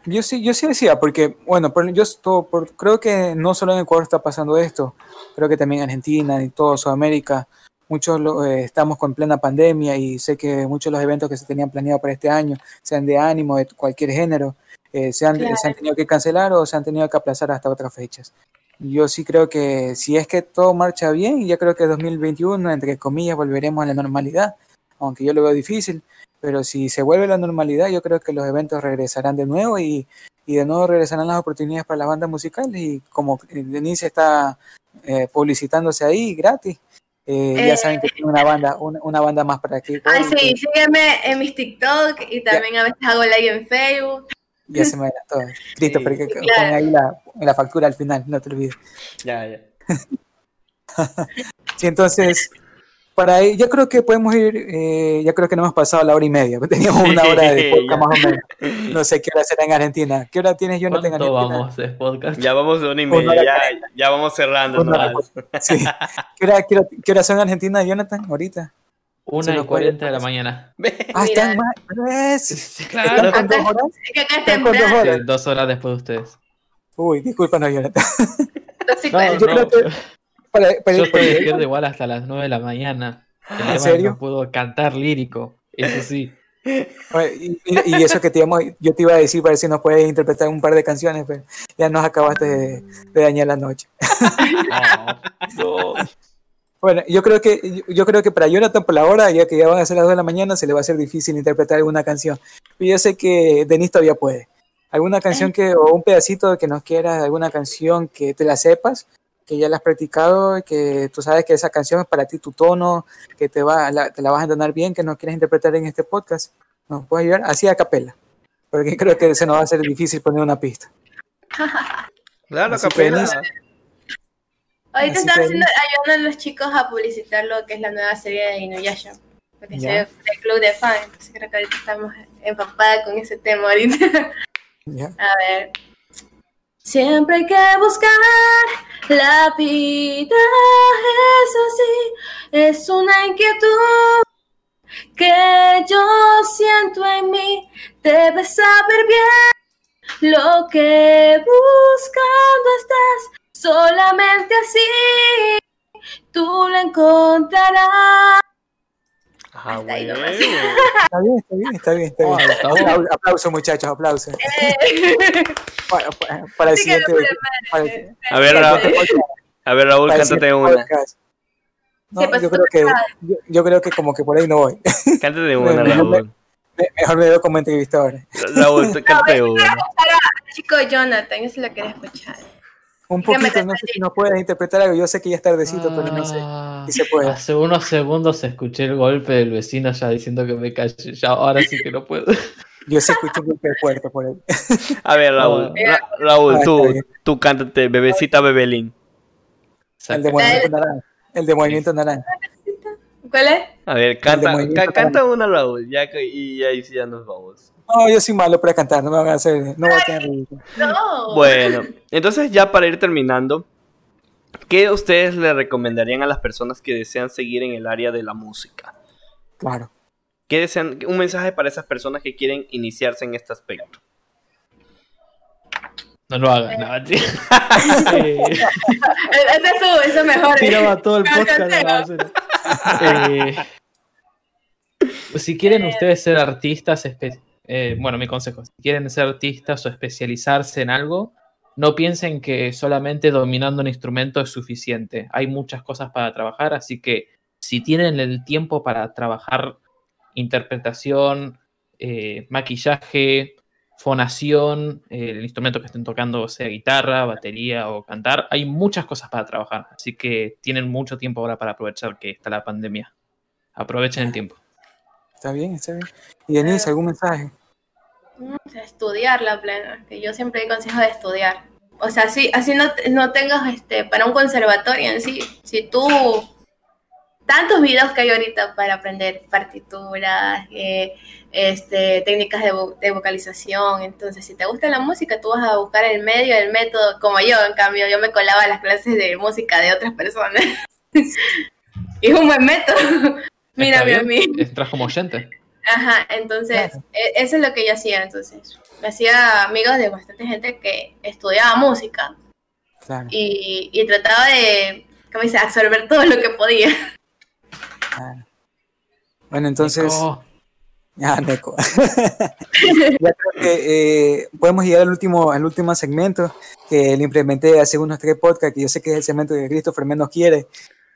Yo sí, yo sí decía, porque, bueno, por- yo esto- por- creo que no solo en Ecuador está pasando esto, creo que también en Argentina y todo Sudamérica, muchos lo- eh, estamos con plena pandemia y sé que muchos de los eventos que se tenían planeados para este año, sean de ánimo, de cualquier género, eh, se, han, Claro. se han tenido que cancelar o se han tenido que aplazar hasta otras fechas. Yo sí creo que si es que todo marcha bien, ya creo que 2021, entre comillas, volveremos a la normalidad, aunque yo lo veo difícil, pero si se vuelve a la normalidad, yo creo que los eventos regresarán de nuevo y, y de nuevo regresarán las oportunidades para las bandas musicales y como Denise está eh, publicitándose ahí gratis, eh, ya Eh. saben que tiene una banda, una, una banda más para que Ay, sí, sígueme en mis TikTok y también a veces hago live en Facebook. ya se me adelantó. Christopher, Sí. que, que Claro. pon ahí la, la factura al final, no te olvides. Ya, ya. (laughs) Sí, entonces, para ahí, yo creo que podemos ir, eh, ya creo que no hemos pasado la hora y media, (laughs) teníamos una hora de podcast más o menos. No sé qué hora será en Argentina. ¿Qué hora tienes, Jonathan, en ¿Cuánto Argentina? vamos de podcast? Ya vamos de una y media, hora ya, ya vamos cerrando. Una. Sí. ¿Qué hora, qué, hora, qué hora son en Argentina, Jonathan, ahorita? Una y cuarenta de la mañana. Ah, están más. ¿ves? Sí, ¿Están claro. con dos horas? Están con dos horas. Sí, dos horas después de ustedes. Uy, discúlpanos, Jonathan. No. Yo creo que para, para Yo estoy despierto igual hasta las 9 de la mañana. El que serio? No puedo cantar lírico, eso sí. Y, y- eso que te íbamos- yo te iba a decir para ver si nos puedes interpretar un par de canciones, pero ya nos acabaste de, de dañar la noche. (laughs) No, no. (laughs) Bueno, yo creo que yo, creo que para Jonathan por la hora, ya que ya van a ser las 2 de la mañana, se le va a hacer difícil interpretar alguna canción. Y yo sé que Denis todavía puede. Alguna canción (clears throat) que, o un pedacito que nos quieras, alguna canción que te la sepas, que ya la has practicado, que tú sabes que esa canción es para ti tu tono, que te va, la, te la vas a entonar bien, que nos quieres interpretar en este podcast. ¿Nos puedes ayudar? Así a capela. Porque creo que se nos va a hacer difícil poner una pista. (laughs) Claro, Así capela. Ahorita están haciendo, ayudando a los chicos a publicitar lo que es la nueva serie de Inuyasha. Porque soy del club de fans, entonces creo que ahorita estamos empapadas con ese tema ahorita. ¿ya? (laughs) A ver. Siempre hay que buscar la vida, es así, es una inquietud que yo siento en mí. Debes saber bien lo que buscando estás, solamente así tú lo encontrarás. Ah, Hasta ahí nomás. (laughs) Está bien, está bien, está bien. Está Oh, bien. está bueno. Aplau- Aplausos, muchachos, aplausos. Eh, Para, para- para el siguiente. para el- A ver, Raúl, a ver, Raúl, cántate una. No, pues, yo creo que yo, yo creo que como que por ahí no voy. Cántate (laughs) una, Raúl. Me- Mejor me veo como entrevistador. Raúl, (laughs) cántate una. Chico Jonathan, eso lo quería escuchar. Un poquito, no sé si nos puedes interpretar algo. Yo sé que ya es tardecito, pero no sé Ah, si se puede. Hace unos segundos escuché el golpe del vecino ya diciendo que me calle. Ya, ahora sí que no puedo. (laughs) Yo sí escuché un golpe fuerte por ahí. A ver, (laughs) Raúl, Ah. Ra- Raúl, Ah, tú, tú cántate, bebecita Bebelín. El de Movimiento Naranja. El de Movimiento Naranja. ¿Cuál es? A ver, canta, ca- canta una, Raúl, ya que, y ahí sí ya nos vamos. No, yo soy malo para cantar, no me van a hacer, no voy a tener ridículo. No. Bueno, entonces ya para ir terminando, ¿qué ustedes le recomendarían a las personas que desean seguir en el área de la música? Claro. ¿Qué desean, un mensaje para esas personas que quieren iniciarse en este aspecto? No lo hagan, no, (laughs) tío. Eh, Ese es su, eso es mejor. tiraba todo el No, podcast. Eh, pues si quieren ustedes ser artistas, espe- eh, bueno, mi consejo, si quieren ser artistas o especializarse en algo, no piensen que solamente dominando un instrumento es suficiente. Hay muchas cosas para trabajar, así que si tienen el tiempo para trabajar interpretación, eh, maquillaje, fonación, eh, el instrumento que estén tocando, sea guitarra, batería o cantar, hay muchas cosas para trabajar, así que tienen mucho tiempo ahora para aprovechar que está la pandemia. Aprovechen el tiempo. Está bien, está bien. Y Denise, ¿algún mensaje? Mm, Estudiar la plena, que yo siempre doy consejo de estudiar. O sea, si así no, no tengas este para un conservatorio en sí, si tú tantos videos que hay ahorita para aprender partituras, eh, este, técnicas de, vo- de vocalización, entonces si te gusta la música, tú vas a buscar el medio, el método, como yo, en cambio, yo me colaba a las clases de música de otras personas. y (laughs) es un buen método. Mírame ¿Está a mí. Entras como oyente. Ajá, entonces, Claro. e- eso es lo que yo hacía entonces. Me hacía amigos de bastante gente que estudiaba música Claro. y, y trataba de, ¿cómo dice?, absorber todo lo que podía. claro. Bueno, entonces, Nico, ah, Neco. (laughs) ya creo que eh, podemos llegar al último, al último segmento que le implementé hace unos tres podcasts, que yo sé que es el segmento que Christopher menos quiere,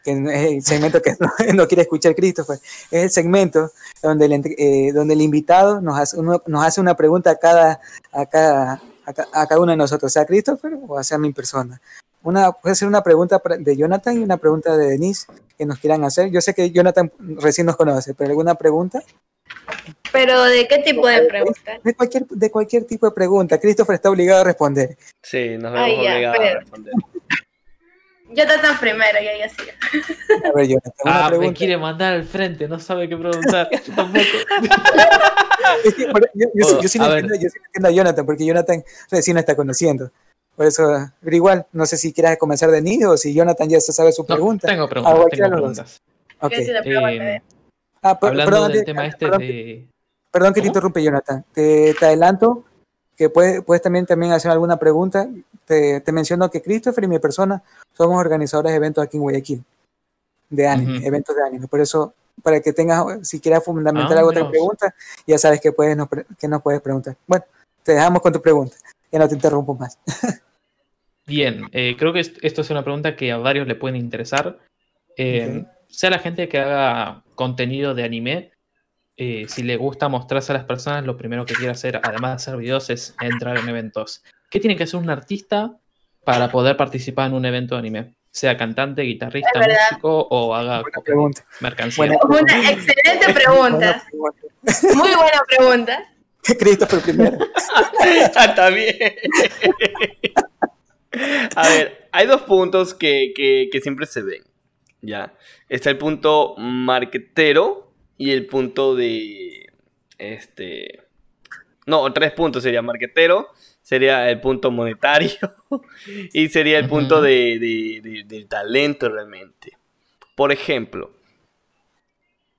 que no es el segmento que (laughs) no, no quiere escuchar Christopher. Es el segmento donde el, eh, donde el invitado nos hace, uno- nos hace una pregunta a cada, a, cada, a, ca- a cada uno de nosotros, sea Christopher o hacia mi persona. Una, puede ser una pregunta de Jonathan y una pregunta de Denise que nos quieran hacer. Yo sé que Jonathan recién nos conoce, pero alguna pregunta Pero, ¿de qué tipo de preguntas? de cualquier, de cualquier tipo de pregunta. Christopher está obligado a responder. Sí, nos Ay, vemos ya, obligados a responder. Yo tan primero, ya, ya sí. A ver, Jonathan, una Ah, me quiere mandar al frente, no sabe qué preguntar. (laughs) Yo tampoco. (laughs) Es que, por- yo, yo sí- yo no entiendo, yo sí no entiendo a Jonathan, porque Jonathan recién está conociendo. Por eso, pero igual, no sé si quieras comenzar de niño o si Jonathan ya se sabe su No, pregunta. tengo Ah, preguntas, cualquiera tengo de los preguntas. Ok. ¿Qué es la pregunta? Eh, Ah, hablando perdón, del te- tema este perdón, de... perdón que te ¿Cómo? interrumpe, Jonathan. Te, te adelanto que puedes, puedes también, también hacer alguna pregunta. Te, te menciono que Christopher y mi persona somos organizadores de eventos aquí en Guayaquil, de anime, eventos de anime. Por eso, para que tengas, si quieras fundamentar Ah, alguna otra pregunta, ya sabes que, puedes, que nos puedes preguntar. Bueno, te dejamos con tu pregunta. Ya no te interrumpo más. (laughs) Bien, eh, creo que est- esto es una pregunta que a varios le pueden interesar. Eh, Sea la gente que haga contenido de anime, eh, si le gusta mostrarse a las personas, lo primero que quiere hacer, además de hacer videos, es entrar en eventos. ¿Qué tiene que hacer un artista para poder participar en un evento de anime? Sea cantante, guitarrista, músico o haga Buena pregunta. mercancía. Buena Una excelente pregunta. Buena pregunta. Muy buena pregunta. (laughs) Christopher primero. (laughs) Ah, Está bien. A ver, hay dos puntos que, que- que siempre se ven. Ya. Está el punto marquetero y el punto de. Este. No, tres puntos sería marquetero, sería el punto monetario (laughs) y sería el punto Ujú. de, de- de- del talento realmente. Por ejemplo,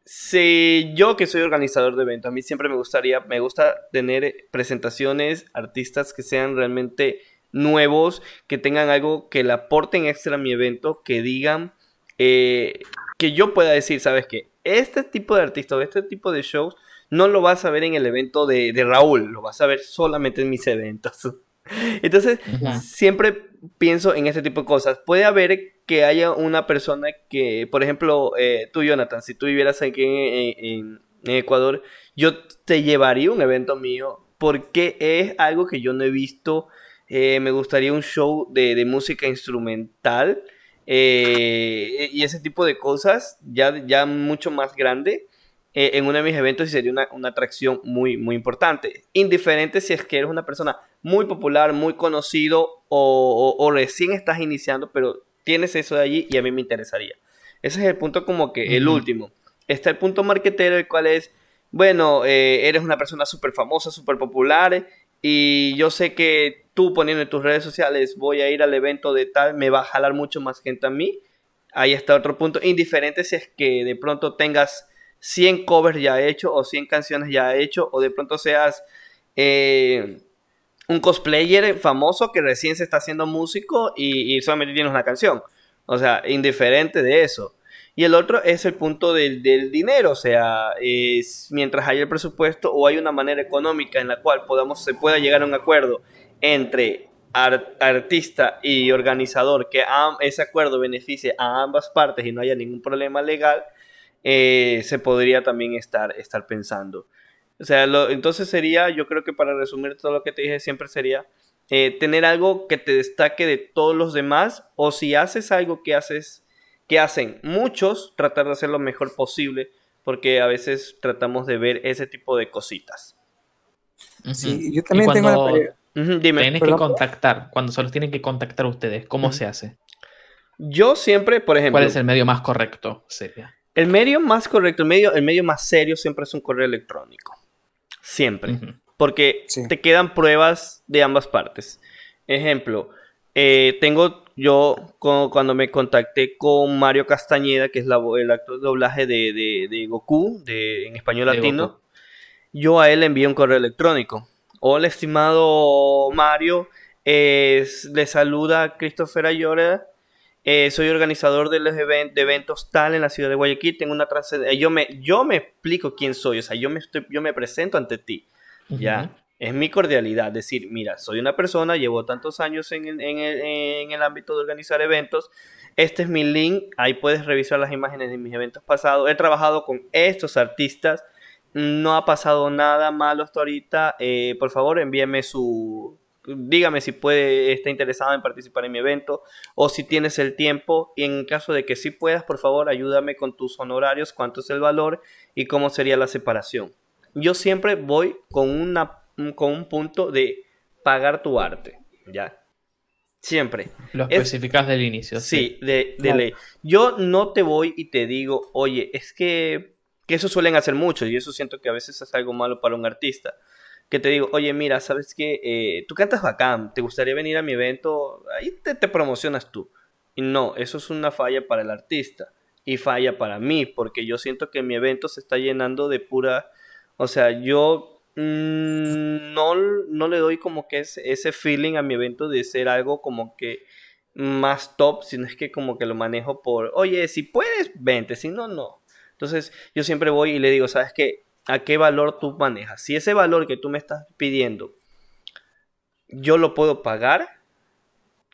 si yo que soy organizador de eventos, a mí siempre me gustaría, me gusta tener presentaciones, artistas que sean realmente nuevos, que tengan algo que le aporten extra a mi evento, que digan eh, que yo pueda decir, ¿sabes qué? Este tipo de artista o este tipo de shows no lo vas a ver en el evento de, de Raúl, lo vas a ver solamente en mis eventos. (laughs) Entonces, siempre pienso en este tipo de cosas. Puede haber que haya una persona que, por ejemplo, eh, tú, Jonathan, si tú vivieras aquí en, Ecuador, yo te llevaría un evento mío porque es algo que yo no he visto. Eh, me gustaría un show de, música instrumental eh, y ese tipo de cosas, ya, ya mucho más grande. Eh, en uno de mis eventos y sería una, atracción muy, muy importante. Indiferente si es que eres una persona muy popular, muy conocido o, recién estás iniciando, pero tienes eso de allí y a mí me interesaría. Ese es el punto como que el último. Está el punto marquetero, el cual es, bueno, eh, eres una persona súper famosa, súper popular y yo sé que tú poniendo en tus redes sociales voy a ir al evento de tal, me va a jalar mucho más gente a mí. Ahí está otro punto. Indiferente si es que de pronto tengas 100 covers ya hecho o 100 canciones ya hecho o de pronto seas eh, un cosplayer famoso que recién se está haciendo músico y, solamente tienes una canción. O sea, indiferente de eso. Y el otro es el punto del, dinero, o sea, mientras haya el presupuesto o hay una manera económica en la cual podamos, se pueda llegar a un acuerdo entre artista y organizador, que ese acuerdo beneficie a ambas partes y no haya ningún problema legal, eh, se podría también estar, estar pensando. O sea, entonces sería, yo creo que para resumir todo lo que te dije, siempre sería eh, tener algo que te destaque de todos los demás, o si haces algo que haces, que hacen muchos, tratar de hacer lo mejor posible, porque a veces tratamos de ver ese tipo de cositas. Sí, yo también tengo dime. Tienes que contactar, cuando solo tienen que contactar ustedes, ¿cómo se hace? Yo siempre, por ejemplo. ¿Cuál es el medio más correcto? Sería. El medio más correcto, el medio, el medio más serio siempre es un correo electrónico. Siempre. Porque te quedan pruebas de ambas partes. Ejemplo, eh, tengo yo cuando me contacté con Mario Castañeda, que es el actor de doblaje de, Goku de, en español latino, yo a él le envié un correo electrónico. Hola, estimado Mario, le saluda Christopher Ayora. Eh, soy organizador de, los de eventos tal en la ciudad de Guayaquil, tengo una trascendencia, yo me, yo me explico quién soy, o sea, yo me, estoy, yo me presento ante ti, ¿ya? Es mi cordialidad, decir, mira, soy una persona, llevo tantos años en, el, ámbito de organizar eventos, este es mi link, ahí puedes revisar las imágenes de mis eventos pasados, he trabajado con estos artistas, no ha pasado nada malo hasta ahorita, eh, por favor envíeme su, dígame si puede, está interesado en participar en mi evento o si tienes el tiempo y en caso de que sí puedas, por favor, ayúdame con tus honorarios, cuánto es el valor y cómo sería la separación. Yo siempre voy con, una, con un punto de pagar tu arte, ¿ya? Siempre. Lo especificas del inicio. Sí, de, de ley. Yo no te voy y te digo, oye, es que, que eso suelen hacer muchos y eso siento que a veces es algo malo para un artista que te digo, oye, mira, ¿sabes qué? Eh, tú cantas bacán, ¿te gustaría venir a mi evento? Ahí te, te, promocionas tú. Y no, eso es una falla para el artista y falla para mí, porque yo siento que mi evento se está llenando de pura... O sea, yo mm, no, no le doy como que ese, ese feeling a mi evento de ser algo como que más top, sino es que como que lo manejo por, oye, si puedes, vente, si no, no. Entonces yo siempre voy y le digo, ¿sabes qué? a qué valor tú manejas. Si ese valor que tú me estás pidiendo, yo lo puedo pagar,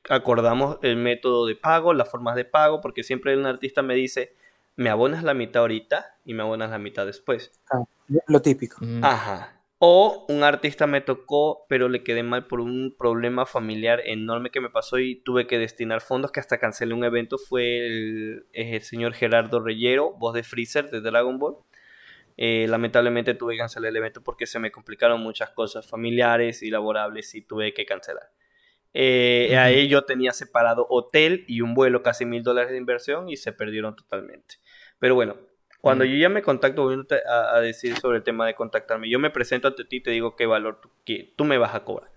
acordamos el método de pago, las formas de pago, porque siempre un artista me dice, me abonas la mitad ahorita y me abonas la mitad después. Ah, lo típico. Mm. Ajá. O un artista me tocó, pero le quedé mal por un problema familiar enorme que me pasó y tuve que destinar fondos que hasta cancelé un evento. Fue el, el señor Gerardo Reyero, voz de Freezer de Dragon Ball. Eh, lamentablemente tuve que cancelar el evento porque se me complicaron muchas cosas familiares y laborables y tuve que cancelar. Eh, Ahí yo tenía separado hotel y un vuelo, casi mil dólares de inversión y se perdieron totalmente. Pero bueno, cuando yo ya me contacto, voy a, decir sobre el tema de contactarme, yo me presento ante ti y te digo qué valor tú, tú me vas a cobrar.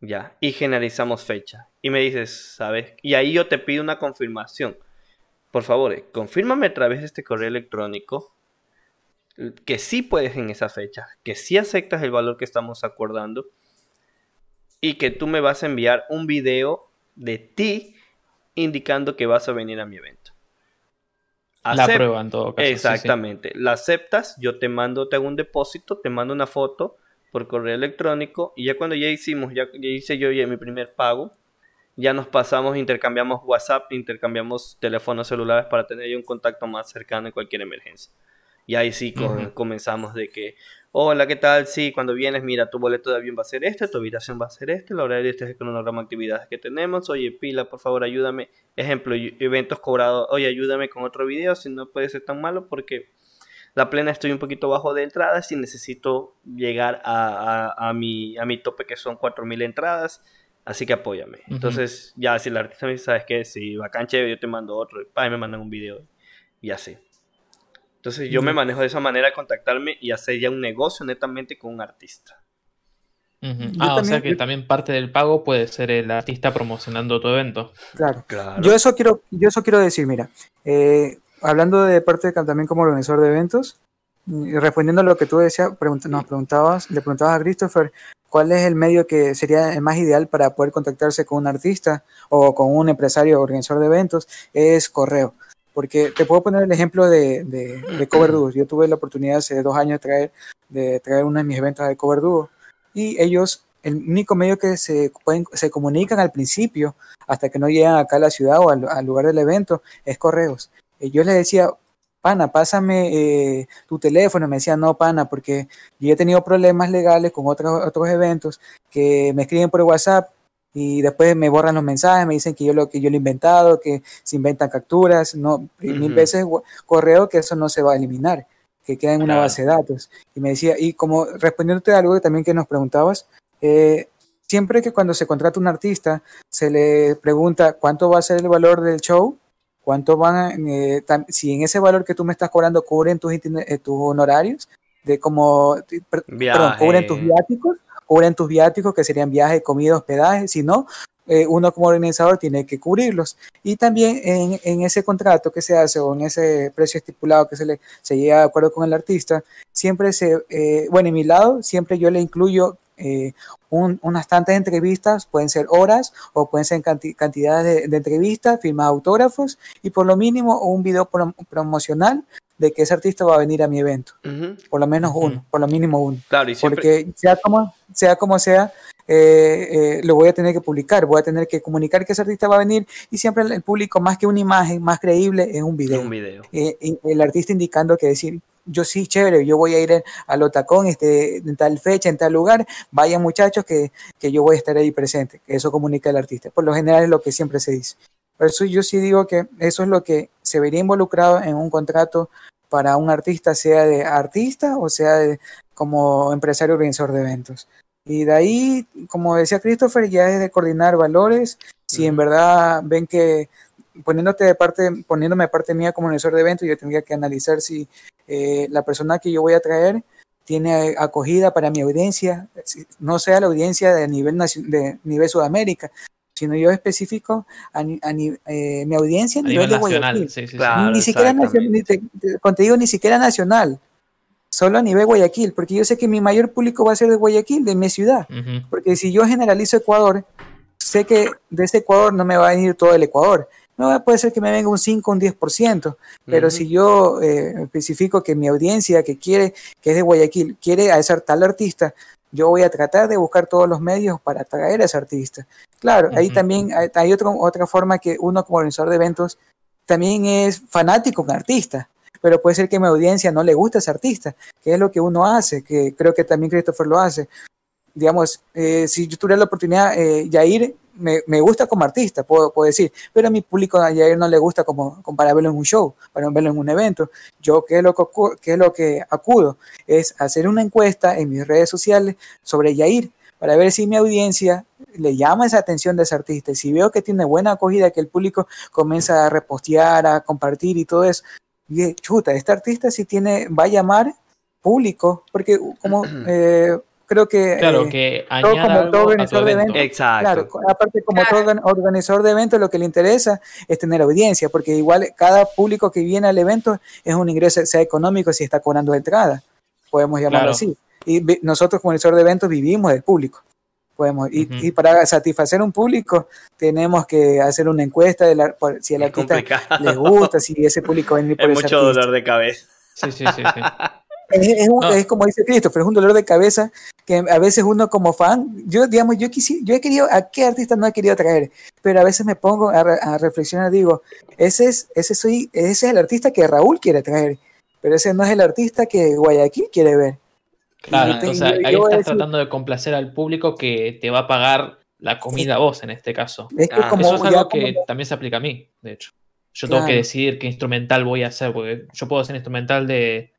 Ya, y generalizamos fecha. Y me dices, ¿sabes? Y ahí yo te pido una confirmación. Por favor, eh, confírmame a través de este correo electrónico que sí puedes en esa fecha, que sí aceptas el valor que estamos acordando y que tú me vas a enviar un video de ti indicando que vas a venir a mi evento. La prueba en todo caso. Exactamente. La aceptas, yo te mando, te hago un depósito, te mando una foto por correo electrónico y ya cuando ya hicimos, ya, hice yo ya mi primer pago, ya nos pasamos, intercambiamos WhatsApp, intercambiamos teléfonos celulares para tener ya un contacto más cercano en cualquier emergencia. Y ahí sí comenzamos de que, hola, ¿qué tal? Sí, cuando vienes, mira, tu boleto de avión va a ser este, tu habitación va a ser este, la hora de este es el cronograma de actividades que tenemos. Oye, pila, por favor, ayúdame. Ejemplo, eventos cobrados. Oye, ayúdame con otro video, si no puede ser tan malo, porque la plena estoy un poquito bajo de entradas y necesito llegar a, mi, a mi tope que son 4.000 entradas. Así que apóyame. Entonces, ya si el artista me dice, ¿sabes qué? Si bacán chévere, yo te mando otro. Y me mandan un video. Y así. Entonces yo me manejo de esa manera, contactarme y hacer ya un negocio netamente con un artista. Ah, o sea que también parte del pago puede ser el artista promocionando tu evento. Claro, claro. Yo eso quiero, yo eso quiero decir, mira, eh, hablando de parte de, también como organizador de eventos, respondiendo a lo que tú decías, nos preguntabas, le preguntabas a Christopher cuál es el medio que sería el más ideal para poder contactarse con un artista o con un empresario o organizador de eventos, es correo. Porque te puedo poner el ejemplo de, de, Cover Duo. Yo tuve la oportunidad hace dos años de traer, de traer uno de mis eventos de Cover Duo. Y ellos, el único medio que se, pueden, se comunican al principio, hasta que no llegan acá a la ciudad o al, lugar del evento, es correos. Y yo les decía, pana, pásame eh, tu teléfono. Me decía, no, pana, porque yo he tenido problemas legales con otros, otros eventos que me escriben por WhatsApp y después me borran los mensajes, me dicen que yo lo que yo lo he inventado, que se inventan capturas, no, mil veces correo que eso no se va a eliminar, que queda en una base de datos. Y me decía, y como respondiéndote a algo también que nos preguntabas, eh, siempre que cuando se contrata un artista se le pregunta cuánto va a ser el valor del show, cuánto van, eh, si en ese valor que tú me estás cobrando cubren tus, eh, tus honorarios, de como, perdón, cubren tus viáticos, cubren tus viáticos, que serían viajes, comida, hospedaje, si no, eh, uno como organizador tiene que cubrirlos. Y también en, ese contrato que se hace o en ese precio estipulado que se le se llega de acuerdo con el artista, siempre se, eh, bueno, en mi lado, siempre yo le incluyo eh, unas tantas entrevistas, pueden ser horas o pueden ser cantidades de, entrevistas, firmas autógrafos y por lo mínimo un video promocional de que ese artista va a venir a mi evento. Por lo menos uno, por lo mínimo uno. Claro, Porque sea como sea, como sea eh, eh, lo voy a tener que publicar, voy a tener que comunicar que ese artista va a venir y siempre el público, más que una imagen, más creíble, es un video. Un video. Eh, el artista indicando que decir, yo sí, chévere, yo voy a ir a Lotacón este, en tal fecha, en tal lugar, vayan muchachos que, que yo voy a estar ahí presente, que eso comunica el artista. Por lo general es lo que siempre se dice. Por eso yo sí digo que eso es lo que se vería involucrado en un contrato para un artista, sea de artista o sea de, como empresario organizador de eventos. Y de ahí, como decía Christopher, ya es de coordinar valores. Si en verdad ven que poniéndote de parte, poniéndome de parte mía como organizador de eventos, yo tendría que analizar si eh, la persona que yo voy a traer tiene acogida para mi audiencia, no sea la audiencia de nivel, de nivel Sudamérica, sino yo específico a, eh, mi audiencia a, nivel, de Guayaquil. ni, siquiera nacional, ni, ni siquiera nacional, solo a nivel Guayaquil, porque yo sé que mi mayor público va a ser de Guayaquil, de mi ciudad, porque si yo generalizo Ecuador, sé que de ese Ecuador no me va a venir todo el Ecuador, no puede ser que me venga un 5 o un 10%, pero si yo eh, especifico que mi audiencia que quiere, que es de Guayaquil, quiere a ese tal artista, yo voy a tratar de buscar todos los medios para atraer a ese artista. Claro, ahí también hay, otra forma que uno como organizador de eventos también es fanático un artista, pero puede ser que a mi audiencia no le guste ese artista, que es lo que uno hace, que creo que también Christopher lo hace. Digamos, eh, si yo tuviera la oportunidad, eh, Yair me, me, gusta como artista, puedo, puedo, decir, pero a mi público a Yair no le gusta como, como, para verlo en un show, para verlo en un evento. Yo, ¿qué es, lo que, qué es lo que acudo? Es hacer una encuesta en mis redes sociales sobre Yair, para ver si mi audiencia le llama esa atención de ese artista. Si veo que tiene buena acogida, que el público comienza a repostear, a compartir y todo eso, y chuta, este artista sí tiene, va a llamar público, porque como (clears throat) eh, creo que, claro, eh, que como todo organizador de eventos, Exacto. Claro, aparte como todo organizador de eventos lo que le interesa es tener audiencia, porque igual cada público que viene al evento es un ingreso, sea económico si está cobrando entrada, podemos llamarlo así. Y nosotros como organizador de eventos vivimos del público. podemos y, y, para satisfacer un público tenemos que hacer una encuesta de la, por, si al artista le gusta, si ese público viene por es mucho dolor de cabeza. Sí, sí, sí. sí. (laughs) Es, es, como dice Christopher, es un dolor de cabeza que a veces uno como fan, yo digamos, yo quisi, yo he querido, ¿a qué artista no he querido traer? Pero a veces me pongo a, a reflexionar, digo, ese es, ese soy, ese es el artista que Raúl quiere traer, pero ese no es el artista que Guayaquil quiere ver. Claro, entonces ahí estás tratando de complacer al público que te va a pagar la comida a vos en este caso. Es que como, Eso es algo que también se aplica a mí, de hecho. Yo tengo que decidir qué instrumental voy a hacer, porque yo puedo hacer instrumental de,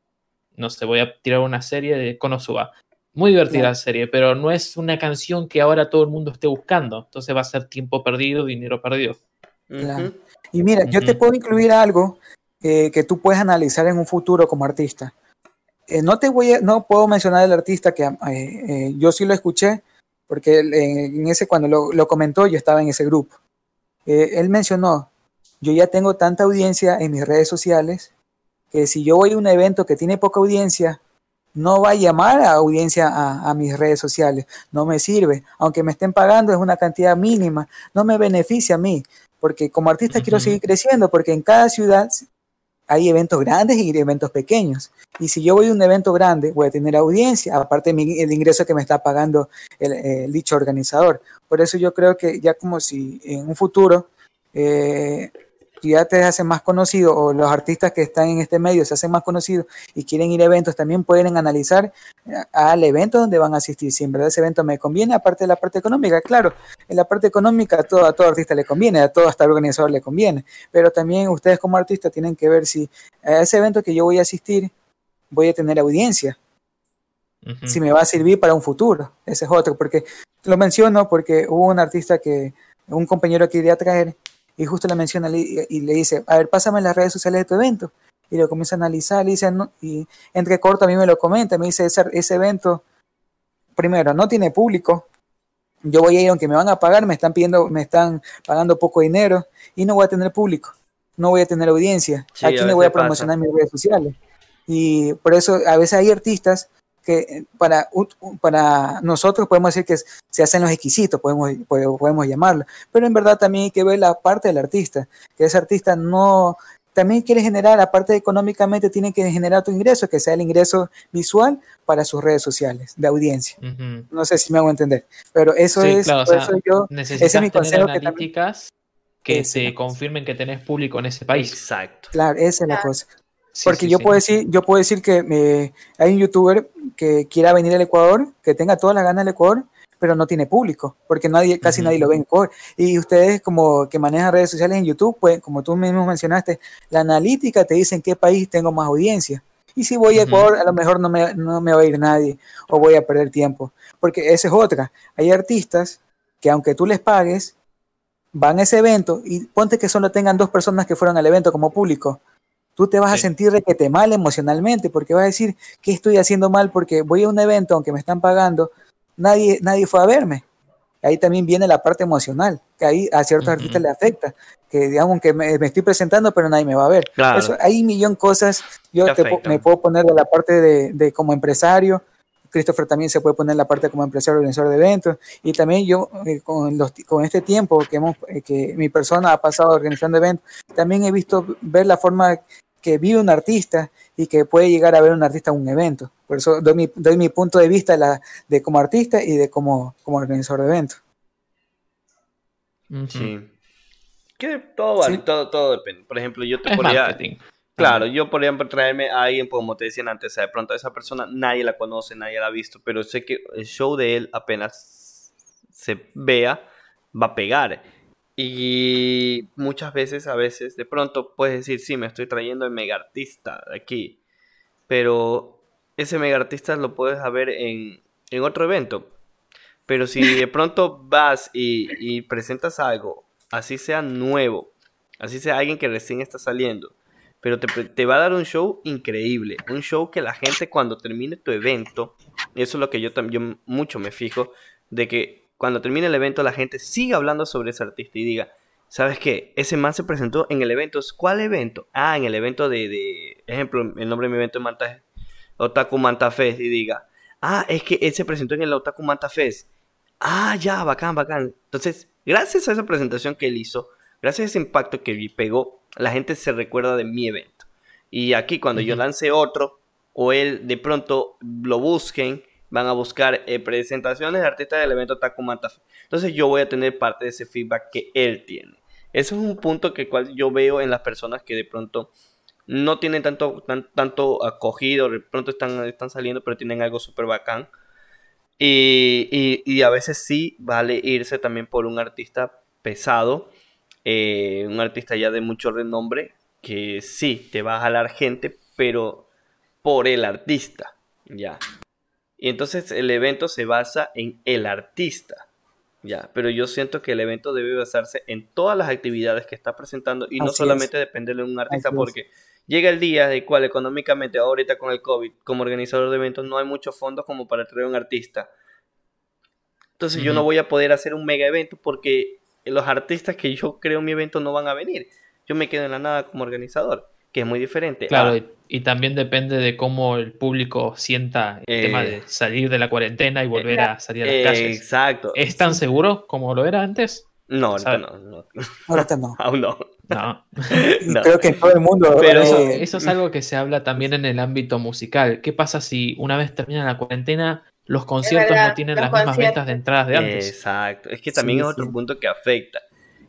no sé, voy a tirar una serie de Konosuba. Muy divertida la serie, pero no es una canción que ahora todo el mundo esté buscando. Entonces va a ser tiempo perdido, dinero perdido. Y mira, yo te puedo incluir algo eh, que tú puedes analizar en un futuro como artista. Eh, no te voy a, no puedo mencionar el artista que eh, yo sí lo escuché, porque en ese cuando lo, lo, comentó yo estaba en ese grupo. él mencionó, yo ya tengo tanta audiencia en mis redes sociales que si yo voy a un evento que tiene poca audiencia, no va a llamar a audiencia a, mis redes sociales, no me sirve, aunque me estén pagando es una cantidad mínima, no me beneficia a mí, porque como artista quiero seguir creciendo, porque en cada ciudad hay eventos grandes y eventos pequeños, y si yo voy a un evento grande voy a tener audiencia, aparte del ingreso que me está pagando el, dicho organizador, por eso yo creo que ya como si en un futuro eh, ya te hacen más conocido o los artistas que están en este medio se hacen más conocidos y quieren ir a eventos, también pueden analizar eh, al evento donde van a asistir. Si en verdad ese evento me conviene, aparte de la parte económica, claro, en la parte económica a todo, a todo artista le conviene, a todo hasta organizador le conviene, pero también ustedes como artistas tienen que ver si a ese evento que yo voy a asistir voy a tener audiencia. Si me va a servir para un futuro, ese es otro, porque lo menciono porque hubo un artista que un compañero quería traer y justo le menciona y le dice, a ver, pásame las redes sociales de tu evento. Y lo comienza a analizar, y, dice, y entre corto a mí me lo comenta, me dice, ese, ese evento, primero, no tiene público, yo voy a ir aunque me van a pagar, me están pidiendo, me están pagando poco dinero y no voy a tener público, no voy a tener audiencia, aquí me voy a promocionar mis redes sociales. Y por eso a veces hay artistas que para, para nosotros podemos decir que se hacen los exquisitos, podemos, podemos llamarlo, pero en verdad también hay que ver la parte del artista, que ese artista no, también quiere generar, aparte de económicamente, tiene que generar tu ingreso, que sea el ingreso visual para sus redes sociales de audiencia. No sé si me hago entender, pero eso es, eso yo, ese es mi consejo analíticas que, se confirmen que tenés público en ese país. Exacto. Claro, esa es la cosa. Porque yo, Puedo decir, yo puedo decir que me, hay un youtuber que quiera venir al Ecuador, que tenga todas las ganas del Ecuador, pero no tiene público, porque nadie, casi nadie lo ve en Ecuador. Y ustedes como que manejan redes sociales en YouTube, pues como tú mismo mencionaste, la analítica te dice en qué país tengo más audiencia. Y si voy a Ecuador, a lo mejor no me, no me va a ir nadie o voy a perder tiempo. Porque esa es otra. Hay artistas que aunque tú les pagues, van a ese evento y ponte que solo tengan dos personas que fueron al evento como público tú te vas a sentir te mal emocionalmente porque vas a decir que estoy haciendo mal porque voy a un evento aunque me están pagando, nadie, nadie fue a verme. Ahí también viene la parte emocional, que ahí a ciertos artistas le afecta, que digamos que me, estoy presentando pero nadie me va a ver. Eso, hay un millón de cosas, yo me puedo poner de la parte de, como empresario, Christopher también se puede poner la parte como empresario organizador de eventos y también yo eh, con, los, con este tiempo que, hemos, eh, que mi persona ha pasado organizando eventos, también he visto ver la forma que vive un artista y que puede llegar a ver un artista en un evento. Por eso doy mi, doy mi punto de vista de, la, de como artista y de como, como organizador de eventos. Sí. Que todo vale, todo, todo depende. Por ejemplo, yo te podría... Claro, yo podría traerme a alguien, como te decían antes, de pronto a esa persona nadie la conoce, nadie la ha visto, pero sé que el show de él apenas se vea, va a pegar. Y muchas veces, a veces, de pronto puedes decir, sí, me estoy trayendo el mega artista de aquí. Pero ese mega artista lo puedes ver en, en otro evento. Pero si de pronto vas y, presentas algo, así sea nuevo, así sea alguien que recién está saliendo, pero te, te, va a dar un show increíble, un show que la gente cuando termine tu evento, eso es lo que yo también mucho me fijo, de que cuando termine el evento la gente siga hablando sobre ese artista y diga, ¿sabes qué? Ese man se presentó en el evento. ¿Cuál evento? Ah, en el evento de, de ejemplo, el nombre de mi evento es Manta, Otaku Manta Fest y diga, ah, es que él se presentó en el Otaku Manta Fest. Ah, ya, bacán, bacán. Entonces, gracias a esa presentación que él hizo, gracias a ese impacto que pegó, la gente se recuerda de mi evento. Y aquí cuando yo lance otro, o él de pronto lo busquen, van a buscar eh, presentaciones de artistas del evento Takumanta. Entonces yo voy a tener parte de ese feedback que él tiene. Eso es un punto que cual yo veo en las personas que de pronto no tienen tanto, tanto acogido, de pronto están, están saliendo, pero tienen algo súper bacán. Y, y, a veces sí vale irse también por un artista pesado, eh, un artista ya de mucho renombre, que sí, te va a jalar gente, pero por el artista, ya. Y entonces el evento se basa en el artista, ya. Pero yo siento que el evento debe basarse en todas las actividades que está presentando y no solamente depender de un artista, porque llega el día de cual económicamente ahorita con el COVID, como organizador de eventos, no hay muchos fondos como para traer un artista. Entonces yo no voy a poder hacer un mega evento porque los artistas que yo creo en mi evento no van a venir yo me quedo en la nada como organizador, que es muy diferente. Claro, ah. y, también depende de cómo el público sienta el tema de eh, salir de la cuarentena y volver a salir a las calles. Exacto. ¿Es tan seguro como lo era antes? No, ahorita no, no. Ahorita no. (laughs) Aún no. (laughs) No. Creo que en todo el mundo. Pero eh, eso, es algo que se habla también en el ámbito musical. ¿Qué pasa si una vez termina la cuarentena, los conciertos no tienen las mismas ventas de entradas de antes? Exacto. Es que también es otro punto que afecta.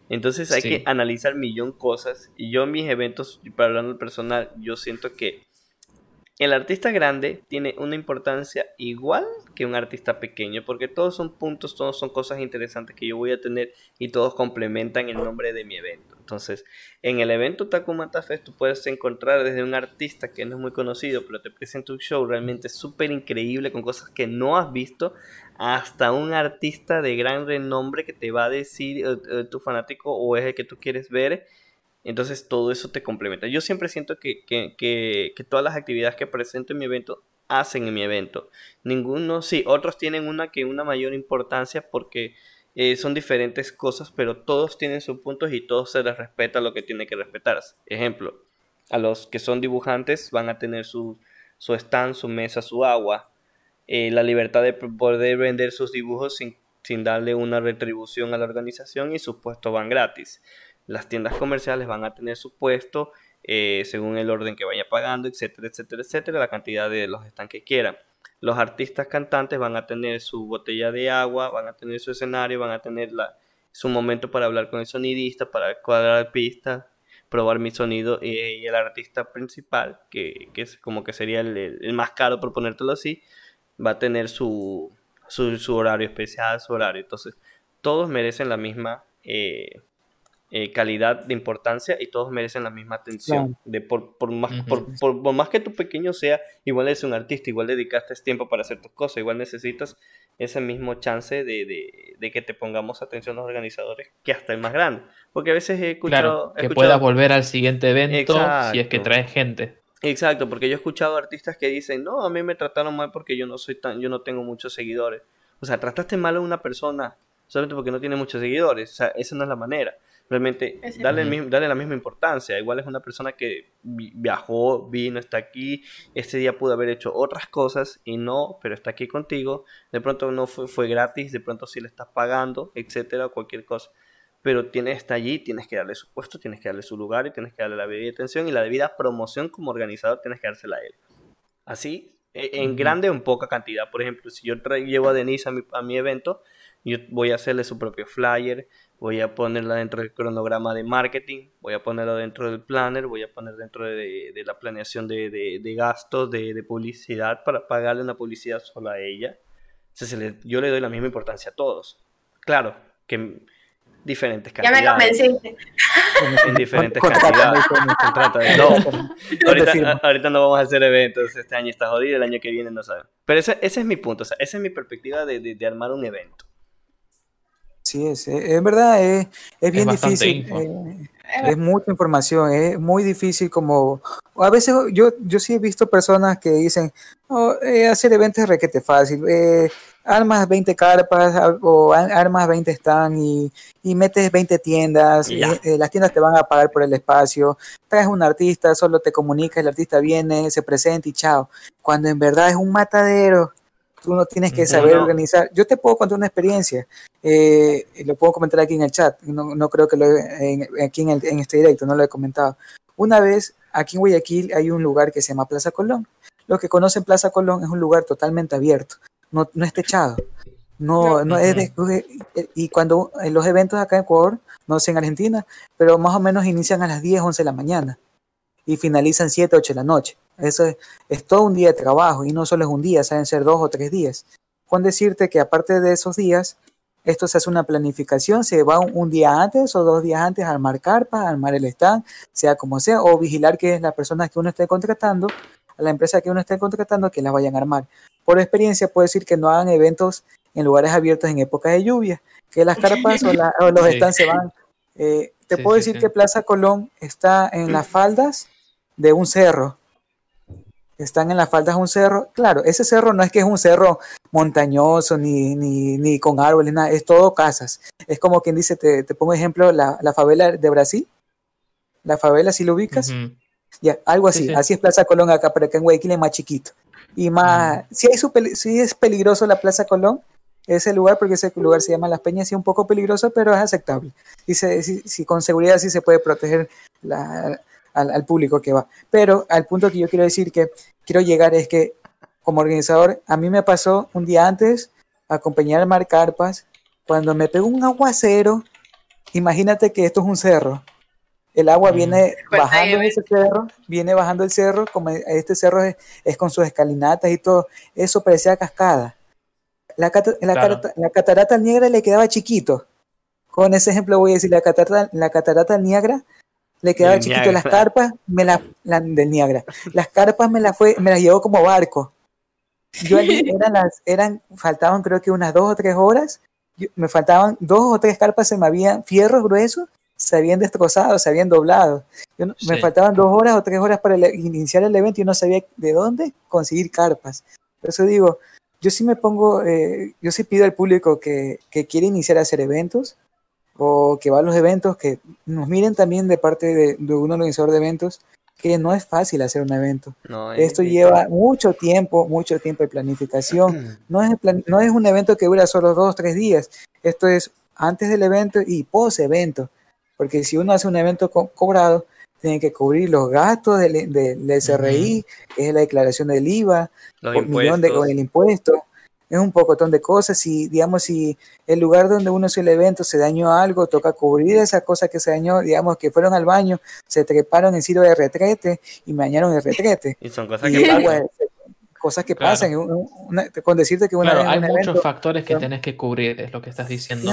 Entonces hay que analizar millón cosas. Y yo en mis eventos, para hablar del personal, yo siento que el artista grande tiene una importancia igual que un artista pequeño, porque todos son puntos, todos son cosas interesantes que yo voy a tener y todos complementan el nombre de mi evento. Entonces, en el evento Takumata Fest tú puedes encontrar desde un artista que no es muy conocido, pero te presenta un show realmente súper increíble con cosas que no has visto, hasta un artista de gran renombre que te va a decir eh, eh, tu fanático o es el que tú quieres ver. Entonces todo eso te complementa. Yo siempre siento que, que, que, todas las actividades que presento en mi evento hacen en mi evento. Ninguno, sí, otros tienen una que una mayor importancia porque eh, son diferentes cosas, pero todos tienen sus puntos y todos se les respeta lo que tiene que respetarse. Ejemplo, a los que son dibujantes van a tener su, su stand, su mesa, su agua. Eh, la libertad de poder vender sus dibujos sin, sin darle una retribución a la organización y sus puestos van gratis. Las tiendas comerciales van a tener su puesto eh, según el orden que vaya pagando, etcétera, etcétera, etcétera, la cantidad de los stands que quieran. Los artistas cantantes van a tener su botella de agua, van a tener su escenario, van a tener la, su momento para hablar con el sonidista, para cuadrar pistas, probar mi sonido y el artista principal, que, es como que sería el, más caro por ponértelo así, va a tener su, su, horario especial, su horario. Entonces, todos merecen la misma eh, eh, calidad de importancia y todos merecen la misma atención. De por, por, más, por, por, más que tu pequeño sea, igual eres un artista, igual dedicaste tiempo para hacer tus cosas, igual necesitas ese mismo chance de, de, de, que te pongamos atención los organizadores que hasta el más grande. Porque a veces he escuchado... que puedas volver al siguiente evento si es que traes gente. Exacto, porque yo he escuchado artistas que dicen, no, a mí me trataron mal porque yo no soy tan, yo no tengo muchos seguidores. O sea, trataste mal a una persona solamente porque no tiene muchos seguidores. O sea, esa no es la manera. Realmente, dale, la misma importancia. Igual es una persona que viajó, vino, está aquí. Este día pudo haber hecho otras cosas y no, pero está aquí contigo. De pronto no fue, fue gratis, de pronto sí le estás pagando, etcétera, cualquier cosa. Pero tiene, está allí, tienes que darle su puesto, tienes que darle su lugar y tienes que darle la debida atención y la debida promoción como organizador tienes que dársela a él. Así, e, en grande o en poca cantidad. Por ejemplo, si yo llevo a Denise a mi, a mi evento, yo voy a hacerle su propio flyer, voy a ponerla dentro del cronograma de marketing, voy a ponerla dentro del planner, voy a poner dentro de, la planeación de, gastos de, publicidad para pagarle una publicidad sola a ella. yo le doy la misma importancia a todos. Claro, que diferentes cantidades. Ya me convenciste. En diferentes cantidades. no, ahorita, no vamos a hacer eventos. Este año está jodido, el año que viene no sabemos. Pero ese, ese es mi punto, o sea, esa es mi perspectiva de armar un evento. Sí, es, eh, es verdad, es, es bien difícil. Eh, es mucha información, es muy difícil como... A veces yo, yo sí he visto personas que dicen, oh, eh, hacer eventos es requete fácil, armas 20 carpas o armas 20 están y, y metes 20 tiendas, las tiendas te van a pagar por el espacio, traes un artista, solo te comunicas, el artista viene, se presenta y chao. Cuando en verdad es un matadero, Tú no tienes que saber organizar. Yo te puedo contar una experiencia, eh, lo puedo comentar aquí en el chat, no, no creo que lo en, aquí en, el, en este directo, no lo he comentado. Una vez, aquí en Guayaquil hay un lugar que se llama Plaza Colón. Los que conocen Plaza Colón es un lugar totalmente abierto, no, no es techado. No, no es de, y cuando en los eventos acá en Ecuador, no sé en Argentina, pero más o menos inician a las 10, 11 de la mañana y finalizan 7, 8 de la noche. Eso es, todo un día de trabajo y no solo es un día, saben ser dos o tres días. Con decirte que aparte de esos días, esto se hace una planificación, se va un, día antes o dos días antes a armar carpa, armar el stand, sea como sea, o vigilar que las personas que uno esté contratando, a la empresa que uno esté contratando, que las vayan a armar. Por experiencia puedo decir que no hagan eventos en lugares abiertos en épocas de lluvia, que las carpas o, los stands se van. Eh, te puedo decir que Plaza Colón está en las faldas de un cerro están en las faldas de un cerro. Claro, ese cerro no es que es un cerro montañoso ni, ni, ni con árboles, nada, es todo casas. Es como quien dice, te, te pongo ejemplo, la, la, favela de Brasil. La favela, si lo ubicas. Ya, algo así. Así es Plaza Colón acá, pero acá en Guayaquil es más chiquito. Y más, si, hay si es peligroso la Plaza Colón, ese lugar, porque ese lugar se llama Las Peñas, y es un poco peligroso, pero es aceptable. Y si, si, con seguridad sí se puede proteger la, al, al, público que va. Pero al punto que yo quiero decir que quiero llegar es que como organizador, a mí me pasó un día antes acompañar a Mar Carpas, cuando me pegó un aguacero, imagínate que esto es un cerro. El agua viene bajando ese cerro, viene bajando el cerro, como este cerro es, con sus escalinatas y todo, eso parecía cascada. La, la, la, catarata negra le quedaba chiquito. Con ese ejemplo voy a decir, la catarata, la catarata negra le quedaba chiquito las carpas, me la, del Niagara. Las carpas me las fue, me las llevó como barco. Yo (laughs) eran las, eran, faltaban creo que unas dos o tres horas, me faltaban dos o tres carpas, se me habían, fierros gruesos, se habían destrozado, se habían doblado. Me faltaban dos horas o tres horas para iniciar el evento y no sabía de dónde conseguir carpas. Por eso digo, yo sí me pongo, eh, yo sí pido al público que, que quiere iniciar a hacer eventos, o que va a los eventos, que nos miren también de parte de, un organizador de eventos, que no es fácil hacer un evento. Esto lleva mucho tiempo, mucho tiempo de planificación. (clears throat) No es, no es un evento que dura solo dos, tres días. Esto es antes del evento y post evento. Porque si uno hace un evento cobrado, tiene que cubrir los gastos del, del, SRI, que es la declaración del IVA, un millón de, con el impuesto, es un pocotón de cosas. Si, digamos, si el lugar donde uno hace el evento se dañó algo, toca cubrir esa cosa que se dañó, digamos, que fueron al baño, se treparon en sitio de retrete y me dañaron el retrete. (laughs) Y son cosas que pasan. Cosas que pasan, con decirte que una hay muchos factores que tenés que cubrir, es lo que estás diciendo.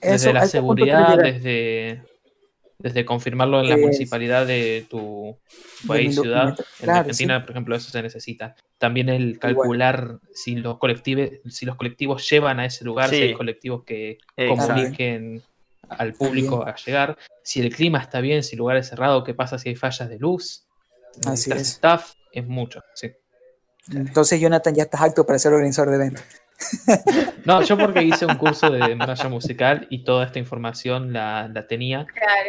desde la seguridad, desde desde confirmarlo en la municipalidad de tu país, ciudad. En Argentina, por ejemplo, eso se necesita. También el calcular si los colectivos, si los colectivos llevan a ese lugar, si hay colectivos que comuniquen al público a llegar, si el clima está bien, si el lugar es cerrado, qué pasa si hay fallas de luz. Así es. Staff es mucho, sí. Entonces, Jonathan, ya estás acto para ser organizador de eventos. (laughs) No, yo porque hice un curso de manager musical y toda esta información la, tenía.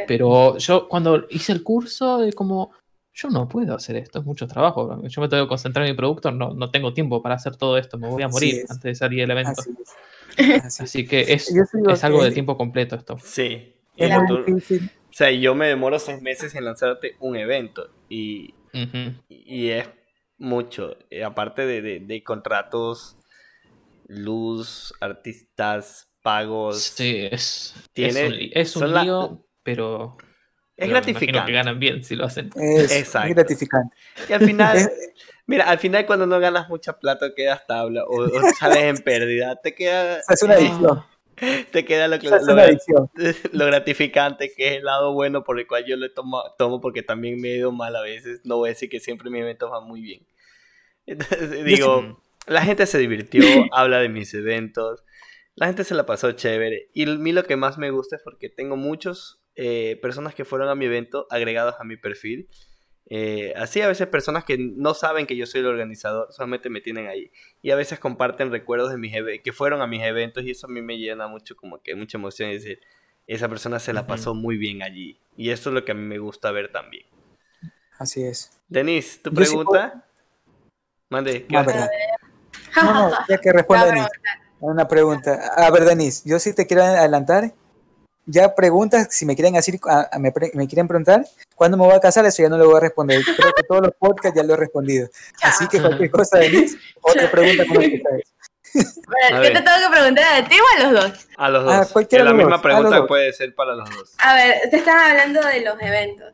Pero yo cuando hice el curso, de como, yo no puedo hacer esto, es mucho trabajo. Yo me tengo que concentrar en mi producto, no, no tengo tiempo para hacer todo esto, me voy a morir antes de salir del evento. Así, (laughs) que es, es algo de tiempo completo esto. Sí. o sea, yo me demoro seis meses en lanzarte un evento y, y es mucho. aparte de, de contratos luz, artistas, pagos. Sí, es, tiene, es un, lío, pero... Es gratificante. que ganan bien si lo hacen. Es, gratificante. Y al final, mira, al final cuando no ganas mucha plata quedas tabla o, sales en pérdida, te queda... Es una adicción. (laughs) Te queda lo, (laughs) lo, gratificante, que es el lado bueno por el cual yo lo tomo, tomo porque también me he ido mal a veces. No voy a decir que siempre mi evento va muy bien. Entonces, digo, la gente se divirtió, (laughs) habla de mis eventos, la gente se la pasó chévere. Y a mí lo que más me gusta es porque tengo muchos eh, personas que fueron a mi evento agregados a mi perfil. Eh, así a veces personas que no saben que yo soy el organizador, solamente me tienen ahí. Y a veces comparten recuerdos de mis que fueron a mis eventos y eso a mí me llena mucho, como que mucha emoción. Es decir, esa persona se la pasó muy bien allí. Y eso es lo que a mí me gusta ver también. Así es. Denise, ¿tu pregunta? Mande. ¿qué (laughs) No, no, ya que responde No, Denise. Una pregunta. A ver, Denise, yo sí te quiero adelantar. Ya preguntas, si me quieren decir, a- a- me, quieren preguntar, ¿cuándo me voy a casar? Eso ya no lo voy a responder. Creo que todos los podcasts ya lo he respondido. Así que cualquier cosa, Denise, otra pregunta como vez. Bueno, ¿Qué te tengo que preguntar a ti o a los dos? A los Ah, dos. cualquiera Que la de misma dos, pregunta puede ser para los dos. A ver, ustedes estaban hablando de los eventos.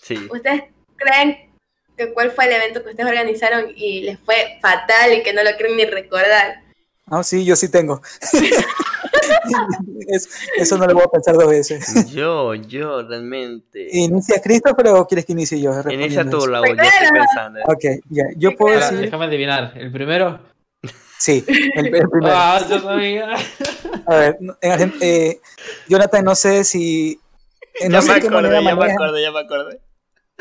Sí. ¿Ustedes creen que cuál fue el evento que ustedes organizaron y les fue fatal y que no lo quieren ni recordar? Ah, sí, yo sí tengo. (laughs) (laughs) Es- eso no lo voy a pensar dos veces. Yo, yo, realmente. ¿Inicia Christopher o quieres que inicie yo? Inicia tú? Raúl, ya estoy pensando. Ok, ya. Yo puedo Ahora, decir. déjame adivinar. ¿El primero? Sí, el, el primero. Ah, yo sabía. A ver, en eh, Jonathan, no sé si. eh, ya no sé me qué acordé, moneda ya me manejan. acordé, ya me acordé.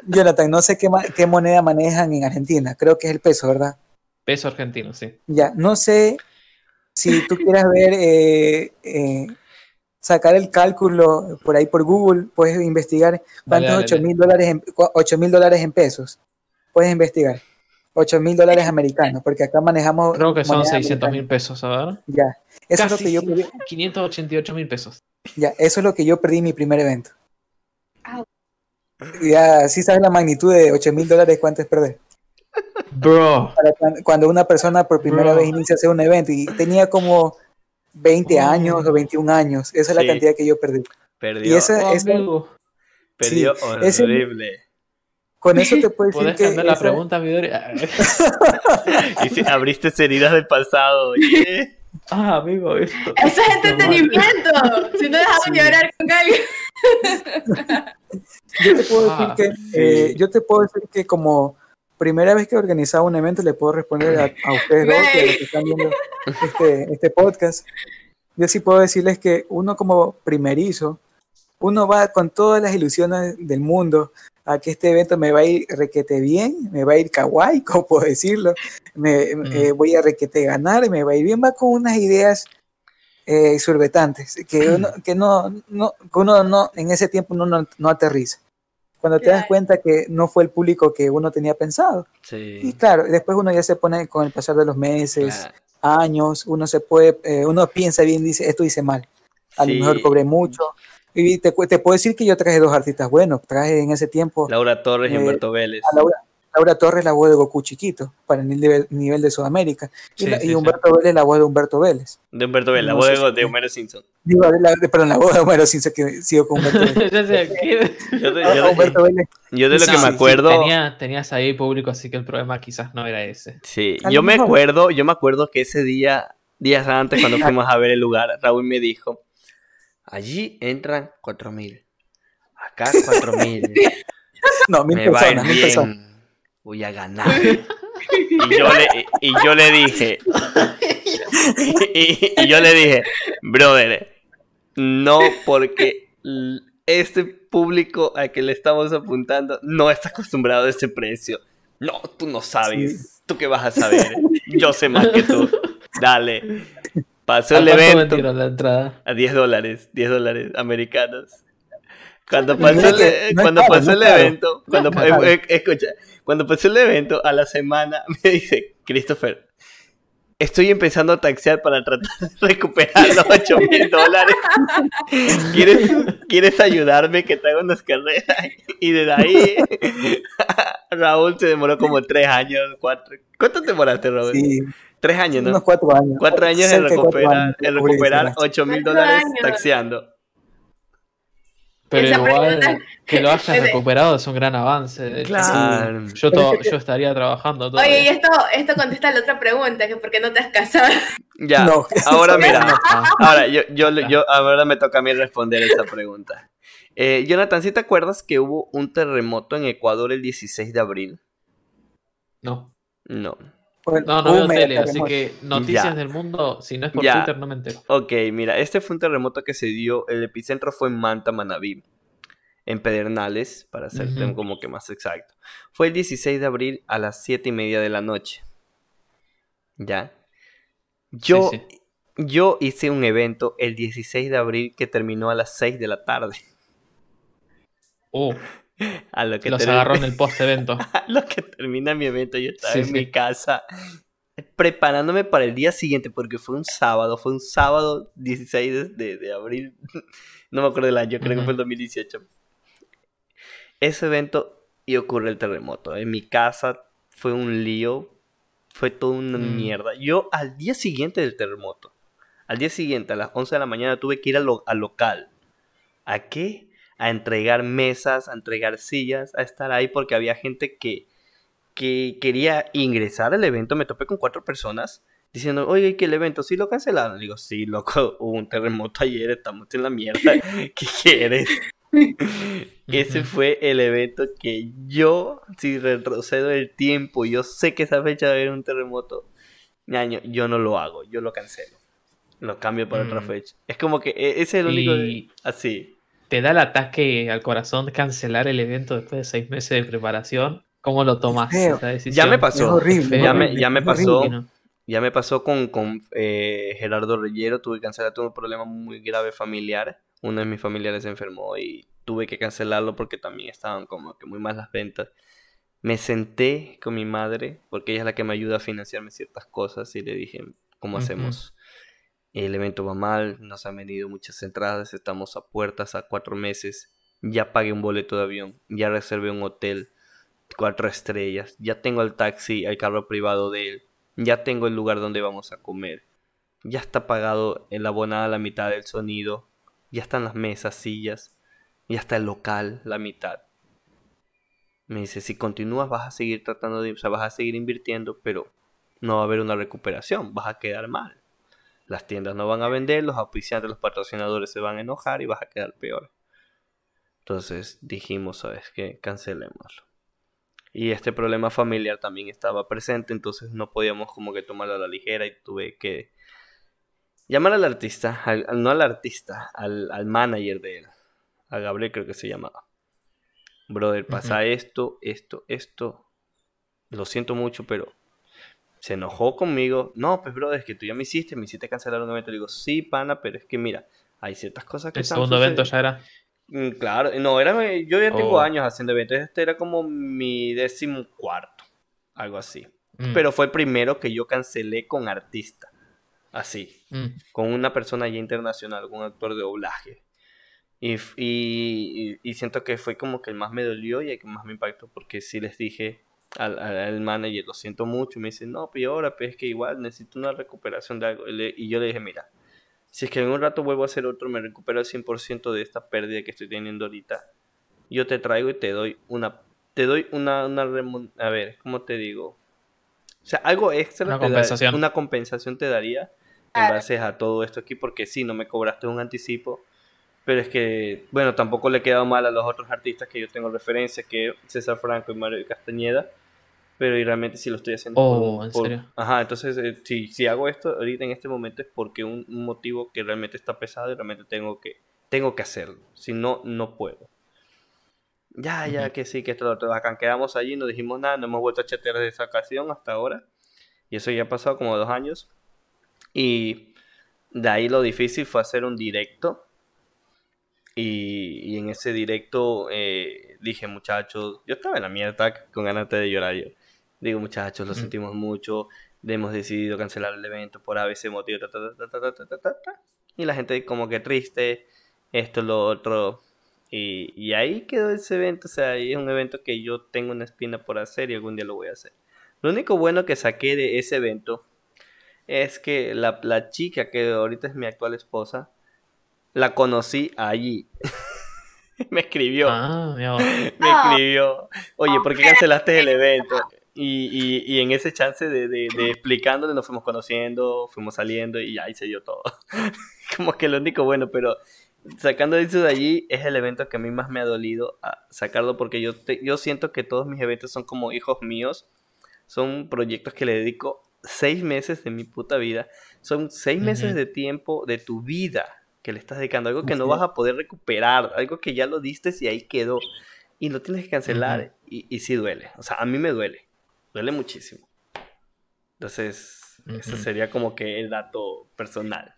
Jonathan, no sé qué, ma- qué moneda manejan en Argentina. Creo que es el peso, ¿verdad? Peso argentino, sí. Ya, no sé si tú quieras ver, eh, eh, sacar el cálculo por ahí por Google, puedes investigar cuántos dale, 8 dale. mil dólares en, cu- 8 mil dólares en pesos. Puedes investigar. 8 mil dólares americanos, porque acá manejamos. Creo que son moneda 600 mil pesos, a ver. Ya, eso es lo Casi que yo perdí. 588 mil pesos. Ya, eso es lo que yo perdí en mi primer evento. Au. Ya, sí sabes la magnitud de 8 mil dólares, cuánto es perder. Bro. Para cuando una persona por primera Bro. vez inicia a hacer un evento y tenía como 20 Oh. años o 21 años, esa es la cantidad que yo perdí. Perdió, Y esa, Oh, esa- perdió sí, ese- horrible. con eso te puedo (laughs) decir ¿Podés que la esa- pregunta, Midori? (laughs) (laughs) Y si abriste heridas del pasado. Ah, amigo, esto. Eso es entretenimiento. si no dejamos Sí. llorar con alguien. yo te puedo decir Ah, que eh, yo te puedo decir que como primera vez que organizaba un evento le puedo responder a, a ustedes dos y a los que están viendo este, este podcast. Yo sí puedo decirles que uno como primerizo, uno va con todas las ilusiones del mundo a que este evento me va a ir requete bien, me va a ir kawaii, (laughs) como puedo decirlo, me, Mm. eh, voy a requete ganar, me va a ir bien, va con unas ideas eh, surbetantes, que (clears throat) uno, que no, no, que uno no, en ese tiempo uno no, no aterriza. Cuando te das cuenta que no fue el público que uno tenía pensado. Y Sí. claro, después uno ya se pone con el pasar de los meses, claro. años, uno se puede, eh, uno piensa bien, dice, esto hice mal. A Sí. lo mejor cobré mucho. Y te, te puedo decir que yo traje dos artistas buenos. Traje en ese tiempo Laura Torres y Eh, Humberto Vélez. a Laura, Laura Torres, la voz de Goku chiquito, para el nivel, nivel de Sudamérica. Y, Sí, la- sí, y sí. Humberto Vélez, la voz de Humberto Vélez. De Humberto Vélez, la no voz sé de, de Homero Simpson. Digo, la- de- perdón, la voz de Homero Simpson, que sigo con Humberto (laughs) Vélez. (laughs) Yo de, A- yo a de- Humberto Vélez. yo de lo que sí, me sí, acuerdo. Tenía- tenías ahí público, así que el problema quizás no era ese. Sí, yo me mejor. acuerdo, yo me acuerdo que ese día, días antes, cuando (laughs) fuimos a ver el lugar, Raúl me dijo, allí entran cuatro mil, acá cuatro mil, No, mil me personas, mil personas. Voy a ganar. Y yo le, y yo le dije, y, y yo le dije, brother, no porque este público al que le estamos apuntando no está acostumbrado a ese precio. No, tú no sabes. ¿Tú qué vas a saber? Yo sé más que tú. Dale. Pasó ¿A el evento vendieron la entrada? a 10 dólares, 10 dólares americanos. Cuando pasó el, es cuando pasó el evento, cuando, eh, eh, escucha, cuando pasó el evento, a la semana (laughs) me dice, Christopher, estoy empezando a taxear para tratar de recuperar los 8 mil dólares. ¿Quieres, ¿Quieres ayudarme que haga unas carreras? Y desde ahí, (laughs) Raúl se demoró como 3 años, 4. ¿Cuánto te demoraste, Raúl? Sí, 3 años, ¿no? unos cuatro años. Cuatro años en recuperar, años, en recuperar ese gasto. 8 mil dólares años. Pero Esa igual, pregunta- que lo hayas (laughs) recuperado es un gran avance. Claro. Yo, to- yo estaría trabajando todo. Oye, y esto, esto contesta la otra pregunta, que por qué no te has casado. Ya, No. ahora (laughs) mira, Ah, ahora yo, yo, yo, ahora me toca a mí responder esa pregunta. Eh, Jonathan, ¿sí te acuerdas que hubo un terremoto en Ecuador el 16 de abril? no. No. Bueno, No, no veo tele, así que noticias Ya. del mundo, si no es por Ya. Twitter, no me entero. Ok, mira, este fue un terremoto que se dio, el epicentro fue en Manta, Manabí, en Pedernales, para ser como que más exacto. Fue el 16 de abril a las 7 y media de la noche. ¿Ya? Yo, Sí, yo hice un evento el 16 de abril que terminó a las 6 de la tarde. Uh, A lo que, los agarró en el post-evento. (laughs) a lo que termina mi evento, yo estaba Sí, en sí. mi casa preparándome para el día siguiente, porque fue un sábado, fue un sábado 16 de, de abril, (laughs) no me acuerdo del año, creo que fue el 2018. Ese evento y ocurre el terremoto. En mi casa fue un lío, fue toda una Mm. mierda. Yo al día siguiente del terremoto, al día siguiente, a las 11 de la mañana, tuve que ir al, lo- al local. ¿A qué? A entregar mesas, a entregar sillas, a estar ahí porque había gente que, que quería ingresar al evento. Me topé con cuatro personas diciendo, oye, que el evento sí lo cancelaron. Digo, sí, loco, (laughs) hubo un terremoto ayer, estamos en la mierda. (laughs) ¿Qué quieres? (laughs) Ese fue el evento que yo, si retrocedo el tiempo, yo sé que esa fecha va a haber un terremoto, ñaño, yo no lo hago, yo lo cancelo. Lo cambio para otra Mm. fecha. Es como que ese es el único. Y Así. Te da el ataque al corazón de cancelar el evento después de seis meses de preparación. ¿Cómo lo tomas feo. esa decisión? Ya me Es pasó. horrible. Feo. Ya me, horrible, ya me es pasó. horrible. No. Ya me pasó con, con eh, Gerardo Reyero, tuve que cancelar, tuve un problema muy grave familiar. Uno de mis familiares se enfermó y tuve que cancelarlo porque también estaban como que muy mal las ventas. Me senté con mi madre, porque ella es la que me ayuda a financiarme ciertas cosas, y le dije, ¿cómo Ujú. hacemos? El evento va mal, nos han venido muchas entradas, estamos a puertas a cuatro meses, ya pagué un boleto de avión, ya reservé un hotel, cuatro estrellas, ya tengo el taxi, el carro privado de él, ya tengo el lugar donde vamos a comer, ya está pagado el abonado la mitad del sonido, ya están las mesas, sillas, ya está el local, la mitad. Me dice, si continúas vas a seguir tratando de, o sea, vas a seguir invirtiendo, pero no va a haber una recuperación, vas a quedar mal. Las tiendas no van a vender, los auspiciantes, los patrocinadores se van a enojar y vas a quedar peor. Entonces dijimos, ¿sabes qué? Cancelémoslo. Y este problema familiar también estaba presente, entonces no podíamos como que tomarlo a la ligera y tuve que llamar al artista, al- no al artista, al, al manager de él, a Gabriel creo que se llamaba. Brother, pasa esto, esto, esto. Lo siento mucho, pero se enojó conmigo. No, pues brother, es que tú ya me hiciste, me hiciste cancelar un evento. Le digo, sí, pana, pero es que mira, hay ciertas cosas que El están segundo evento sucediendo". ya era. Mm, Claro, no, era, yo ya tengo Oh. años haciendo eventos, este era como mi décimo cuarto, algo así. Mm, Pero fue el primero que yo cancelé con artista, así, mm. con una persona ya internacional, con un actor de doblaje. Y, y- y siento que fue como que el más me dolió y el que más me impactó, porque sí les dije al, al, al manager, lo siento mucho, y me dice, no, pero ahora, pues es que igual necesito una recuperación de algo. Y, le- y yo le dije, mira, si es que en un rato vuelvo a hacer otro, me recupero al 100% de esta pérdida que estoy teniendo ahorita. Yo te traigo y te doy una, te doy una, una remun- a ver, ¿cómo te digo? O sea, algo extra, Una da- compensación. una compensación te daría en base a todo esto aquí, porque sí, no me cobraste un anticipo, pero es que, bueno, tampoco le he quedado mal a los otros artistas que yo tengo referencia, que César Franco y Mario Castañeda, pero y realmente sí lo estoy haciendo. Oh, por- ¿en por- serio? Ajá, entonces, eh, si, si hago esto ahorita en este momento es porque un, un motivo que realmente está pesado y realmente tengo que, tengo que hacerlo, si no, no puedo. Ya, ya, Ujú. que sí, que esto lo otro. Acá quedamos allí, no dijimos nada, no hemos vuelto a chatear de esa ocasión hasta ahora. Y eso ya ha pasado como dos años. Y de ahí lo difícil fue hacer un directo. Y, y en ese directo eh, dije, muchachos, yo estaba en la mierda con ganas de llorar yo digo muchachos, lo sentimos mucho, hemos decidido cancelar el evento por ABC motivo, ta, ta, y la gente como que triste, esto, lo otro, y, y, ahí quedó ese evento, o sea, ahí es un evento que yo tengo una espina por hacer y algún día lo voy a hacer. Lo único bueno que saqué de ese evento es que la, la chica que ahorita es mi actual esposa, la conocí allí. (laughs) me escribió. Ah, me escribió. Oye, ¿por qué cancelaste el evento? Y, y, y en ese chance de, de, de explicándole nos fuimos conociendo, fuimos saliendo y ahí se dio todo. (laughs) Como que lo único bueno, pero sacando eso de allí es el evento que a mí más me ha dolido a sacarlo porque yo, te- yo siento que todos mis eventos son como hijos míos, son proyectos que le dedico seis meses de mi puta vida, son seis meses Ujú. de tiempo de tu vida que le estás dedicando, algo que no vas a poder recuperar, algo que ya lo diste y ahí quedó. Y lo tienes que cancelar y, y sí duele, o sea, a mí me duele, duele muchísimo. Entonces, ese Ujú. sería como que el dato personal.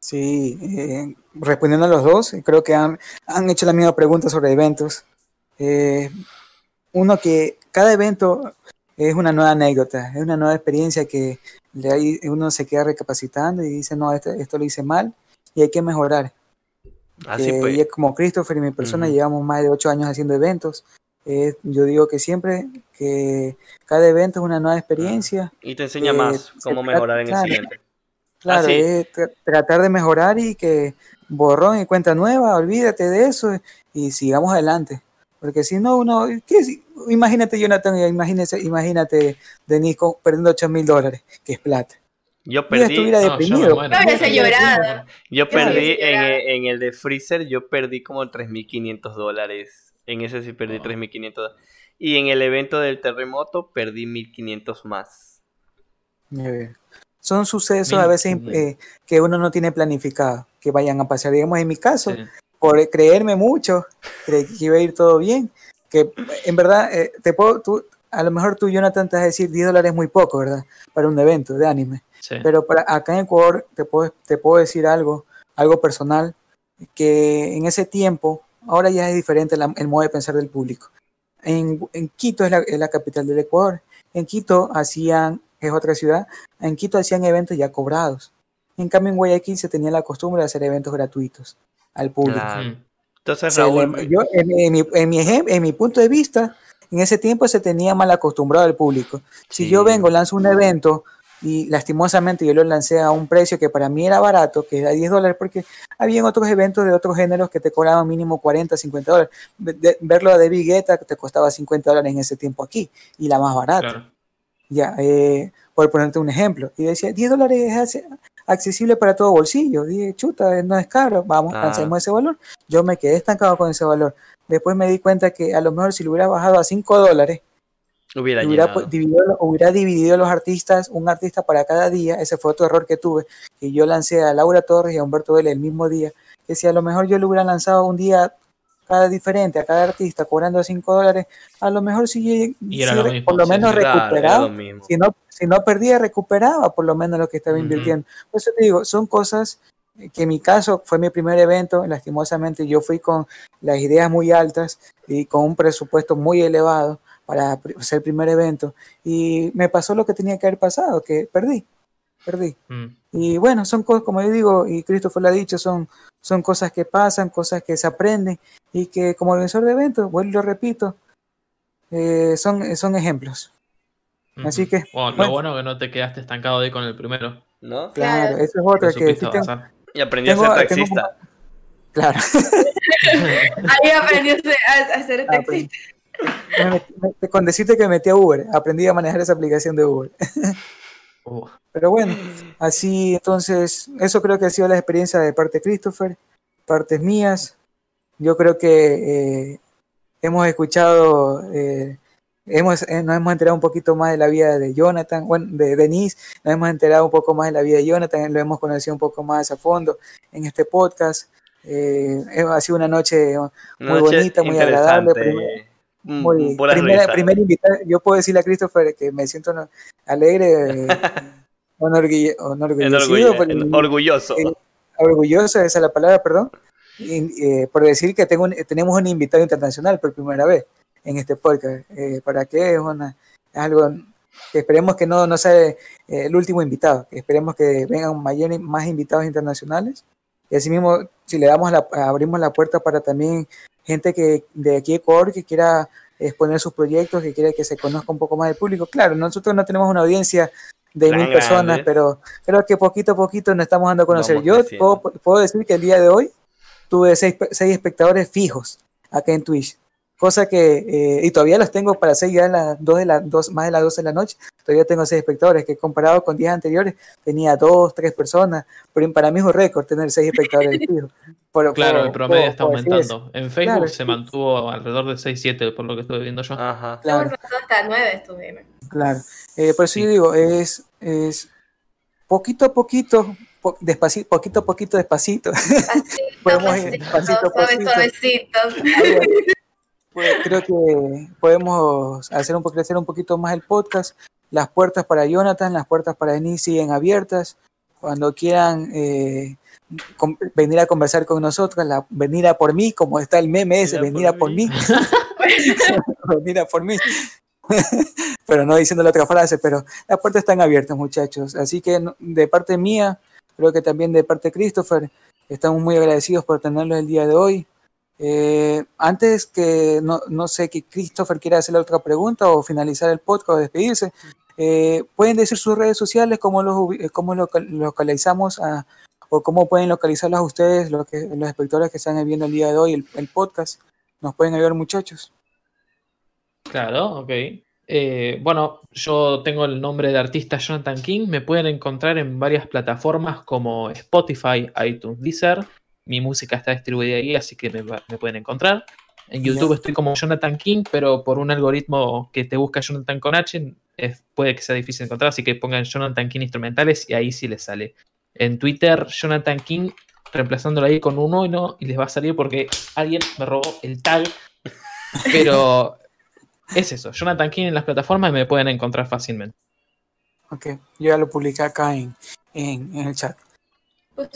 Sí, eh, respondiendo a los dos, creo que han, han hecho la misma pregunta sobre eventos. Eh, uno que cada evento es una nueva anécdota, es una nueva experiencia que uno se queda recapacitando y dice, no, esto, esto lo hice mal y hay que mejorar. Así Y es como Christopher y mi persona llevamos más de ocho años haciendo eventos. Yo digo que siempre que cada evento es una nueva experiencia. Y te enseña más cómo mejorar en el siguiente. Claro, es tratar de mejorar y que borrón y cuenta nueva, olvídate de eso y sigamos adelante. Porque si no, uno, ¿qué, imagínate Jonathan, imagínate, imagínate Denis perdiendo 8 mil dólares, que es plata. Yo perdí. Estuviera deprimido. yo, perdí en, el de Freezer, yo perdí como 3.500 dólares. En ese sí perdí 3.500 Y en el evento del terremoto perdí 1.500 más. Son sucesos a veces eh, que uno no tiene planificado, que vayan a pasar. Digamos, en mi caso, por creerme mucho, creí que iba a ir todo bien. Que en verdad, eh, te puedo, tú, a lo mejor tú, Jonathan, te vas a decir 10 dólares es muy poco, ¿verdad? Para un evento de anime. Pero para acá en Ecuador te puedo, te puedo decir algo, algo personal, que en ese tiempo, ahora ya es diferente el modo de pensar del público. En, Quito es la, capital del Ecuador. En Quito hacían, es otra ciudad, en Quito hacían eventos ya cobrados. En cambio en Guayaquil se tenía la costumbre de hacer eventos gratuitos al público. Entonces, yo, en, mi, en, mi, en mi punto de vista, en ese tiempo se tenía mal acostumbrado al público. Si yo vengo, lanzo un evento y lastimosamente yo lo lancé a un precio que para mí era barato, que era 10 dólares, porque había otros eventos de otros géneros que te cobraban mínimo 40, 50 dólares. verlo a David Guetta te costaba 50 dólares en ese tiempo aquí y la más barata. Ya, eh, por ponerte un ejemplo. Y decía, 10 dólares es accesible para todo bolsillo. Dije, chuta, no es caro, vamos, ah. ese valor. Yo me quedé estancado con ese valor. Después me di cuenta que a lo mejor si lo hubiera bajado a 5 dólares, Hubiera, dividido, hubiera dividido los artistas, un artista para cada día. Ese fue otro error que tuve. Que yo lancé a Laura Torres y a Humberto Vélez el mismo día. Que si a lo mejor yo le hubiera lanzado un día cada diferente a cada artista cobrando 5 dólares, a lo mejor si, por lo menos recuperaba. Si no, si no perdía, recuperaba por lo menos lo que estaba invirtiendo. Por eso te digo, son cosas que en mi caso fue mi primer evento, lastimosamente yo fui con las ideas muy altas y con un presupuesto muy elevado para hacer el primer evento. Y me pasó lo que tenía que haber pasado, que perdí, perdí. Mm. Y bueno, son cosas, como yo digo, y Christopher lo ha dicho, son, son cosas que pasan, cosas que se aprenden y que como organizador de eventos, vuelvo y lo repito, eh, son, son ejemplos. Así que... lo bueno que no te quedaste estancado ahí con el primero. ¿No? Claro, eso es otra que... y aprendí a ser taxista. Claro. (laughs) Ahí aprendí a, ser ah, taxista con decirte que metí a Uber, aprendí a manejar esa aplicación de Uber. (laughs) Oh. Pero bueno, así entonces, eso creo que ha sido la experiencia de parte de Christopher, partes mías. Yo creo que eh, hemos escuchado, eh, hemos, eh, nos hemos enterado un poquito más de la vida de Jonathan, bueno, de Denise, nos hemos enterado un poco más de la vida de Jonathan, lo hemos conocido un poco más a fondo en este podcast. ha sido una noche muy bonita, muy agradable. Muy, primera, primer invitado, yo puedo decirle a Christopher que me siento alegre, (laughs) orgulloso. orgulloso, esa es la palabra, perdón, eh, por decir que tengo tenemos un invitado internacional por primera vez en este podcast. Eh, ¿Para qué? Es, una, algo que esperemos que no, no sea eh, el último invitado, que esperemos que vengan mayor, más invitados internacionales. Y así mismo, si le damos la, abrimos la puerta para también gente que de aquí de Ecuador que quiera exponer sus proyectos, que quiera que se conozca un poco más del público. Claro, nosotros no tenemos una audiencia de mil personas, pero creo que poquito a poquito nos estamos dando a conocer. Yo puedo, decir que el día de hoy tuve seis, seis espectadores fijos acá en Twitch cosa que, eh, y todavía los tengo para hacer ya las dos de la, dos, más de las 12 de la noche, todavía tengo seis espectadores, que comparado con días anteriores tenía dos, tres personas, pero para mí es un récord tener seis espectadores fijos. (laughs) claro, el promedio está aumentando. En Facebook se mantuvo alrededor de 6, 7, por lo que estoy viendo yo. Ajá. Claro. hasta 9 estuve. Claro, eh, por eso yo digo, es, es poquito a poquito, despacito, poquito a poquito, despacito. (laughs) Podemos ir despacito, suavecito. Pues, creo que podemos hacer un, crecer un poquito más el podcast. Las puertas para Jonathan, las puertas para Denise siguen abiertas. Cuando quieran eh, venir a conversar con nosotros, la, venir a por mí, como está el meme ese, venir a por mí. (laughs) (laughs) venir a por mí. (laughs) pero no diciendo la otra frase, pero las puertas están abiertas, muchachos. Así que de parte mía, creo que también de parte de Christopher, estamos muy agradecidos por tenerlo el día de hoy. Eh, antes que, no, no, sé, que Christopher quiera hacerle otra pregunta o finalizar el podcast o despedirse, eh, pueden decir sus redes sociales, cómo los, cómo localizamos o cómo pueden localizarlas ustedes, los, que, espectadores que están viendo el día de hoy el, podcast. ¿Nos pueden ayudar, muchachos? Claro, ok. Eh, bueno, yo tengo el nombre de artista Jonathan King. Me pueden encontrar en varias plataformas como Spotify, iTunes, Deezer. Mi música está distribuida ahí, así que me, pueden encontrar. En YouTube estoy como Jonathan King, pero por un algoritmo que te busca Jonathan con H, puede que sea difícil encontrar, así que pongan Jonathan King instrumentales y ahí sí les sale. En Twitter, Jonathan King, reemplazándolo ahí con uno y no, y les va a salir porque alguien me robó el tag. (laughs) Pero es eso, Jonathan King en las plataformas me pueden encontrar fácilmente. Ok, yo ya lo publiqué acá en, el chat.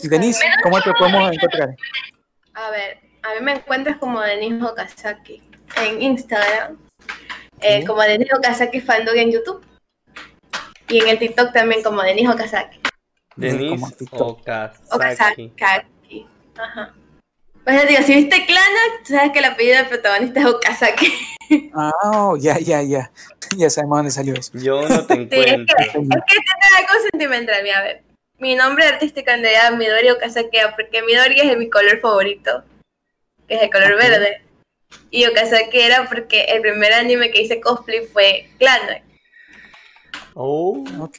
Denise, ¿cómo te podemos encontrar? A ver, a mí me encuentras como Denise Okazaki en Instagram, eh, como Denise Okazaki Fandog en YouTube y en el TikTok también como Denise Okazaki. Denise Okazaki. Okazaki. Ajá. Pues digo, si viste Clana, sabes que el apellido del protagonista es Okazaki. (laughs) Ah, ya, ya, ya. (laughs) Ya sabemos dónde salió eso. Yo no te encuentro. es, que, es que tiene algo sentimental, a ver. Mi nombre artístico en realidad es Midori Okazaki, porque Midori es mi color favorito, que es el color verde. Y Okazaki era porque el primer anime que hice cosplay fue Clana. Oh, ok.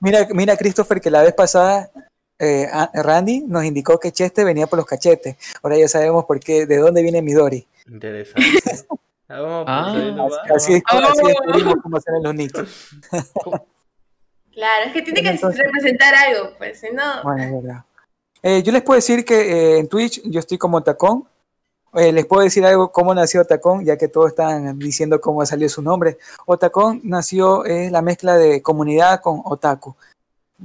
Mira, mira, Christopher, que la vez pasada eh, Randy nos indicó que Cheste venía por los cachetes. Ahora ya sabemos por qué, de dónde viene Midori. Interesante. (laughs) ah, así, es, como (laughs) cómo salen los nicks. Claro, es que tiene que representar algo, pues, si no. Bueno, es verdad. Eh, yo les puedo decir que eh, en Twitch yo estoy como Tacón. les puedo decir algo cómo nació Tacón, ya que todos están diciendo cómo salió su nombre. Otacón nació, es la mezcla de comunidad con otaku.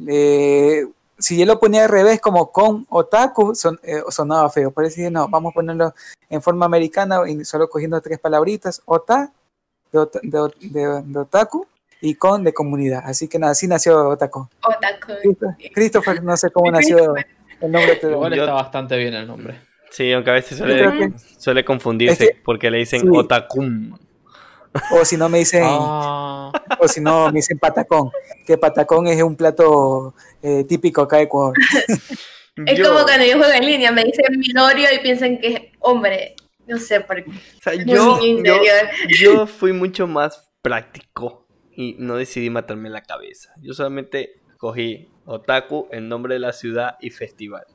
Eh, si yo lo ponía al revés como con otaku, eh, sonaba feo. Por eso no, vamos a ponerlo en forma americana y solo cogiendo tres palabritas, ota, de, otaku y con de comunidad. Así que nada, así nació otaku. Otaku. Christopher, no sé cómo nació el nombre. Igual está bastante bien el nombre. Sí, aunque a veces suele, confundirse este porque le dicen otakum. O si no me dicen, ah. o si no me dicen patacón, que patacón es un plato eh, típico acá de Ecuador. (laughs) Es como cuando yo juego en línea, me dicen minorio y piensan que es hombre. No sé por qué. yo, yo, fui mucho más práctico y no decidí matarme la cabeza. Yo solamente cogí Otaku, el nombre de la ciudad y festival.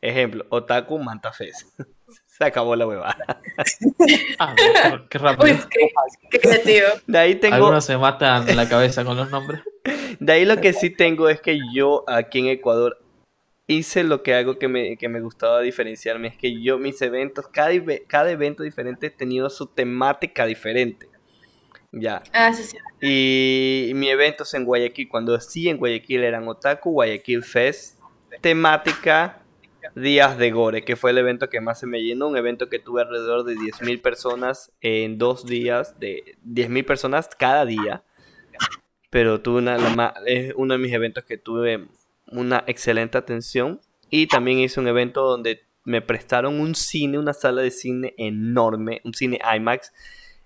Ejemplo, Otaku Mantafes. (laughs) Se acabó la huevada. (laughs) Ah, qué rápido. qué, creativo. De ahí tengo... Algunos se matan la cabeza con los nombres. (laughs) De ahí lo que sí tengo es que yo aquí en Ecuador hice lo que algo que me, que me gustaba diferenciarme. Es que yo mis eventos, cada, cada evento diferente he tenido su temática diferente. Ya. Ah, sí, sí. Y mi eventos en Guayaquil, cuando sí en Guayaquil eran Otaku, Guayaquil Fest, temática Días de Gore, que fue el evento que más se me llenó, un evento que tuve alrededor de 10.000 personas en dos días, de 10.000 personas cada día, pero tuve una, es uno de mis eventos que tuve una excelente atención. Y también hice un evento donde me prestaron un cine, una sala de cine enorme, un cine IMAX,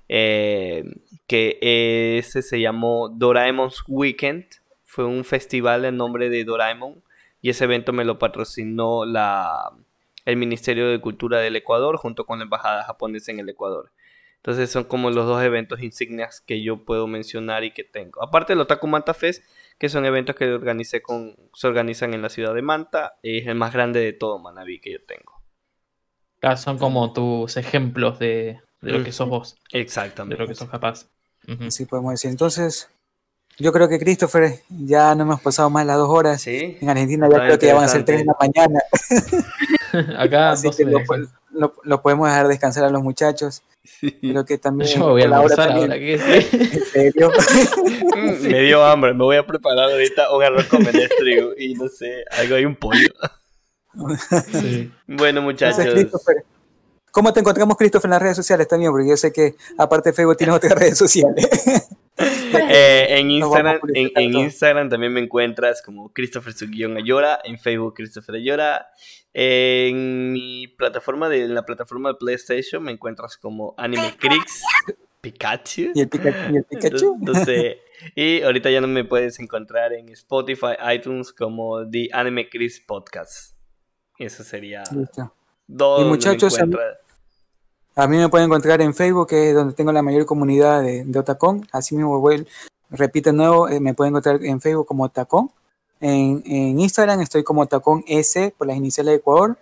eh, que ese se llamó Doraemon's Weekend, fue un festival en nombre de Doraemon y ese evento me lo patrocinó la, el Ministerio de Cultura del Ecuador junto con la Embajada japonesa en el Ecuador. Entonces son como los dos eventos insignias que yo puedo mencionar y que tengo. Aparte del Otaku Manta Fest, que son eventos que organicé con, se organizan en la ciudad de Manta, es el más grande de todo Manaví que yo tengo. Ah, son como tus ejemplos de, lo que sos vos. Exactamente. De lo que sos capaz. Así podemos decir. Entonces, yo creo que Christopher, ya no hemos pasado más las dos horas. ¿Sí? En Argentina ya creo que ya van a ser tres de la mañana. (laughs) Acá (laughs) Así que lo, podemos dejar descansar a los muchachos. Sí. Creo que también. Yo voy a almorzar ahora, ¿qué (laughs) ¿En serio? me dio hambre, me voy a preparar ahorita un arroz con menestrio y no sé, algo hay un pollo. Sí. Bueno, muchachos. ¿Cómo te encontramos, Christopher, en las redes sociales también? Porque yo sé que aparte de Facebook tienes otras (laughs) redes sociales. (laughs) Eh, en, Instagram, en, Instagram también me encuentras como Christopher Ayora, en Facebook Christopher Ayora, en mi plataforma de la plataforma de PlayStation me encuentras como Anime Crix Pikachu. ¿Y el Pikachu? (laughs) y ahorita ya no me puedes encontrar en Spotify, iTunes como The Anime Crix Podcast. Eso sería y muchachos, a mí me pueden encontrar en Facebook, que es donde tengo la mayor comunidad de, de Otacón. Así mismo, voy, repito nuevo, eh, me pueden encontrar en Facebook como Otacón. En, Instagram estoy como Otacón S por las iniciales de Ecuador.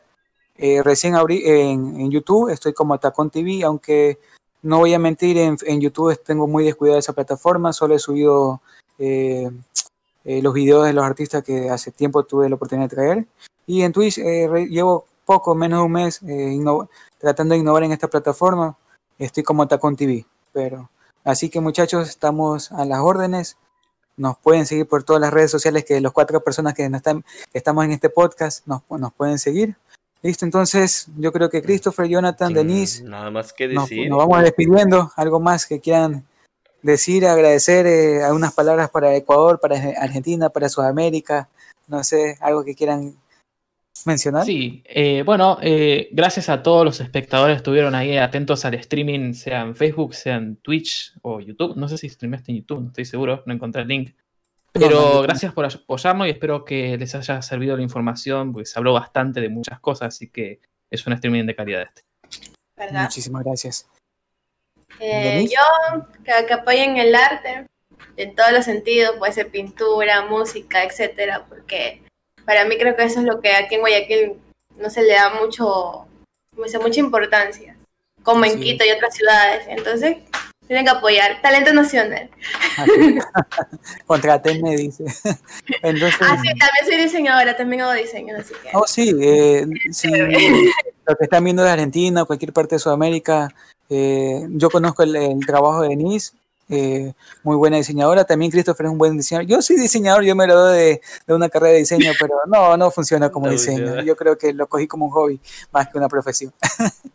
Eh, recién abrí en, YouTube, estoy como Otacón TV, aunque no voy a mentir, en, en YouTube tengo muy descuidada esa plataforma, solo he subido eh, los videos de los artistas que hace tiempo tuve la oportunidad de traer. Y en Twitch llevo poco, menos de un mes, eh, tratando de innovar en esta plataforma. Estoy como Tacón TV, pero así que muchachos, estamos a las órdenes. Nos pueden seguir por todas las redes sociales que los cuatro personas que, están, estamos en este podcast nos, nos pueden seguir. Listo, entonces yo creo que Christopher, Jonathan, Denise, nada más que decir. Nos, vamos despidiendo. Algo más que quieran decir, agradecer eh, algunas palabras para Ecuador, para Argentina, para Sudamérica, no sé, algo que quieran mencionar? Sí, eh, bueno, eh, gracias a todos los espectadores que estuvieron ahí atentos al streaming, sea en Facebook, sea en Twitch o YouTube. No sé si streamaste en YouTube, no estoy seguro, no encontré el link. Pero gracias por apoyarnos y espero que les haya servido la información, porque se habló bastante de muchas cosas, así que es un streaming de calidad este. Muchísimas gracias. Eh, yo, que, que, apoyen el arte en todos los sentidos, puede ser pintura, música, etcétera, porque para mí creo que eso es lo que aquí en Guayaquil no se le da mucho, mucha importancia, como en Quito y otras ciudades. Entonces, tienen que apoyar. Talento nacional. (laughs) Contratenme, dice. (laughs) Entonces, ah, sí, también soy diseñadora, también hago diseño, así que... Oh, sí, eh, sí (laughs) lo que están viendo de Argentina, cualquier parte de Sudamérica, eh, yo conozco el, el, trabajo de Denise, eh, muy buena diseñadora. También Christopher es un buen diseñador. Yo soy diseñador, yo me lo doy de, de una carrera de diseño, (laughs) pero no, no funciona como diseño. Yo creo que lo cogí como un hobby más que una profesión.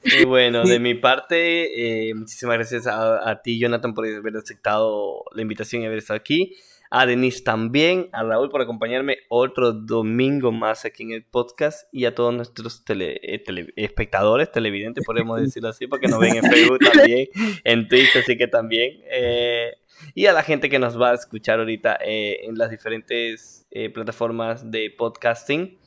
Y bueno, de (laughs) mi parte, eh, muchísimas gracias a, a, ti, Jonathan, por haber aceptado la invitación y haber estado aquí a Denise también, a Raúl por acompañarme otro domingo más aquí en el podcast y a todos nuestros tele, eh, espectadores, televidentes, podemos (laughs) decirlo así, porque nos ven en Facebook también, en Twitch, así que también. Eh, y a la gente que nos va a escuchar ahorita eh, en las diferentes plataformas de podcasting.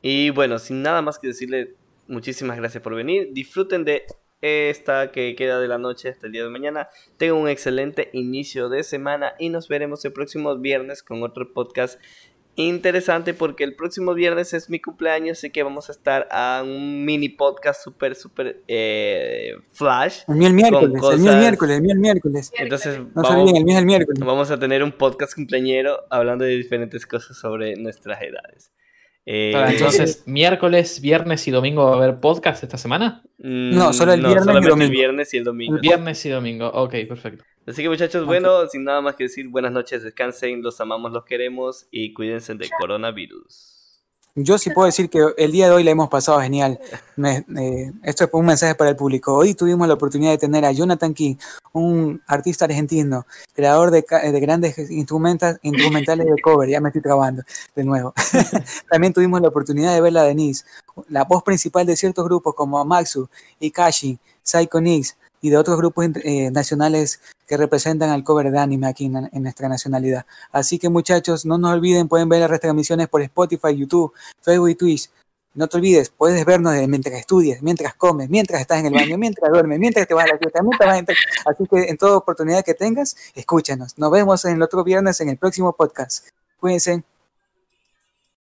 Y bueno, sin nada más que decirle, muchísimas gracias por venir. Disfruten de esta que queda de la noche hasta el día de mañana. Tengo un excelente inicio de semana y nos veremos el próximo viernes con otro podcast interesante porque el próximo viernes es mi cumpleaños, así que vamos a estar a un mini podcast súper, súper eh, flash. El mío el miércoles, el mío el miércoles, el mío el miércoles. Entonces, no vamos, el mío el miércoles. Vamos a tener un podcast cumpleañero hablando de diferentes cosas sobre nuestras edades. Eh, entonces, miércoles, viernes y domingo va a haber podcast esta semana? Mm, no, solo el viernes y domingo. el viernes y el domingo. Viernes y domingo, ok, perfecto. Así que muchachos, bueno, sin nada más que decir, buenas noches, descansen, los amamos, los queremos y cuídense del coronavirus. Yo sí puedo decir que el día de hoy la hemos pasado genial. Eh, esto es un mensaje para el público. Hoy tuvimos la oportunidad de tener a Jonathan King, un artista argentino, creador de, de grandes instrumentales de cover. Ya me estoy trabando de nuevo. (laughs) También tuvimos la oportunidad de ver a Denise, la voz principal de ciertos grupos como Amaxu, Ikashi, Psycho Nix, y de otros grupos eh, nacionales que representan al cover de anime aquí en, nuestra nacionalidad. Así que muchachos, no nos olviden, pueden ver las retransmisiones por Spotify, YouTube, Facebook y Twitch. No te olvides, puedes vernos mientras estudias, mientras comes, mientras estás en el baño, mientras duermes, mientras te vas a la fiesta, mientras vas a Así que en toda oportunidad que tengas, escúchanos. Nos vemos en el otro viernes en el próximo podcast. Cuídense.